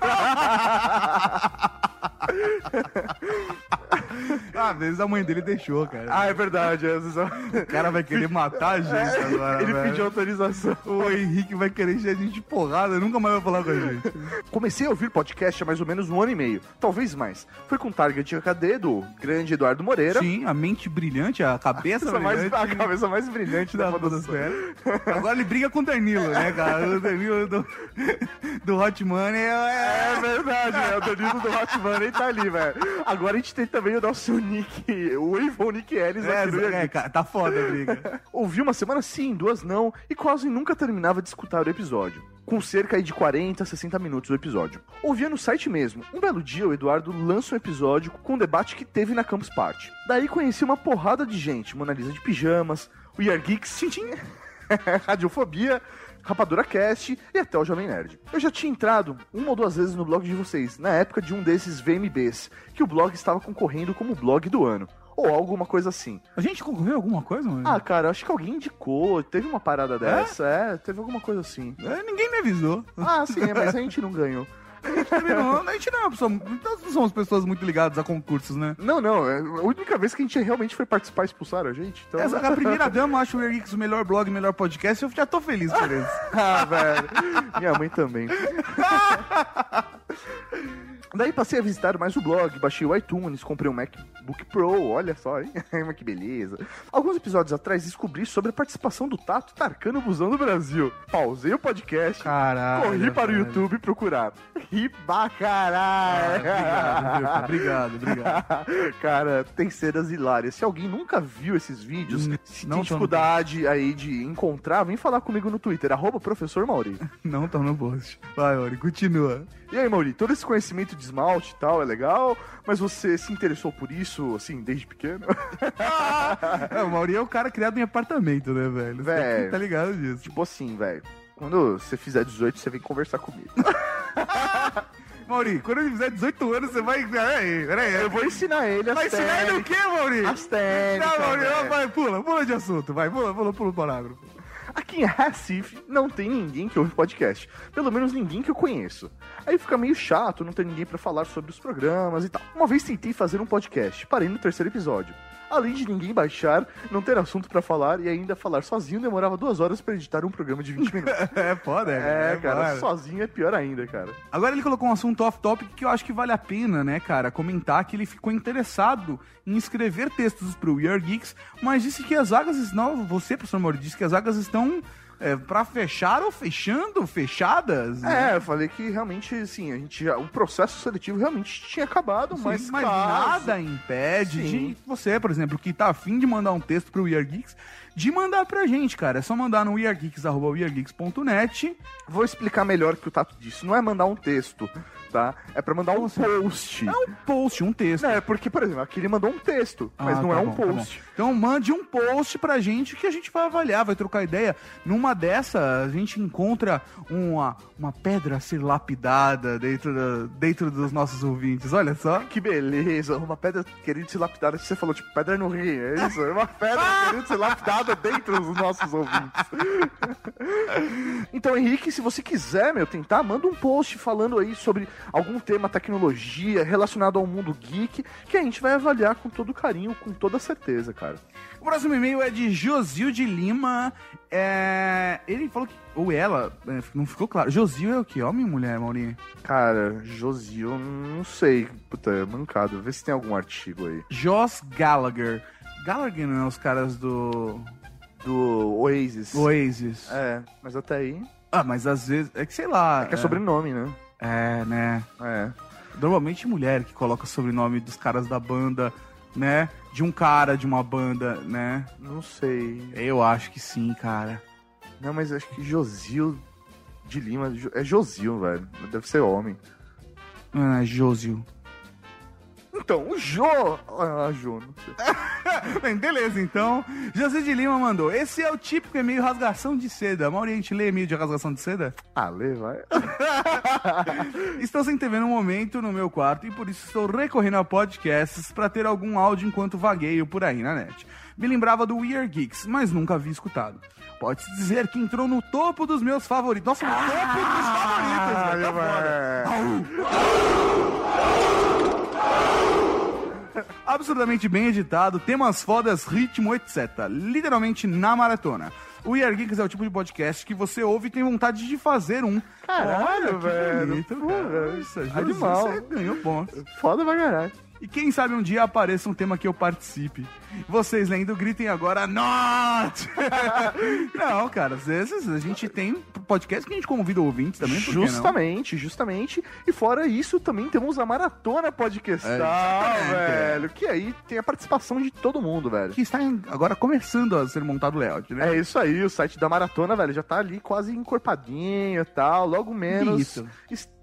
Ah, às vezes a mãe dele deixou, cara. Ah, é verdade. Vezes... O cara vai querer matar a gente É, agora. ele velho. pediu autorização. O Henrique vai querer encher a gente de porrada, nunca mais vai falar com a gente. Comecei a ouvir podcast há mais ou menos um ano e meio, talvez mais. Foi com Target HD do grande Eduardo Moreira. Sim, a mente brilhante, a cabeça mais, brilhante. a cabeça mais brilhante da podosfera. Agora ele briga com o Danilo, né, cara? O Danilo do, do Hot Money é... É verdade, né? O Danilo do Hot Money tá ali, velho. Agora a gente tem também o nosso Nick, o Evil Nick Ellis É, é, cara, tá foda a briga. Ouvi uma semana sim, duas não, e quase nunca terminava de escutar o episódio. Com cerca de 40 a 60 minutos o episódio. Ouvia no site mesmo. Um belo dia, o Eduardo lança um episódio com um debate que teve na Campus Party. Daí conheci uma porrada de gente, Mona Lisa de pijamas, o Year Geeks, Radiofobia, Rapadura Cast e até o Jovem Nerd. Eu já tinha entrado uma ou duas vezes no blog de vocês, na época de um desses VMBs, que o blog estava concorrendo como blog do ano. Ou alguma coisa assim. A gente concorreu alguma coisa, mano? Ah, cara, acho que alguém indicou, teve uma parada dessa, é, teve alguma coisa assim. É, ninguém me avisou. Ah, sim, é, mas a gente não ganhou. A gente também não, a gente não é uma pessoa. Nós não somos pessoas muito ligadas a concursos, né? Não, não, é a única vez que a gente realmente foi participar expulsaram a gente. Então... Essa, a primeira dama acha o Geeks o melhor blog, o melhor podcast, eu já tô feliz por isso. ah, velho. Minha mãe também. Daí passei a visitar mais o blog, baixei o iTunes, comprei um MacBook Pro, olha só, hein? que beleza. Alguns episódios atrás descobri sobre a participação do Tato Tarcano Busão do Brasil. Pausei o podcast, Caralho, corri para o velho. YouTube procurar. Ri pra caralho. Ah, obrigado, viu, cara? obrigado, Cara, tem cenas hilárias. Se alguém nunca viu esses vídeos, se não tem dificuldade aí de encontrar, vem falar comigo no Twitter, arroba professor Mauri. Não tá no post. Vai, Ori, continua. E aí, Mauri, todo esse conhecimento de esmalte e tal é legal, mas você se interessou por isso, assim, desde pequeno? É, o Mauri é o cara criado em apartamento, né, velho? Véi. tá ligado disso. tipo assim, velho, quando você fizer 18, você vem conversar comigo. Mauri, quando ele fizer 18 anos, você vai. Peraí, peraí. Eu vou ensinar ele Vai ensinar ele o técnicas. quê, Mauri? As técnicas, Não, Mauri, velho. vai, pula, pula de assunto, vai, pula, pula, pula o parágrafo. Aqui em Recife não tem ninguém que ouve podcast. Pelo menos ninguém que eu conheço. Aí fica meio chato não ter ninguém pra falar sobre os programas e tal. Uma vez tentei fazer um podcast, parei no terceiro episódio. Além de ninguém baixar, não ter assunto pra falar e ainda falar sozinho demorava duas horas pra editar um programa de 20 minutos. É foda, é, é, cara, foda. sozinho é pior ainda, cara. Agora ele colocou um assunto off-topic que eu acho que vale a pena, né, cara, comentar que ele ficou interessado em escrever textos pro We Are Geeks, mas disse que as vagas estão... Você, professor Mauro, disse que as vagas estão é, pra fechar ou fechando, fechadas. né? É, eu falei que realmente, assim, a gente já, o processo seletivo realmente tinha acabado, Sim, mas, mas caso- nada impede Sim. de você, por exemplo, que tá afim de mandar um texto pro We Are Geeks, de mandar pra gente, cara. É só mandar no weargeeks.net. Vou explicar melhor o que o Tato disse. Não é mandar um texto, tá? É pra mandar um post. É um post, um texto. É, porque, por exemplo, aqui ele mandou um texto, mas Ah, não tá é um bom, tá post. Então mande um post pra gente que a gente vai avaliar, vai trocar ideia. Numa dessa, a gente encontra uma, uma pedra a ser lapidada dentro, da- dentro dos nossos ouvintes. Olha só. Que beleza, uma pedra querendo ser lapidada, você falou, tipo, pedra no rio, é isso? É uma pedra querendo ser lapidada dentro dos nossos ouvintes. então, Henrique, se você quiser, meu, tentar, manda um post falando aí sobre algum tema, tecnologia, relacionado ao mundo geek, que a gente vai avaliar com todo carinho, com toda certeza, cara. O próximo e-mail é de Josil de Lima. É, Ele falou que. Ou ela, é, não ficou claro. Josil é o que? Homem ou mulher, Maurinho? Cara, Josil, não sei. Puta, é mancado. Vê se tem algum artigo aí. Joss Gallagher. Gallagher não é os caras do. Do Oasis. Oasis. É, mas até aí. Ah, mas às vezes. É que sei lá. É que é sobrenome, né? É, né? É. Normalmente mulher que coloca o sobrenome dos caras da banda, né? De um cara de uma banda, né? Não sei. Eu acho que sim, cara. Não, mas acho que Josil de Lima. É Josil, velho. Deve ser homem. Não, é Josil. Então, o Jo. Ah, Jo, não sei. Bem, beleza, então. José de Lima mandou. Esse é o típico e-mail rasgação de seda. Mauri, a gente lê e-mail de rasgação de seda? Ah, lê, vai. Estou sem TV no momento no meu quarto e por isso estou recorrendo a podcasts para ter algum áudio enquanto vagueio por aí na net. Me lembrava do Weird Geeks, mas nunca havia escutado. Pode-se dizer que entrou no topo dos meus favoritos. Nossa, no topo dos favoritos, velho. Tá foda. Absurdamente bem editado, temas fodas, ritmo, etc. Literalmente na maratona. O We Are Geeks é o tipo de podcast que você ouve e tem vontade de fazer um. Caralho, Olha que velho. bonito, Pô, cara. Isso, Animal. Você ganhou pontos. Foda pra caralho. E quem sabe um dia apareça um tema que eu participe. Vocês lendo, gritem agora, NOT! não, cara, às vezes a gente tem podcast que a gente convida ouvintes também, que não? Justamente, justamente. E fora isso, também temos a Maratona Podcastal, É, exatamente. velho. Que aí tem a participação de todo mundo, velho. Que está agora começando a ser montado o layout, né? É isso aí, o site da Maratona, velho, já tá ali quase encorpadinho e tal. Logo menos Isso.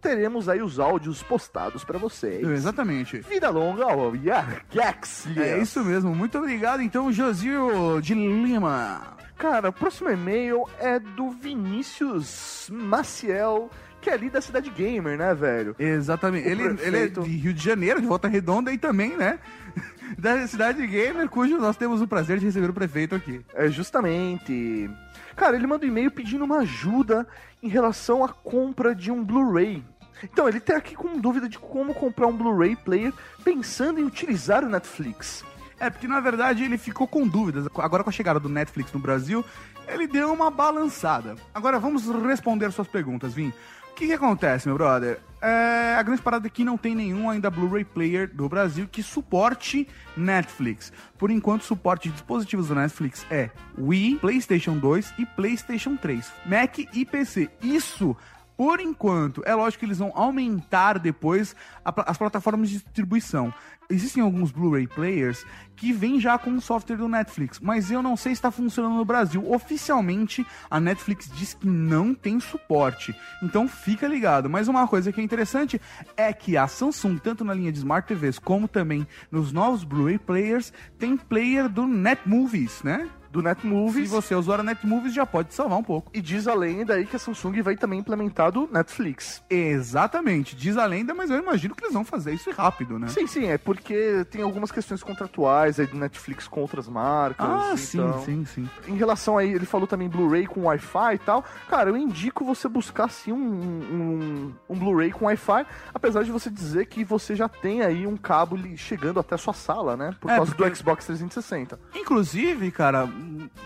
Teremos aí os áudios postados pra vocês. Exatamente. Vida longa ao Yargax. É isso mesmo. Muito obrigado, então, Josil de Lima. Cara, o próximo e-mail é do Vinícius Maciel, que é ali da Cidade Gamer, né, velho? Exatamente. Ele, ele é de Rio de Janeiro, de Volta Redonda e também, né? Da cidade gamer, cujo nós temos o prazer de receber o prefeito aqui. É, justamente. Cara, ele manda um e-mail pedindo uma ajuda em relação à compra de um Blu-ray. Então, ele tá aqui com dúvida de como comprar um Blu-ray player pensando em utilizar o Netflix. É, porque na verdade ele ficou com dúvidas. Agora com a chegada do Netflix no Brasil, ele deu uma balançada. Agora vamos responder suas perguntas, Vim. O que, que acontece, meu brother? É, a grande parada é que não tem nenhum ainda Blu-ray player do Brasil que suporte Netflix. Por enquanto, o suporte de dispositivos do Netflix é Wii, PlayStation 2 e PlayStation 3, Mac e PC. Isso por enquanto, é lógico que eles vão aumentar depois a as plataformas de distribuição. Existem alguns Blu-ray players que vêm já com o software do Netflix, mas eu não sei se está funcionando no Brasil. Oficialmente, a Netflix diz que não tem suporte. Então fica ligado. Mas uma coisa que é interessante é que a Samsung, tanto na linha de Smart TVs como também nos novos Blu-ray players, tem player do Netmovies, né? Do Netmovies. Se você é usuário Netmovies, já pode salvar um pouco. E diz a lenda aí que a Samsung vai também implementar do Netflix. Exatamente, diz a lenda, mas eu imagino que eles vão fazer isso rápido, né? Sim, sim, é porque tem algumas questões contratuais aí do Netflix com outras marcas. Ah, sim, então... sim, sim. Em relação aí, ele falou também Blu-ray com Wi-Fi e tal. Cara, eu indico você buscar sim um, um, um Blu-ray com Wi-Fi, apesar de você dizer que você já tem aí um cabo chegando até a sua sala, né? Por É, causa porque- do Xbox 360. Inclusive, cara,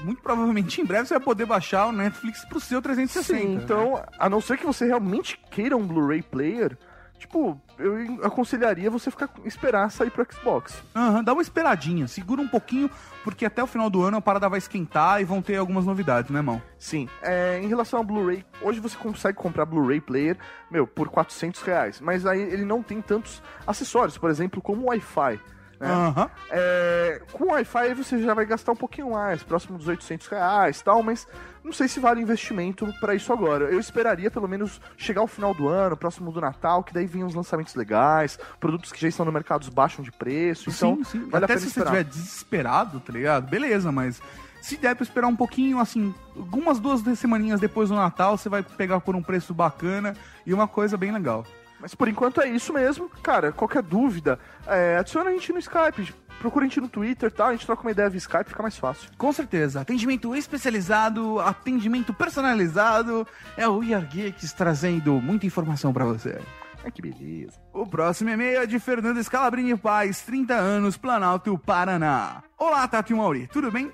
muito provavelmente em breve você vai poder baixar o Netflix pro seu 360. Sim, né? então, a não ser que você realmente queira um Blu-ray player, tipo, eu aconselharia você ficar esperar sair pro Xbox. Aham, dá uma esperadinha, segura um pouquinho, porque até o final do ano a parada vai esquentar e vão ter algumas novidades, né, irmão? Sim. É, em relação ao Blu-ray, hoje você consegue comprar Blu-ray player, meu, por 400 reais. Mas aí ele não tem tantos acessórios, por exemplo, como o Wi-Fi. Né? Aham. É, com Wi-Fi você já vai gastar um pouquinho mais, próximo dos 800 reais tal, mas não sei se vale investimento pra isso agora. Eu esperaria pelo menos chegar ao final do ano, próximo do Natal, que daí vinham os lançamentos legais, produtos que já estão no mercado baixam de preço, então sim, vale Até a pena se você esperar. estiver desesperado, tá ligado? Beleza, mas se der pra esperar um pouquinho, assim, algumas duas semaninhas depois do Natal, você vai pegar por um preço bacana e uma coisa bem legal. Mas por enquanto é isso mesmo. Cara, qualquer dúvida, é, adiciona a gente no Skype, procura a gente no Twitter tal, a gente troca uma ideia via Skype, fica mais fácil. Com certeza. Atendimento especializado, atendimento personalizado. É o IR Geeks trazendo muita informação pra você. Ai, que beleza. O próximo e-mail é de Fernando Scalabrini Paz, 30 anos, Planalto, Paraná. Olá, Tati e Mauri, tudo bem?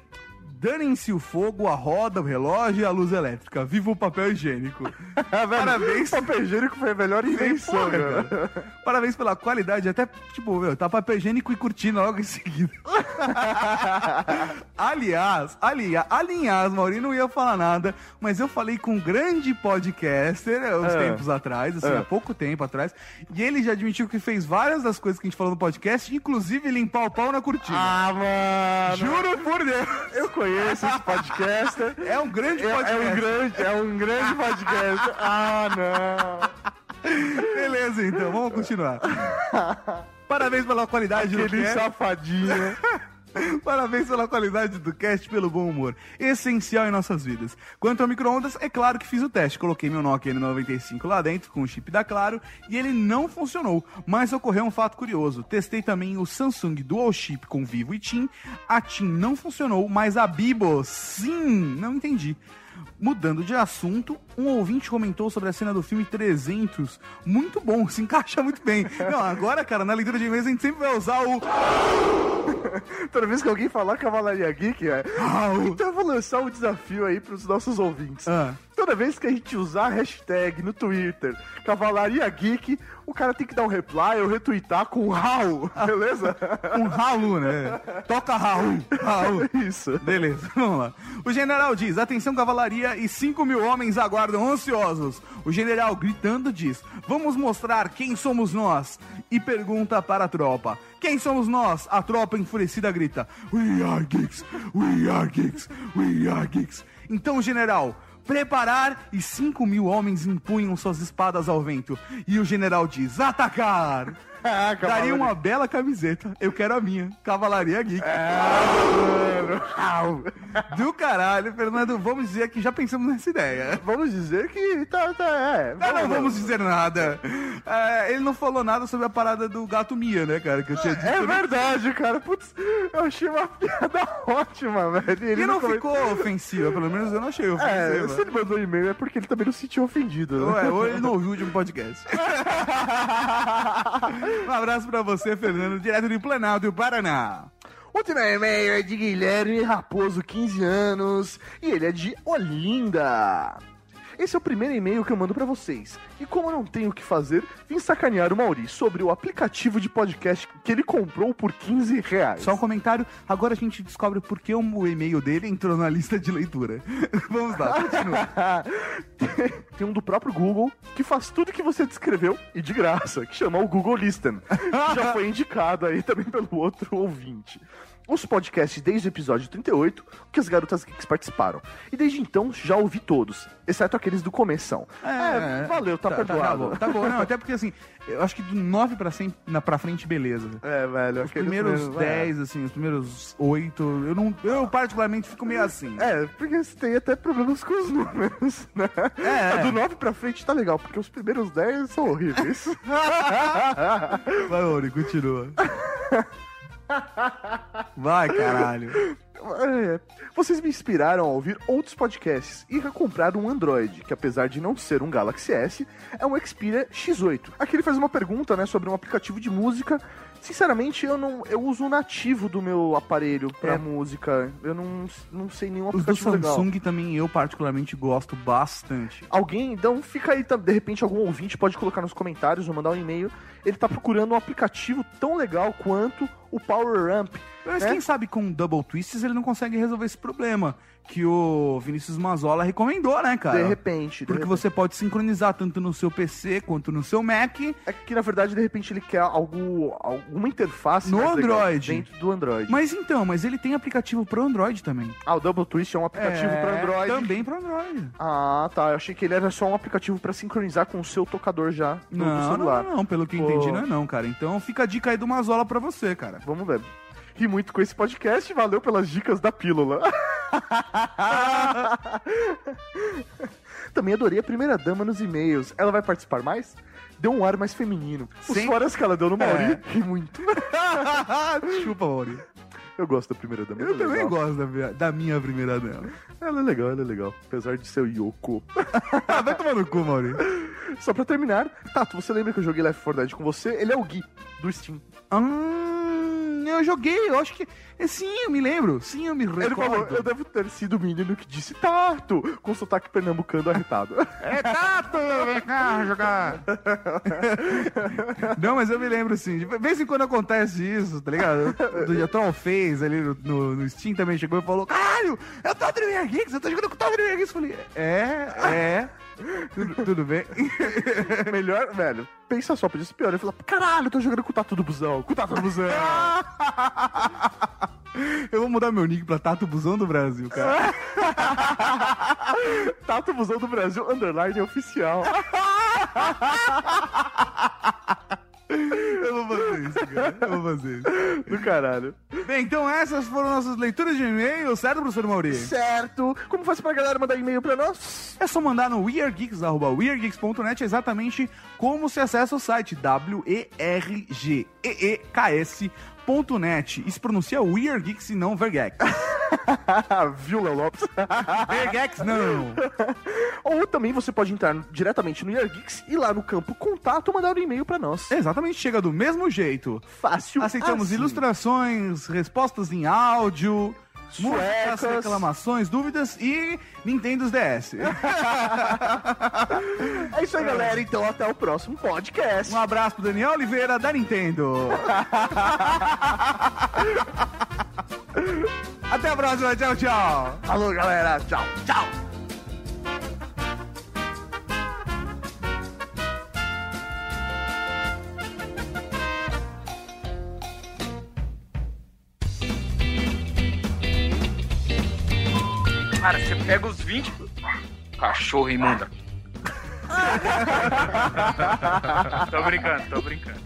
Danem-se o fogo, a roda, o relógio e a luz elétrica. Viva o papel higiênico. Parabéns. Papel higiênico foi a melhor invenção, Porra, cara. cara. Parabéns pela qualidade. Até, tipo, meu, tá papel higiênico e cortina logo em seguida. aliás, aliás, aliás, Mauri não ia falar nada, mas eu falei com um grande podcaster eh, uns É. tempos atrás, assim, É. há pouco tempo atrás, e ele já admitiu que fez várias das coisas que a gente falou no podcast, inclusive limpar o pau na cortina. Ah, mano. Juro por Deus. Eu conheço esse podcaster. É um grande É, é podcast. um grande, é um grande podcast. Ah, não. Beleza, então, vamos continuar. Parabéns pela qualidade do Aquele safadinho. Parabéns pela qualidade do cast pelo bom humor. Essencial em nossas vidas. Quanto ao micro-ondas, é claro que fiz o teste. Coloquei meu Nokia N95 lá dentro com o chip da Claro e ele não funcionou. Mas ocorreu um fato curioso. Testei também o Samsung Dual Chip com Vivo e TIM. A TIM não funcionou, mas a Bibo, sim, não entendi. Mudando de assunto, um ouvinte comentou sobre a cena do filme 300. Muito bom, se encaixa muito bem. Não, agora, cara, na leitura de e-mails a gente sempre vai usar o... Toda vez que alguém falar Cavalaria Geek, é. Então eu vou lançar um desafio aí pros nossos ouvintes. Ah. Toda vez que a gente usar a hashtag no Twitter Cavalaria Geek, o cara tem que dar um reply ou retweetar com Raul, beleza? Um Raul, né? Toca Raul. Raul. Isso. Beleza, vamos lá. O general diz: atenção, cavalaria, e 5 mil homens aguardam ansiosos. O general, gritando, diz: Vamos mostrar quem somos nós. E pergunta para a tropa: Quem somos nós? A tropa enfurecida grita: We are geeks, we are geeks, we are geeks. Então, general. Preparar e 5 mil homens empunham suas espadas ao vento. E o general diz: Atacar! Daria uma bela camiseta. Eu quero a minha. Cavalaria Geek. Do caralho, Fernando. Vamos dizer que já pensamos nessa ideia. Vamos dizer que tá, tá é. Ah, não vamos dizer nada. É, ele não falou nada sobre a parada do gato Mia, né, cara? Que eu tinha dito. É verdade, cara. Putz, eu achei uma piada ótima, velho. Ele não come- ficou ofensiva, pelo menos eu não achei É, ofensiva. se ele mandou e-mail é porque ele também não se sentiu ofendido. né? Ou, é, ou ele não ouviu o último podcast. um abraço pra você, Fernando, direto de Planalto, Paraná. Último e-mail é de Guilherme Raposo, 15 anos, e ele é de Olinda. Esse é o primeiro e-mail que eu mando pra vocês. E como eu não tenho o que fazer, vim sacanear o Mauri sobre o aplicativo de podcast que ele comprou por 15 reais. Só um comentário, agora a gente descobre por que o e-mail dele entrou na lista de leitura. Vamos lá, continua. Tem um do próprio Google que faz tudo que você descreveu e de graça, que chama o Google Listen. que já foi indicado aí também pelo outro ouvinte. Os podcasts desde o episódio 38, que as garotas geeks participaram. E desde então já ouvi todos, exceto aqueles do começão. É, valeu, tá, perdoado. bom, tá bom, não, até porque assim, eu acho que do 9 pra, 100, na, pra frente, beleza. É, velho. Os primeiros mesmo, é. 10, assim, os primeiros 8, eu não. Eu particularmente fico meio assim. É, porque você tem até problemas com os números, né? É. Do 9 pra frente tá legal, porque os primeiros 10 são horríveis. Vai, Ori, continua. Vai, caralho. É, Vocês me inspiraram a ouvir outros podcasts e a comprar um Android, que apesar de não ser um Galaxy S, é um Xperia X8. Aqui ele faz uma pergunta, né, sobre um aplicativo de música. Sinceramente, eu não eu uso o nativo do meu aparelho pra É. música. Eu não, não sei nenhum Os do aplicativo legal. Samsung também eu particularmente gosto bastante. Alguém, então fica aí, tá- de repente algum ouvinte pode colocar nos comentários ou mandar um e-mail. Ele tá procurando um aplicativo tão legal quanto o Power Amp. Mas né? quem sabe com o Double Twists ele não consegue resolver esse problema. Que o Vinícius Mazola recomendou, né, cara? De repente. de Porque repente. você pode sincronizar tanto no seu PC quanto no seu Mac. É que na verdade, de repente, ele quer algo, alguma interface No legal Android. dentro do Android. Mas então, mas ele tem aplicativo pro Android também. Ah, o Double Twist é um aplicativo É, para Android. Também pro Android. Ah, tá. Eu achei que ele era só um aplicativo pra sincronizar com o seu tocador já no, Não, celular. não, não, pelo que eu Pô. entendi, não é não, cara. Então fica a dica aí do Mazola pra você, cara. Vamos ver. Ri muito com esse podcast, valeu pelas dicas da pílula. Também adorei a primeira dama nos e-mails. Ela vai participar mais? Deu um ar mais feminino. Os Sim. foras que ela deu no Mauri, É. ri muito. Chupa, Mauri. Eu gosto da primeira dama. Eu é também legal. gosto da minha, da minha primeira dama. Ela é legal, ela é legal. Apesar de ser o Yoko. Ah, vai tomar no cu, Mauri. Só pra terminar, Tato, você lembra que eu joguei Left 4 Dead com você? Ele é o Gui, do Steam. Hum, eu joguei, eu acho que. É, Sim, eu me lembro. Sim, eu me recordo. Ele falou, eu devo ter sido o menino que disse Tato, com sotaque pernambucano arretado. É Tato! Vem cá jogar! Não, mas eu me lembro sim. De vez em quando acontece isso, tá ligado? O Troll fez ali no, no, no Steam também chegou e falou: Caralho, eu tô no Weird Geeks, eu tô jogando com o Top Weird Geeks. Eu falei: É, é. Tudo, tudo bem? Melhor, velho, pensa só, podia ser pior. Ele falou, caralho, eu tô jogando com o Tato do Busão, com o Tato do Busão. Eu vou mudar meu nick pra Tato Busão do Brasil, cara. Tato Busão do Brasil, underline oficial. Eu vou fazer isso, cara. Eu vou fazer isso. Do caralho. Bem, então essas foram nossas leituras de e-mail, certo, professor Mauri? Certo. Como faz pra galera mandar e-mail pra nós? É só mandar no weirdgeeks.weirdgeeks.net exatamente como se acessa o site W-E-R-G-E-E-K-S.net. Isso pronuncia Weird Geeks e não Vergex. Viu, Léo Lopes? Vergex não. Ou também você pode entrar diretamente no Yargeeks e lá no campo contato mandar um e-mail pra nós. Exatamente, chega do mesmo jeito. Fácil Aceitamos assim. ilustrações, respostas em áudio. Suecas. reclamações, dúvidas e Nintendo's DS. É isso aí, galera. Então, até o próximo podcast. Um abraço pro Daniel Oliveira da Nintendo. Até a próxima. Tchau, tchau. Falou, galera. Tchau. Tchau. 20. Cachorro imunda. tô brincando, tô brincando.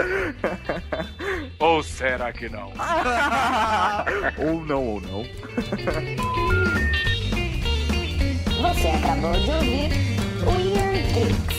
Ou será que não? ou não, ou não. Você acabou de ouvir o Geeks.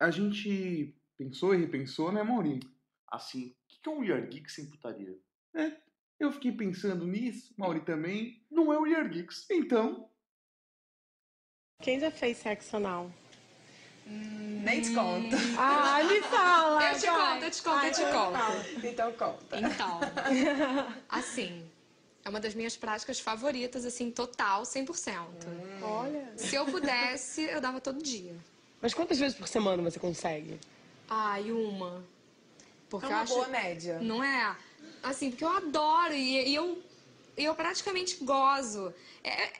A gente pensou e repensou, né, Mauri? Assim, o que que é um Weird Geek sem putaria? É, eu fiquei pensando nisso, Mauri também. Não é o Weird Geeks. Então, Quem já fez sexo anal? Nem te conto. Ah, me fala. Eu te vai. conto, eu te conto, Ah, eu te então conto. fala. Então conta. Então, assim, é uma das minhas práticas favoritas, assim, total, 100%. Olha. Se eu pudesse, eu dava todo dia. Mas quantas vezes por semana você consegue? Ai, uma. Porque É eu uma acho... boa média. Não é? Assim, porque eu adoro e, e eu, e eu praticamente gozo. É,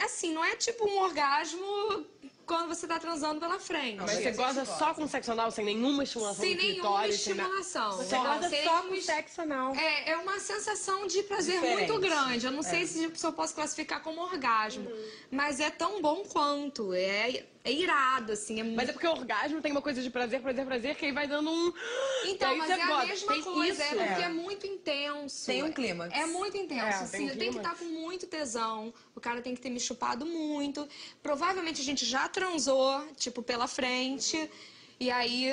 assim, não é tipo um orgasmo quando você tá transando pela frente. Mas você goza só com sexo anal, sem nenhuma estimulação Sem nenhuma clitóris, sem estimulação. Você goza só com sexo anal. É, é uma sensação de prazer Diferente. muito grande. Eu não sei É. se, se eu posso classificar como orgasmo. Mas é tão bom quanto. É, é irado, assim. É Mas é porque o orgasmo tem uma coisa de prazer, prazer, prazer, que aí vai dando um. Então, Aí mas é a goza. mesma Tem coisa, isso. é porque é. É. muito intenso. Tem um clímax. É muito intenso, É, assim. tem um eu tenho que estar com muito tesão. O cara tem que ter me chupado muito. Provavelmente a gente já transou, tipo, pela frente. E aí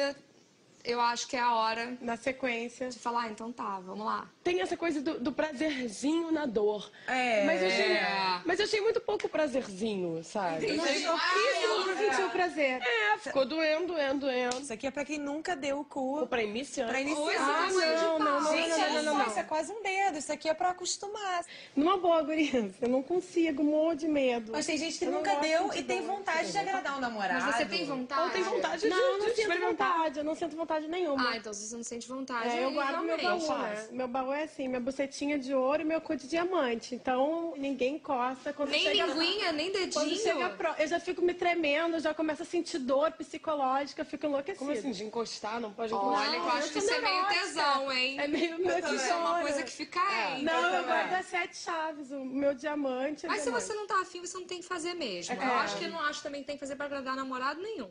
eu acho que é a hora. Na sequência. De falar, ah, então tá, vamos lá. Tem essa coisa do, do prazerzinho na dor. É. Mas eu achei, mas eu achei muito pouco prazerzinho, sabe? Eu achei gente- pouquíssimo Ah, pra é. sentir o prazer. É, ficou doendo, doendo, doendo. Isso aqui é pra quem nunca deu o cu. Pra iniciante. Pra iniciante. Ah, não, não, não, Gente, não, não, não, não. isso é quase um dedo. Isso aqui é pra acostumar. Numa boa, guria, eu não consigo, morro de medo. Mas tem gente que Eu não nunca deu de e tem vontade de agradar o namorado. Mas você tem vontade? Ou tem vontade de, Não, de eu não sinto experimentar. vontade. Eu não sinto vontade nenhuma. Ah, então se você não sente vontade, É, eu guardo meu baú, né? Meu baú é assim, minha bucetinha de ouro e meu cu de diamante. Então, ninguém encosta. Quando Nem chega... linguinha, nem dedinho? Quando chega pro... Eu já fico me tremendo, já começo a sentir dor psicológica, fico enlouquecida. Como assim, de encostar? Não pode encostar? Olha, eu acho que isso é meio tesão, hein? É meio Eu meu também. Isso é uma coisa que fica aí. Não, Eu guardo as sete chaves, o meu diamante. é Mas se diamante. você não tá afim, você não tem que fazer mesmo. É. Eu acho que eu não acho também que tem que fazer pra agradar namorado nenhum.